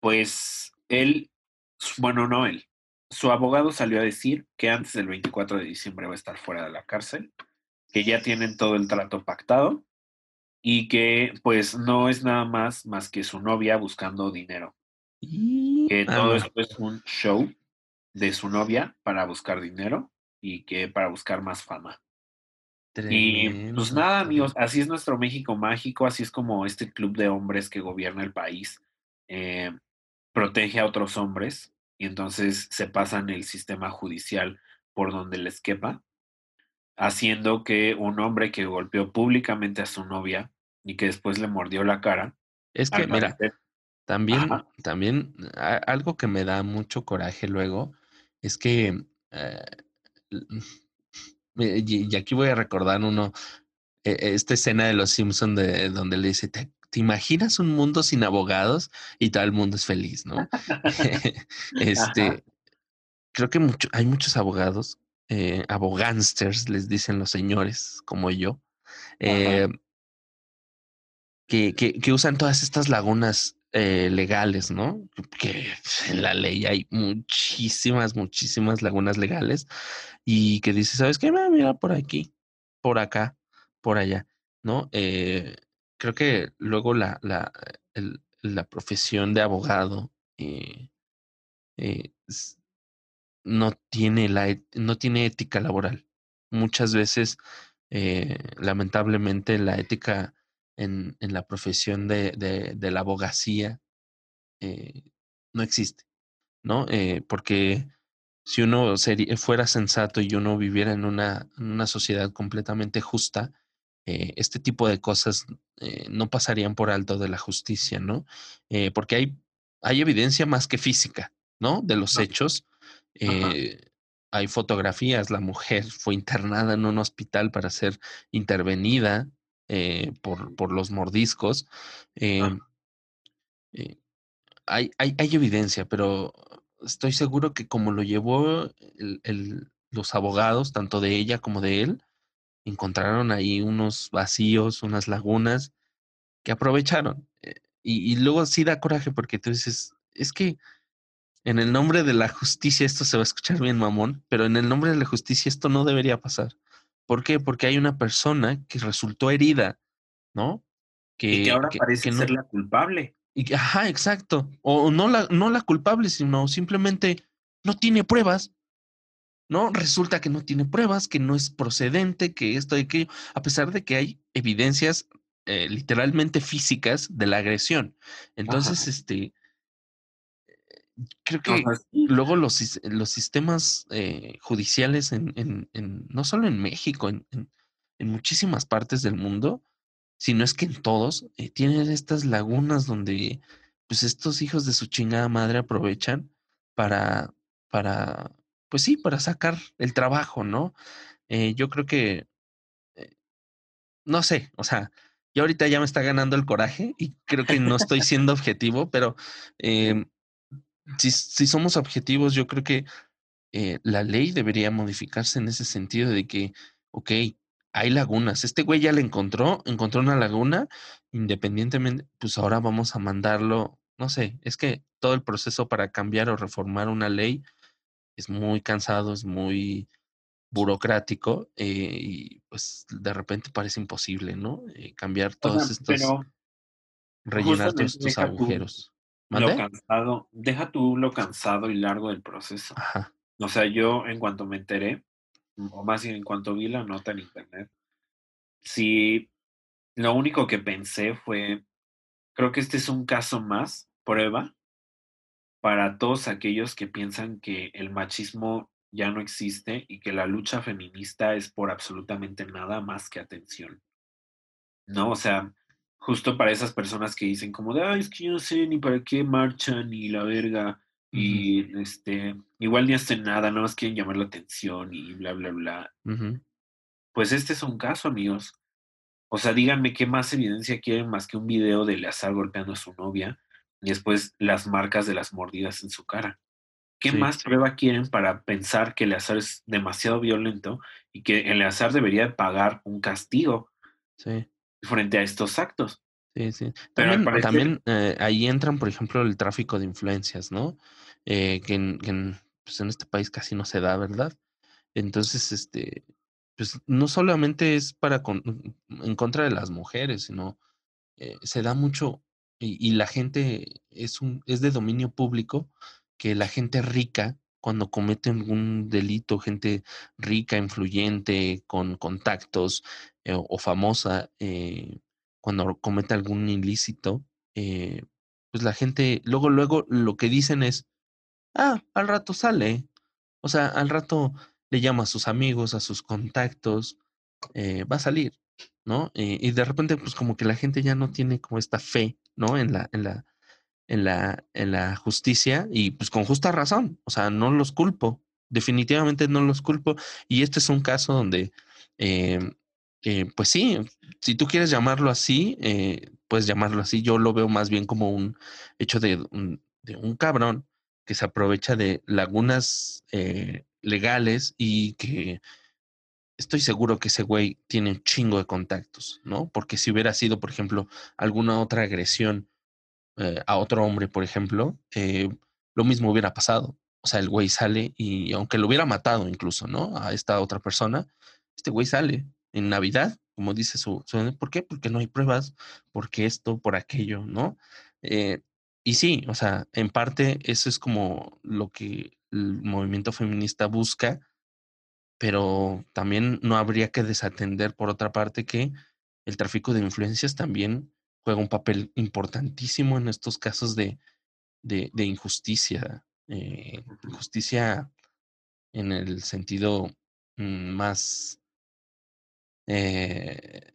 pues él, bueno, no él, su abogado salió a decir que antes del 24 de diciembre va a estar fuera de la cárcel, que ya tienen todo el trato pactado y que pues no es nada más más que su novia buscando dinero. Que todo esto es un show de su novia para buscar dinero y que para buscar más fama. Y pues nada, amigos, así es nuestro México mágico, así es como este club de hombres que gobierna el país eh, protege a otros hombres y entonces se pasan el sistema judicial por donde les quepa, haciendo que un hombre que golpeó públicamente a su novia y que después le mordió la cara. Es que, mira, también, también algo que me da mucho coraje luego es que eh, y, aquí voy a recordar uno, e, esta escena de Los Simpson de donde le dice, ¿Te, imaginas un mundo sin abogados? Y todo el mundo es feliz, ¿no? este, creo que mucho, hay muchos abogados, eh, abogánsters, les dicen los señores, como yo, eh, que, que, que, usan todas estas lagunas eh, legales, ¿no? Que en la ley hay muchísimas, muchísimas lagunas legales y que dice, ¿sabes qué? Mira, por aquí, por acá, por allá, ¿no? Eh, creo que luego la, la, la profesión de abogado eh, eh, no, tiene la, no tiene ética laboral. Muchas veces, lamentablemente, la ética en, en la profesión de, de, de la abogacía no existe, ¿no? porque si uno fuera sensato y uno viviera en una, una sociedad completamente justa, eh, este tipo de cosas eh, no pasarían por alto de la justicia, ¿no? Eh, porque hay, hay evidencia más que física, ¿no? De los hechos. Hay fotografías, la mujer fue internada en un hospital para ser intervenida por, por, los mordiscos. Hay, hay, hay, evidencia, pero estoy seguro que como lo llevó el, los abogados, tanto de ella como de él, encontraron ahí unos vacíos, unas lagunas que aprovecharon. Y, y, luego sí da coraje porque tú dices, es que en el nombre de la justicia, esto se va a escuchar bien mamón, pero en el nombre de la justicia esto no debería pasar. ¿Por qué? Porque hay una persona que resultó herida, ¿no? Que, y que ahora parece ser la culpable. Y, ajá, exacto. O no la, no la culpable, sino simplemente no tiene pruebas. ¿No? Resulta que no tiene pruebas, que no es procedente, que esto y aquello, a pesar de que hay evidencias eh, literalmente físicas de la agresión. Entonces, este, creo que luego los, los sistemas eh, judiciales en, en, en, no solo en México, en, en, muchísimas partes del mundo, sino es que en todos, eh, tienen estas lagunas donde pues estos hijos de su chingada madre aprovechan para, para, pues sí, para sacar el trabajo, ¿no? Eh, yo creo que, no sé, o sea, yo ahorita ya me está ganando el coraje y creo que no estoy siendo objetivo, pero eh, si, si somos objetivos, yo creo que eh, la ley debería modificarse en ese sentido de que, ok, hay lagunas. Este güey ya le encontró, encontró una laguna, independientemente, pues ahora vamos a mandarlo, no sé, es que todo el proceso para cambiar o reformar una ley es muy cansado, es muy burocrático eh, y pues de repente parece imposible, ¿no? Eh, cambiar todos estos, rellenar todos estos agujeros. Lo cansado, deja tú lo cansado y largo del proceso. O sea, yo en cuanto me enteré, o más bien en cuanto vi la nota en internet, sí, lo único que pensé fue, creo que este es un caso más, prueba, para todos aquellos que piensan que el machismo ya no existe y que la lucha feminista es por absolutamente nada más que atención. ¿No? O sea, justo para esas personas que dicen como de, ay, es que yo no sé ni para qué marchan ni la verga y este, igual ni hacen nada, nada más quieren llamar la atención y bla, bla, bla. Pues este es un caso, amigos. O sea, díganme qué más evidencia quieren más que un video de Eleazar golpeando a su novia y después las marcas de las mordidas en su cara. ¿Qué más prueba quieren para pensar que Eleazar es demasiado violento y que Eleazar debería pagar un castigo? Sí frente a estos actos. Sí, sí. También, también eh, ahí entran, por ejemplo, el tráfico de influencias, ¿no? Eh, que, en, pues en este país casi no se da, ¿verdad? Entonces, este, pues no solamente es para en contra de las mujeres, sino eh, se da mucho y, y, la gente es un es de dominio público que la gente rica cuando cometen algún delito, gente rica, influyente, con contactos eh, o famosa, eh, cuando comete algún ilícito, eh, pues la gente, luego, luego lo que dicen es, ah, al rato sale. O sea, al rato le llama a sus amigos, a sus contactos, va a salir, ¿no? y de repente, pues como que la gente ya no tiene como esta fe, ¿no? En la, en la, en la, en la justicia y pues con justa razón, o sea, no los culpo, definitivamente no los culpo y este es un caso donde, eh, eh, pues sí, si tú quieres llamarlo así, eh, puedes llamarlo así, yo lo veo más bien como un hecho de de un cabrón que se aprovecha de lagunas legales y que estoy seguro que ese güey tiene un chingo de contactos, ¿no? Porque si hubiera sido, por ejemplo, alguna otra agresión eh, a otro hombre, por ejemplo, eh, lo mismo hubiera pasado. O sea, el güey sale y aunque lo hubiera matado incluso, ¿no? A esta otra persona, este güey sale en Navidad, como dice su, ¿por qué? Porque no hay pruebas, porque esto, por aquello, ¿no? Eh, y sí, o sea, en parte eso es como lo que el movimiento feminista busca, pero también no habría que desatender por otra parte que el tráfico de influencias también juega un papel importantísimo en estos casos de, de, injusticia. Eh, injusticia en el sentido mm, más, eh,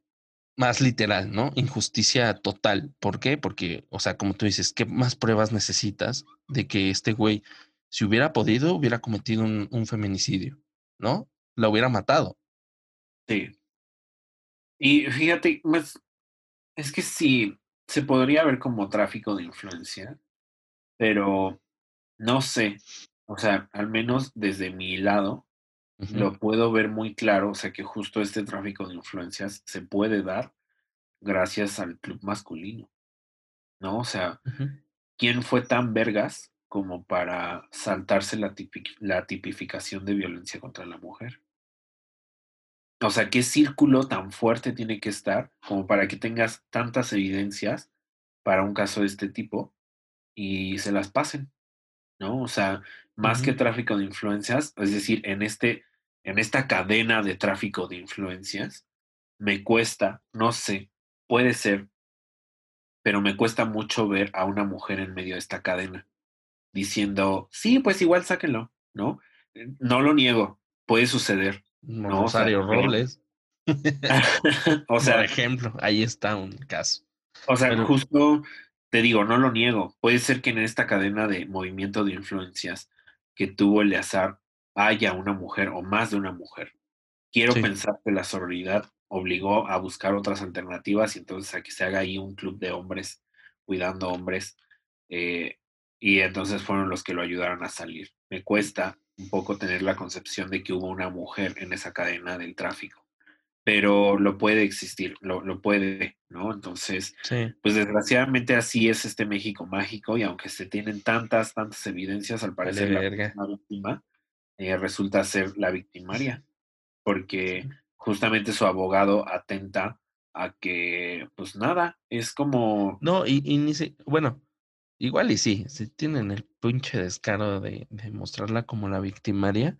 más literal, ¿no? Injusticia total. ¿Por qué? Porque, o sea, como tú dices, ¿qué más pruebas necesitas de que este güey si hubiera podido, hubiera cometido un, un feminicidio, ¿no? La hubiera matado. Sí. Y fíjate, pues, es que sí, se podría ver como tráfico de influencia, pero no sé, o sea, al menos desde mi lado, lo puedo ver muy claro, o sea, que justo este tráfico de influencias se puede dar gracias al club masculino, ¿no? O sea, ¿quién fue tan vergas como para saltarse la, la tipificación de violencia contra la mujer? O sea, ¿qué círculo tan fuerte tiene que estar como para que tengas tantas evidencias para un caso de este tipo y se las pasen? ¿No? O sea, más que tráfico de influencias, es decir, en, este, en esta cadena de tráfico de influencias, me cuesta, no sé, puede ser, pero me cuesta mucho ver a una mujer en medio de esta cadena diciendo, sí, pues igual sáquenlo, ¿no? No lo niego, puede suceder, no, Rosario Robles. o sea, por ejemplo, ahí está un caso. O sea, justo te digo, no lo niego. Puede ser que en esta cadena de movimiento de influencias que tuvo el azar haya una mujer o más de una mujer. Quiero pensar que la sororidad obligó a buscar otras alternativas y entonces a que se haga ahí un club de hombres cuidando hombres. Eh, y entonces fueron los que lo ayudaron a salir. Me cuesta un poco tener la concepción de que hubo una mujer en esa cadena del tráfico, pero lo puede existir, lo, lo puede, ¿no? Entonces, pues desgraciadamente así es este México mágico y aunque se tienen tantas, tantas evidencias, al parecer la víctima eh, resulta ser la victimaria, porque justamente su abogado atenta a que, pues nada, es como... No, y, y ni se, bueno, Igual y sí, sí tienen el pinche descaro de, mostrarla como la victimaria,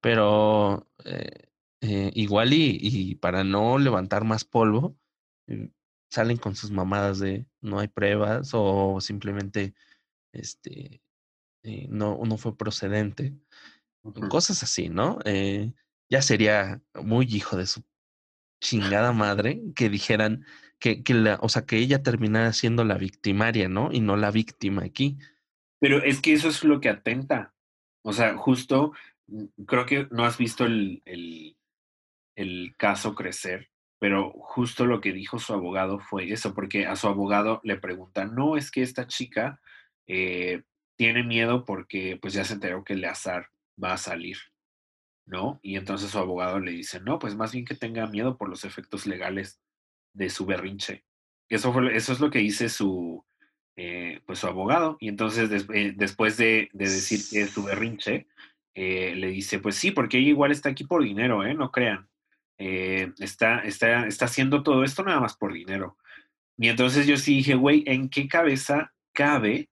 pero eh, eh, igual y, para no levantar más polvo, eh, salen con sus mamadas de no hay pruebas o simplemente este no, no fue procedente. Cosas así, ¿no? ya sería muy hijo de su chingada madre que dijeran, que, que la, o sea, que ella terminara siendo la victimaria, ¿no? Y no la víctima aquí. Pero es que eso es lo que atenta. O sea, justo, creo que no has visto el, el, el caso crecer, pero justo lo que dijo su abogado fue eso, porque a su abogado le preguntan, no, es que esta chica eh, tiene miedo porque pues ya se enteró que el azar va a salir, ¿no? Y entonces su abogado le dice, no, pues más bien que tenga miedo por los efectos legales de su berrinche. Eso, fue, eso es lo que dice su, eh, pues su abogado. Y entonces eh, después de, decir que es su berrinche, eh, le dice, pues sí, porque ella igual está aquí por dinero, ¿eh? No crean. está, está, está haciendo todo esto nada más por dinero. Y entonces yo sí dije, güey, ¿en qué cabeza cabe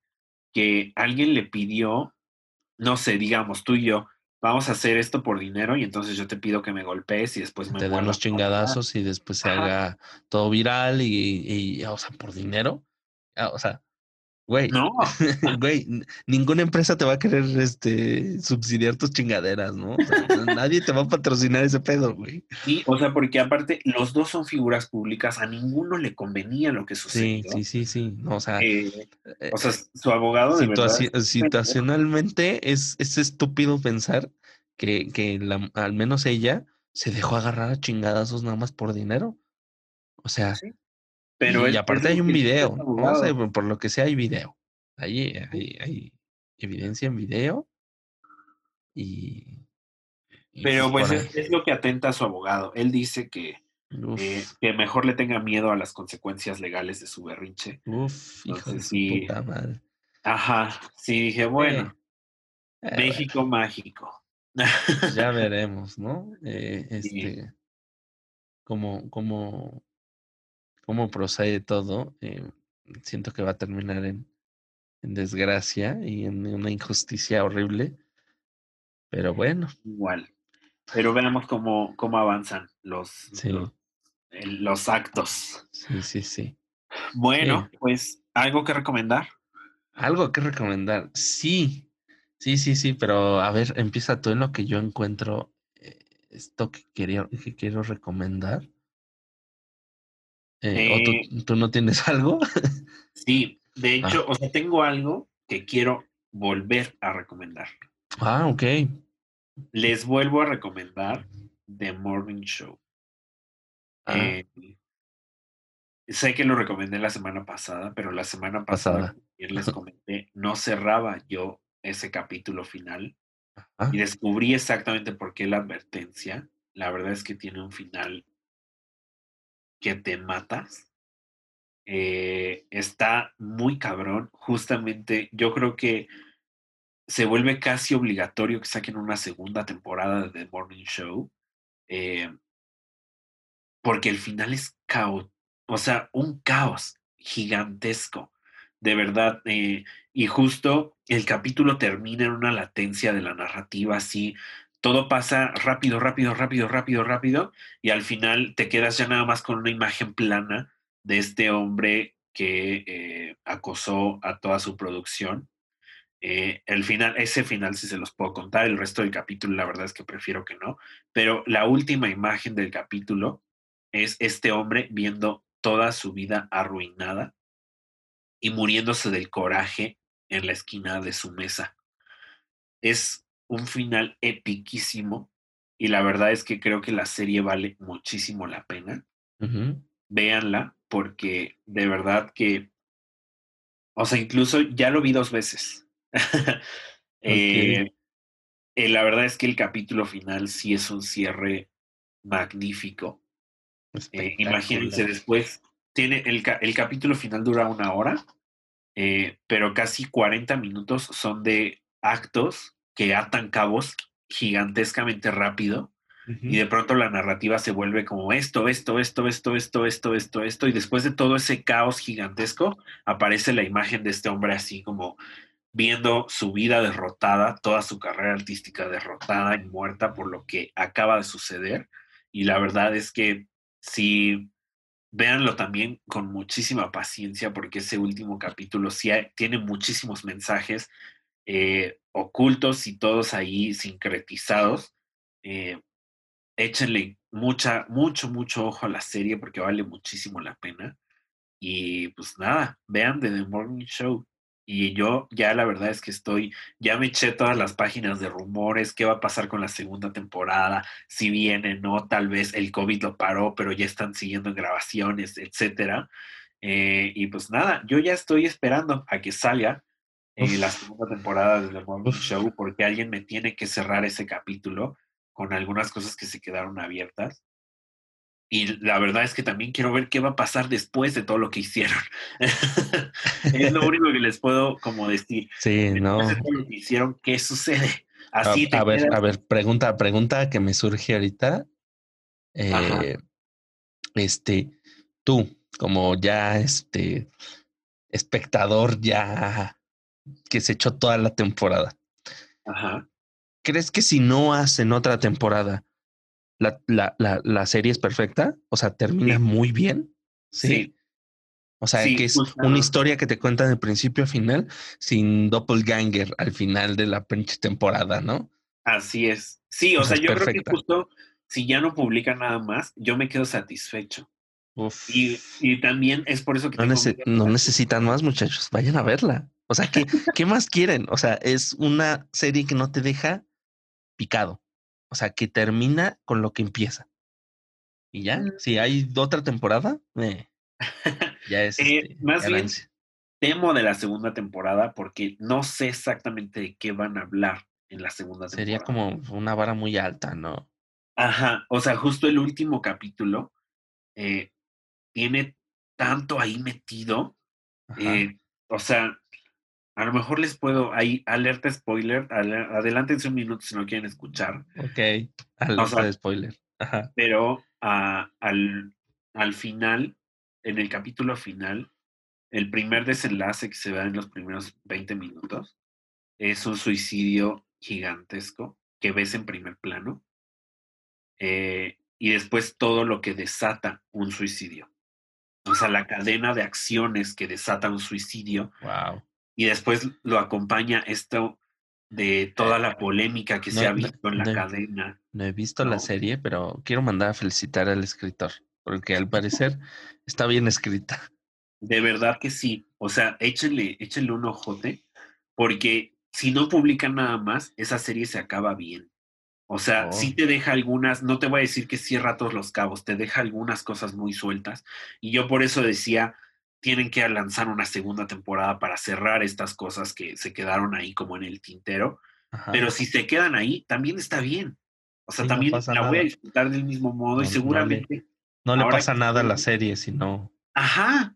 que alguien le pidió, no sé, digamos, tú y yo, vamos a hacer esto por dinero y entonces yo te pido que me golpees y después me te den los chingadazos y después se haga todo viral y, y, o sea, por dinero. Ah, o sea, Güey, no. güey, ninguna empresa te va a querer este, subsidiar tus chingaderas, ¿no? nadie te va a patrocinar ese pedo, güey. Sí, o sea, porque aparte los dos son figuras públicas, a ninguno le convenía lo que sucedió. Sí, sí, sí, sí. o sea, eh, eh, o sea su abogado de verdad, Situacionalmente es, es estúpido pensar que, que la, al menos ella se dejó agarrar a chingadazos nada más por dinero. O sea, y, aparte hay un video, por lo que sea hay video. Hay, hay, evidencia en video. Y. Pero pues es, lo que atenta a su abogado. Él dice que, eh, que mejor le tenga miedo a las consecuencias legales de su berrinche. Uf, hijo de su puta madre. Ajá, sí, dije, bueno, eh, México mágico. Pues ya veremos, ¿no? Eh, este, como, como cómo procede todo, eh, siento que va a terminar en, desgracia y en una injusticia horrible. Pero bueno. Igual. Pero veamos cómo, cómo avanzan los, los, actos. Sí, sí, sí. Bueno, pues, ¿algo que recomendar? Algo que recomendar. Sí, sí, sí, sí, pero a ver, empieza tú en lo que yo encuentro eh, esto que, quería, que quiero recomendar. Eh, ¿O tú, no tienes algo? sí, de ah. hecho, o sea, tengo algo que quiero volver a recomendar. Ah, ok. Les vuelvo a recomendar The Morning Show. Ah. Eh, sé que lo recomendé la semana pasada, pero la semana pasada, Pasada. les comenté, no cerraba yo ese capítulo final y descubrí exactamente por qué la advertencia. La verdad es que tiene un final que te matas. Eh, está muy cabrón. Justamente, yo creo que se vuelve casi obligatorio que saquen una segunda temporada de The Morning Show. eh, porque el final es caos, o sea, un caos gigantesco, de verdad. eh, y justo el capítulo termina en una latencia de la narrativa, así, todo pasa rápido, rápido, rápido, rápido, rápido, y al final te quedas ya nada más con una imagen plana de este hombre que eh, acosó a toda su producción. Eh, el final, ese final sí se los puedo contar, el resto del capítulo la verdad es que prefiero que no, pero la última imagen del capítulo es este hombre viendo toda su vida arruinada y muriéndose del coraje en la esquina de su mesa. Es un final epiquísimo y la verdad es que creo que la serie vale muchísimo la pena. ujú. Véanla porque de verdad que, o sea, incluso ya lo vi dos veces. Eh, eh, la verdad es que el capítulo final sí es un cierre magnífico. Eh, imagínense después, tiene el, el capítulo final dura una hora, pero casi 40 minutos son de actos que atan cabos gigantescamente rápido y de pronto la narrativa se vuelve como esto, esto, esto, esto, esto, esto, esto, esto, y después de todo ese caos gigantesco aparece la imagen de este hombre así como viendo su vida derrotada, toda su carrera artística derrotada y muerta por lo que acaba de suceder. Y la verdad es que si véanlo también con muchísima paciencia porque ese último capítulo sí hay- tiene muchísimos mensajes eh, ocultos y todos ahí sincretizados. Eh, échenle mucha, mucho, mucho ojo a la serie porque vale muchísimo la pena. Y pues nada, vean The, The Morning Show. Y yo ya la verdad es que estoy, ya me eché todas las páginas de rumores, qué va a pasar con la segunda temporada, si viene, no, tal vez el COVID lo paró, pero ya están siguiendo en grabaciones, etcétera. Eh, y pues nada, yo ya estoy esperando a que salga eh, la segunda temporada de The Morning. Show, porque alguien me tiene que cerrar ese capítulo con algunas cosas que se quedaron abiertas. Y la verdad es que también quiero ver qué va a pasar después de todo lo que hicieron. es lo único que les puedo como decir. Sí, no. Después de todo lo que hicieron, ¿qué sucede? A, Así te a ver, quedas- a ver, pregunta, pregunta que me surge ahorita. Eh, este, tú, como ya este espectador, ya que se echó toda la temporada, Ajá. ¿crees que si no hacen otra temporada, la, la, la, la serie es perfecta? O sea, termina Sí. muy bien. Sí. O sea, Sí, que es una historia que te cuentan de principio a final, sin doppelganger al final de la pinche temporada, ¿no? Así es. Sí, o, sea, yo creo que justo si ya no publican nada más, yo me quedo satisfecho. Uf. Y, y también es por eso que No, nece- necesitan más, muchachos. Vayan a verla. O sea, ¿qué, ¿qué más quieren? O sea, es una serie que no te deja picado. O sea, que termina con lo que empieza. Y ya, Mm. si hay otra temporada, eh, ya es Eh, este, más bien, temo de la segunda temporada porque no sé exactamente de qué van a hablar en la segunda Sería temporada. como una vara muy alta, ¿no? Ajá, o sea, justo el último capítulo eh, tiene tanto ahí metido, eh, o sea, a lo mejor les puedo, ahí, alerta spoiler, ale- adelántense un minuto si no quieren escuchar, ok. Alerta sea, de spoiler. Ajá. pero ah, al, al final, en el capítulo final, el primer desenlace que se da en los primeros 20 minutos es un suicidio gigantesco que ves en primer plano eh, y después todo lo que desata un suicidio. O sea, la cadena de acciones que desata un suicidio Wow. Y después lo acompaña esto de toda la polémica que No, se ha no, visto en la no. cadena. No he visto la serie, pero quiero mandar a felicitar al escritor, porque al parecer está bien escrita. De verdad que sí. O sea, échenle, échenle un ojote, porque si no publican nada más, esa serie se acaba bien. O sea, sí Oh. te deja algunas, no te voy a decir que cierra todos los cabos, te deja algunas cosas muy sueltas. Y yo por eso decía, tienen que lanzar una segunda temporada para cerrar estas cosas que se quedaron ahí como en el tintero. Ajá. Pero si se quedan ahí, también está bien. O sea, Sí, también la voy a disfrutar del mismo modo No- y no le- seguramente... no le pasa que nada a la serie, sino. Ajá.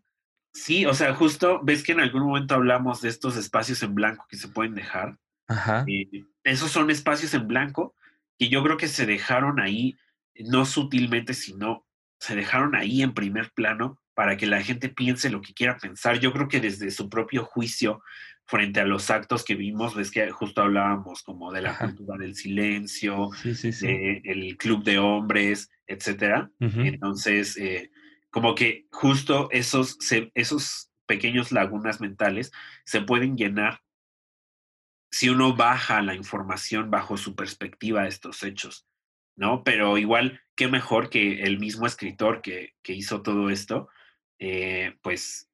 Sí, o sea, justo ves que en algún momento hablamos de estos espacios en blanco que se pueden dejar. Ajá. Eh, esos son espacios en blanco que yo creo que se dejaron ahí, no sutilmente, sino se dejaron ahí en primer plano para que la gente piense lo que quiera pensar. Yo creo que desde su propio juicio frente a los actos que vimos, ves que justo hablábamos como de la Ajá. cultura del silencio, Sí, sí, sí. de el club de hombres, etcétera. Entonces, eh, como que justo esos, se- esos pequeños lagunas mentales se pueden llenar si uno baja la información bajo su perspectiva de estos hechos, ¿no? Pero igual, qué mejor que el mismo escritor que, que hizo todo esto, eh, pues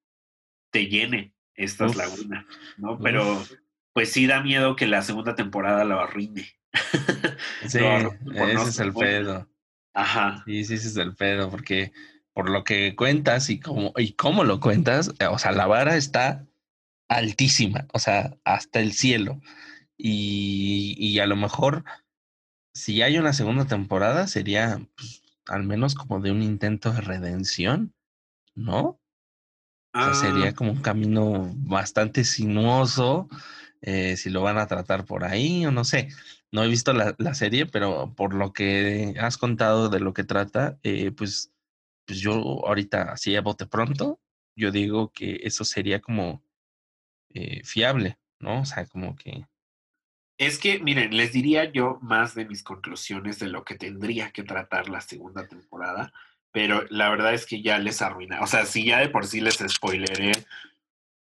te llene estas Uf, lagunas, ¿no? Pero uf. pues sí da miedo que la segunda temporada lo arruine. Sí, Lo arruine por no ese es el pedo. Ajá. Sí, sí, ese es el pedo, porque por lo que cuentas y cómo, y cómo lo cuentas, eh, o sea, la vara está altísima, o sea, hasta el cielo. Y, y a lo mejor, si hay una segunda temporada, sería pues, al menos como de un intento de redención, ¿no? O sea, Ah, sería como un camino bastante sinuoso, eh, si lo van a tratar por ahí o no sé. No he visto la, la serie, pero por lo que has contado de lo que trata, eh, pues, pues yo ahorita, así a bote pronto, yo digo que eso sería como eh, fiable, ¿no? O sea, como que... Es que, miren, les diría yo más de mis conclusiones de lo que tendría que tratar la segunda temporada, pero la verdad es que ya les arruina. O sea, si ya de por sí les spoileré,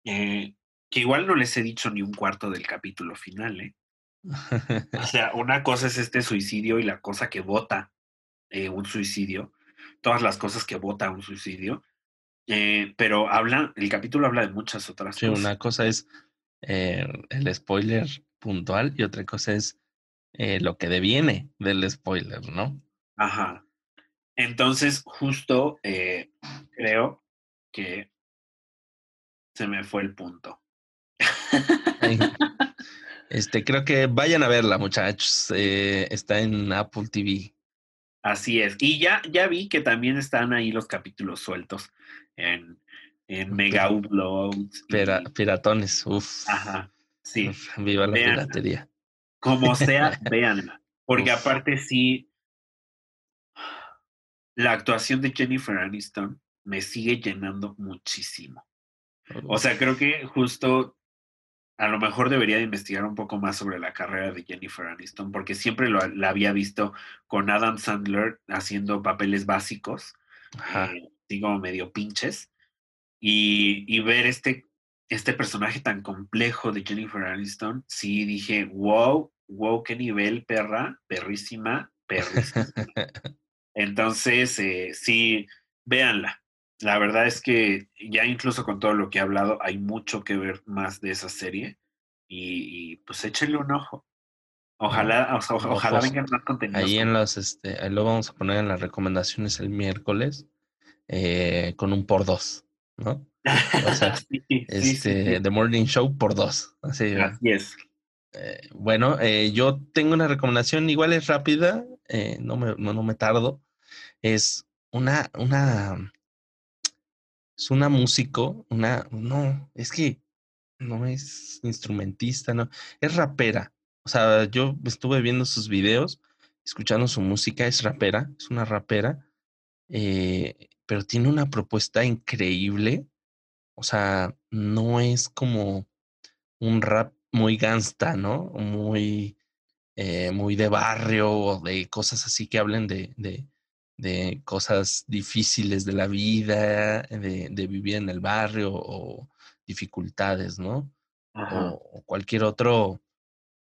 eh, que igual no les he dicho ni un cuarto del capítulo final, ¿eh? O sea, una cosa es este suicidio y la cosa que vota eh, un suicidio, todas las cosas que vota un suicidio, eh, pero habla, el capítulo habla de muchas otras Sí, cosas. una cosa es eh, el spoiler puntual y otra cosa es lo que deviene del spoiler, ¿no? Ajá. Entonces, justo eh, creo que se me fue el punto. Este, creo que vayan a verla, muchachos. eh, está en Apple TV. Así es. Y ya, ya vi que también están ahí los capítulos sueltos en, en Mega Uploads. Pira- piratones, uf. Ajá. Sí. uf, viva la piratería. Como sea, véanla. Porque Uf. aparte sí, la actuación de Jennifer Aniston me sigue llenando muchísimo. O sea, creo que justo a lo mejor debería de investigar un poco más sobre la carrera de Jennifer Aniston, porque siempre lo- la había visto con Adam Sandler haciendo papeles básicos, eh, así como medio pinches, y, y ver este, este personaje tan complejo de Jennifer Aniston, sí dije, wow, wow, qué nivel, perra, perrísima, perrísima. Entonces, eh, sí, véanla. La verdad es que ya incluso con todo lo que he hablado, hay mucho que ver más de esa serie. Y, y, pues échenle un ojo. Ojalá, o sea, ojalá Ojos. vengan más contenidos. Ahí en los, este, ahí lo vamos a poner en las recomendaciones el miércoles eh, con un por dos, ¿no? o sea, Sí, sí, sí, Este, sí. The Morning Show por dos. Así es. Eh, bueno, eh, yo tengo una recomendación, igual es rápida, eh, no, me, no, no me tardo. Es una, una, es una músico, una, no, es que no es instrumentista, no, es rapera. O sea, yo estuve viendo sus videos, escuchando su música, es rapera, es una rapera, pero tiene una propuesta increíble. O sea, no es como un rap muy gangsta, ¿no? Muy, eh, muy de barrio o de cosas así que hablen de, de, de cosas difíciles de la vida, de, de vivir en el barrio o dificultades, ¿no? Ajá. O, o cualquier otro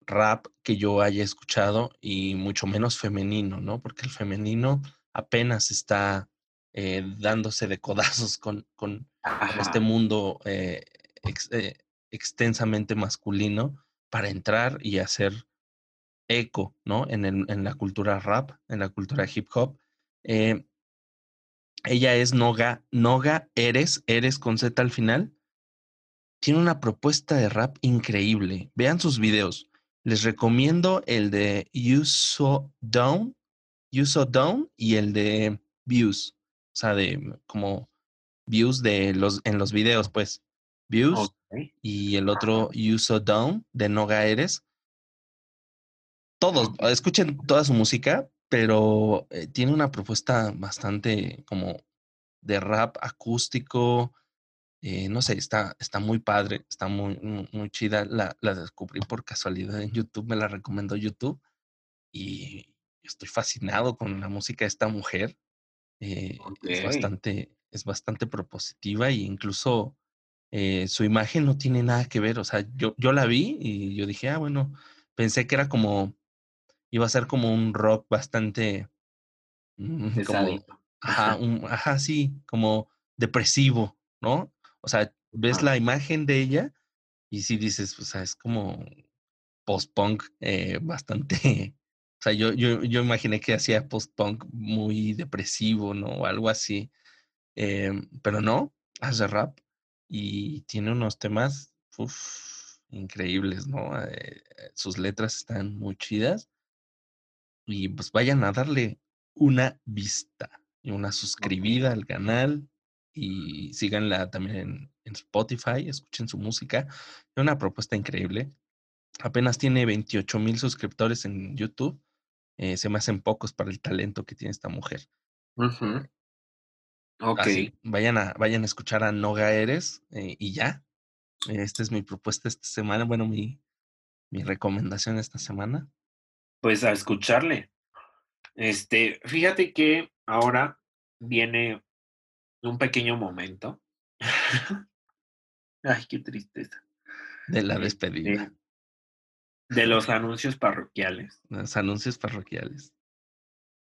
rap que yo haya escuchado y mucho menos femenino, ¿no? Porque el femenino apenas está eh, dándose de codazos con, con, con este mundo eh, ex- eh, extensamente masculino para entrar y hacer eco, ¿no? En, el, en la cultura rap, en la cultura hip hop. Eh, ella es Noga, Noga Eres, Eres con Z al final. Tiene una propuesta de rap increíble. Vean sus videos. Les recomiendo el de You So Down, You So Down y el de Views. O sea, de como views de los en los videos, pues. Views. Y el otro You So Down de Noga Eres. Todos, escuchen toda su música, pero eh, tiene una propuesta bastante como de rap acústico. Eh, no sé, está, está muy padre, está muy, muy, chida. La, la, descubrí por casualidad en YouTube, me la recomendó YouTube y estoy fascinado con la música de esta mujer. Eh, es bastante, es bastante propositiva e incluso eh, su imagen no tiene nada que ver. O sea, yo, yo la vi y yo dije, ah, bueno, pensé que era como, iba a ser como un rock bastante... Mm, como, ajá, un, ajá, sí, como depresivo, ¿no? O sea, ves la imagen de ella y sí dices, o sea, es como post-punk eh, bastante... O sea, yo, yo, yo imaginé que hacía post-punk muy depresivo, ¿no? O algo así. Em, pero no, hace rap y tiene unos temas increíbles, ¿no? Eh, sus letras están muy chidas y pues vayan a darle una vista y una suscribida al canal y síganla también en, Spotify, escuchen su música. Es una propuesta increíble. Apenas tiene 28 mil suscriptores en YouTube. Eh, se me hacen pocos para el talento que tiene esta mujer. Ok. vayan, a, vayan a escuchar a Noga Eres eh, y ya. Esta es mi propuesta esta semana. Bueno, mi, mi recomendación esta semana. Pues a escucharle. Este, fíjate que ahora viene un pequeño momento. Ay, qué tristeza. De la despedida. de los anuncios parroquiales. Los anuncios parroquiales.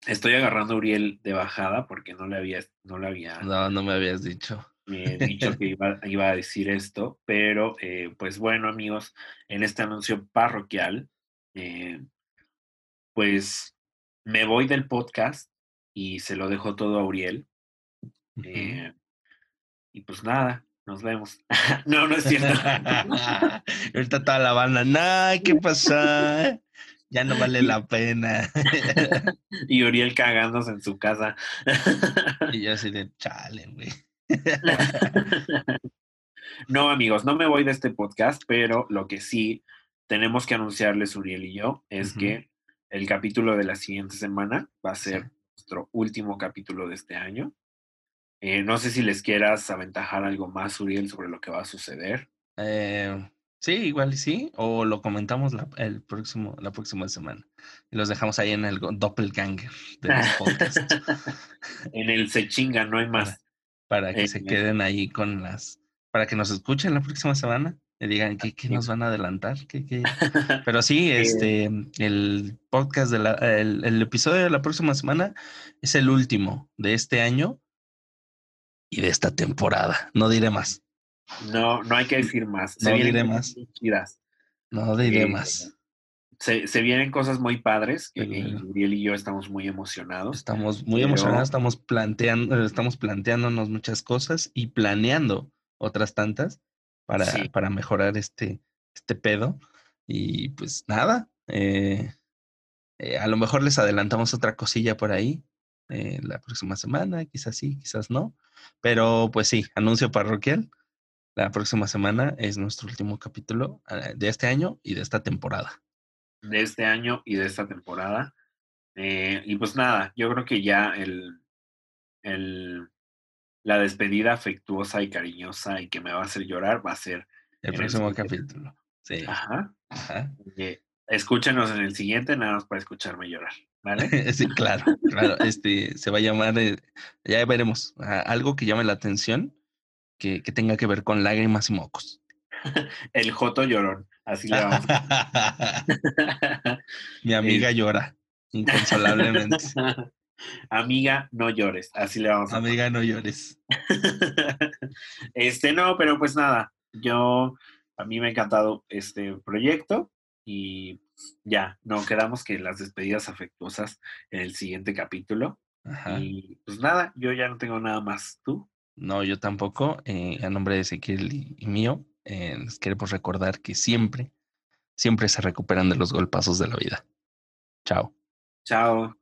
Estoy agarrando a Uriel de bajada porque no le había, no le había. No, no me habías dicho. Me dicho que iba, a decir esto, pero eh, pues bueno, amigos, en este anuncio parroquial, eh, pues me voy del podcast y se lo dejo todo a Uriel. Eh, y pues nada, nos vemos. no, no es cierto. Ahorita toda la banda, no, ¿qué pasa? Ya no vale la pena. y Uriel cagándose en su casa. y yo así de chale, güey. no, amigos, no me voy de este podcast, pero lo que sí tenemos que anunciarles, Uriel y yo, es que el capítulo de la siguiente semana va a ser nuestro último capítulo de este año. Eh, no sé si les quieras aventajar algo más, Uriel, sobre lo que va a suceder. Eh, Sí, igual sí, o lo comentamos la, el próximo, la próxima semana. Y los dejamos ahí en el doppelganger de los podcasts. en el se chinga, no hay más. Para, que se eh, queden ahí con las, para que nos escuchen la próxima semana y digan qué, qué nos van a adelantar. ¿Qué, qué? Pero sí, eh, este, el podcast de la, el, el episodio de la próxima semana es el último de este año y de esta temporada. No diré más. No, no hay que decir más. Se no diré más. No diré eh, más. Se, se, vienen cosas muy padres. Que Uriel y yo estamos muy emocionados. Estamos muy emocionados, estamos planteando, estamos planteándonos muchas cosas y planeando otras tantas para, para mejorar este, este pedo. Y pues nada, eh, eh, a lo mejor les adelantamos otra cosilla por ahí la próxima semana, quizás sí, quizás no. Pero pues sí, anuncio parroquial la próxima semana es nuestro último capítulo eh, de este año y de esta temporada. De este año y de esta temporada. Eh, y pues nada, yo creo que ya el, el, la despedida afectuosa y cariñosa y que me va a hacer llorar va a ser el próximo capítulo. Sí. Ajá. Eh, escúchenos en el siguiente, nada más para escucharme llorar. ¿Vale? sí, claro, claro. Este se va a llamar, ya veremos, algo que llame la atención que, tenga que ver con lágrimas y mocos. El Joto llorón, así le vamos. Mi amiga llora inconsolablemente. Amiga, no llores, así le vamos a Amiga, no llores. Este, no, pero pues nada, yo a mí me ha encantado este proyecto y ya, no quedamos que las despedidas afectuosas en el siguiente capítulo. Y pues nada, yo ya no tengo nada más. ¿Tú? No, yo tampoco. Eh, a nombre de Ezequiel y, mío, eh, les queremos recordar que siempre, siempre se recuperan de los golpazos de la vida. Chao. Chao.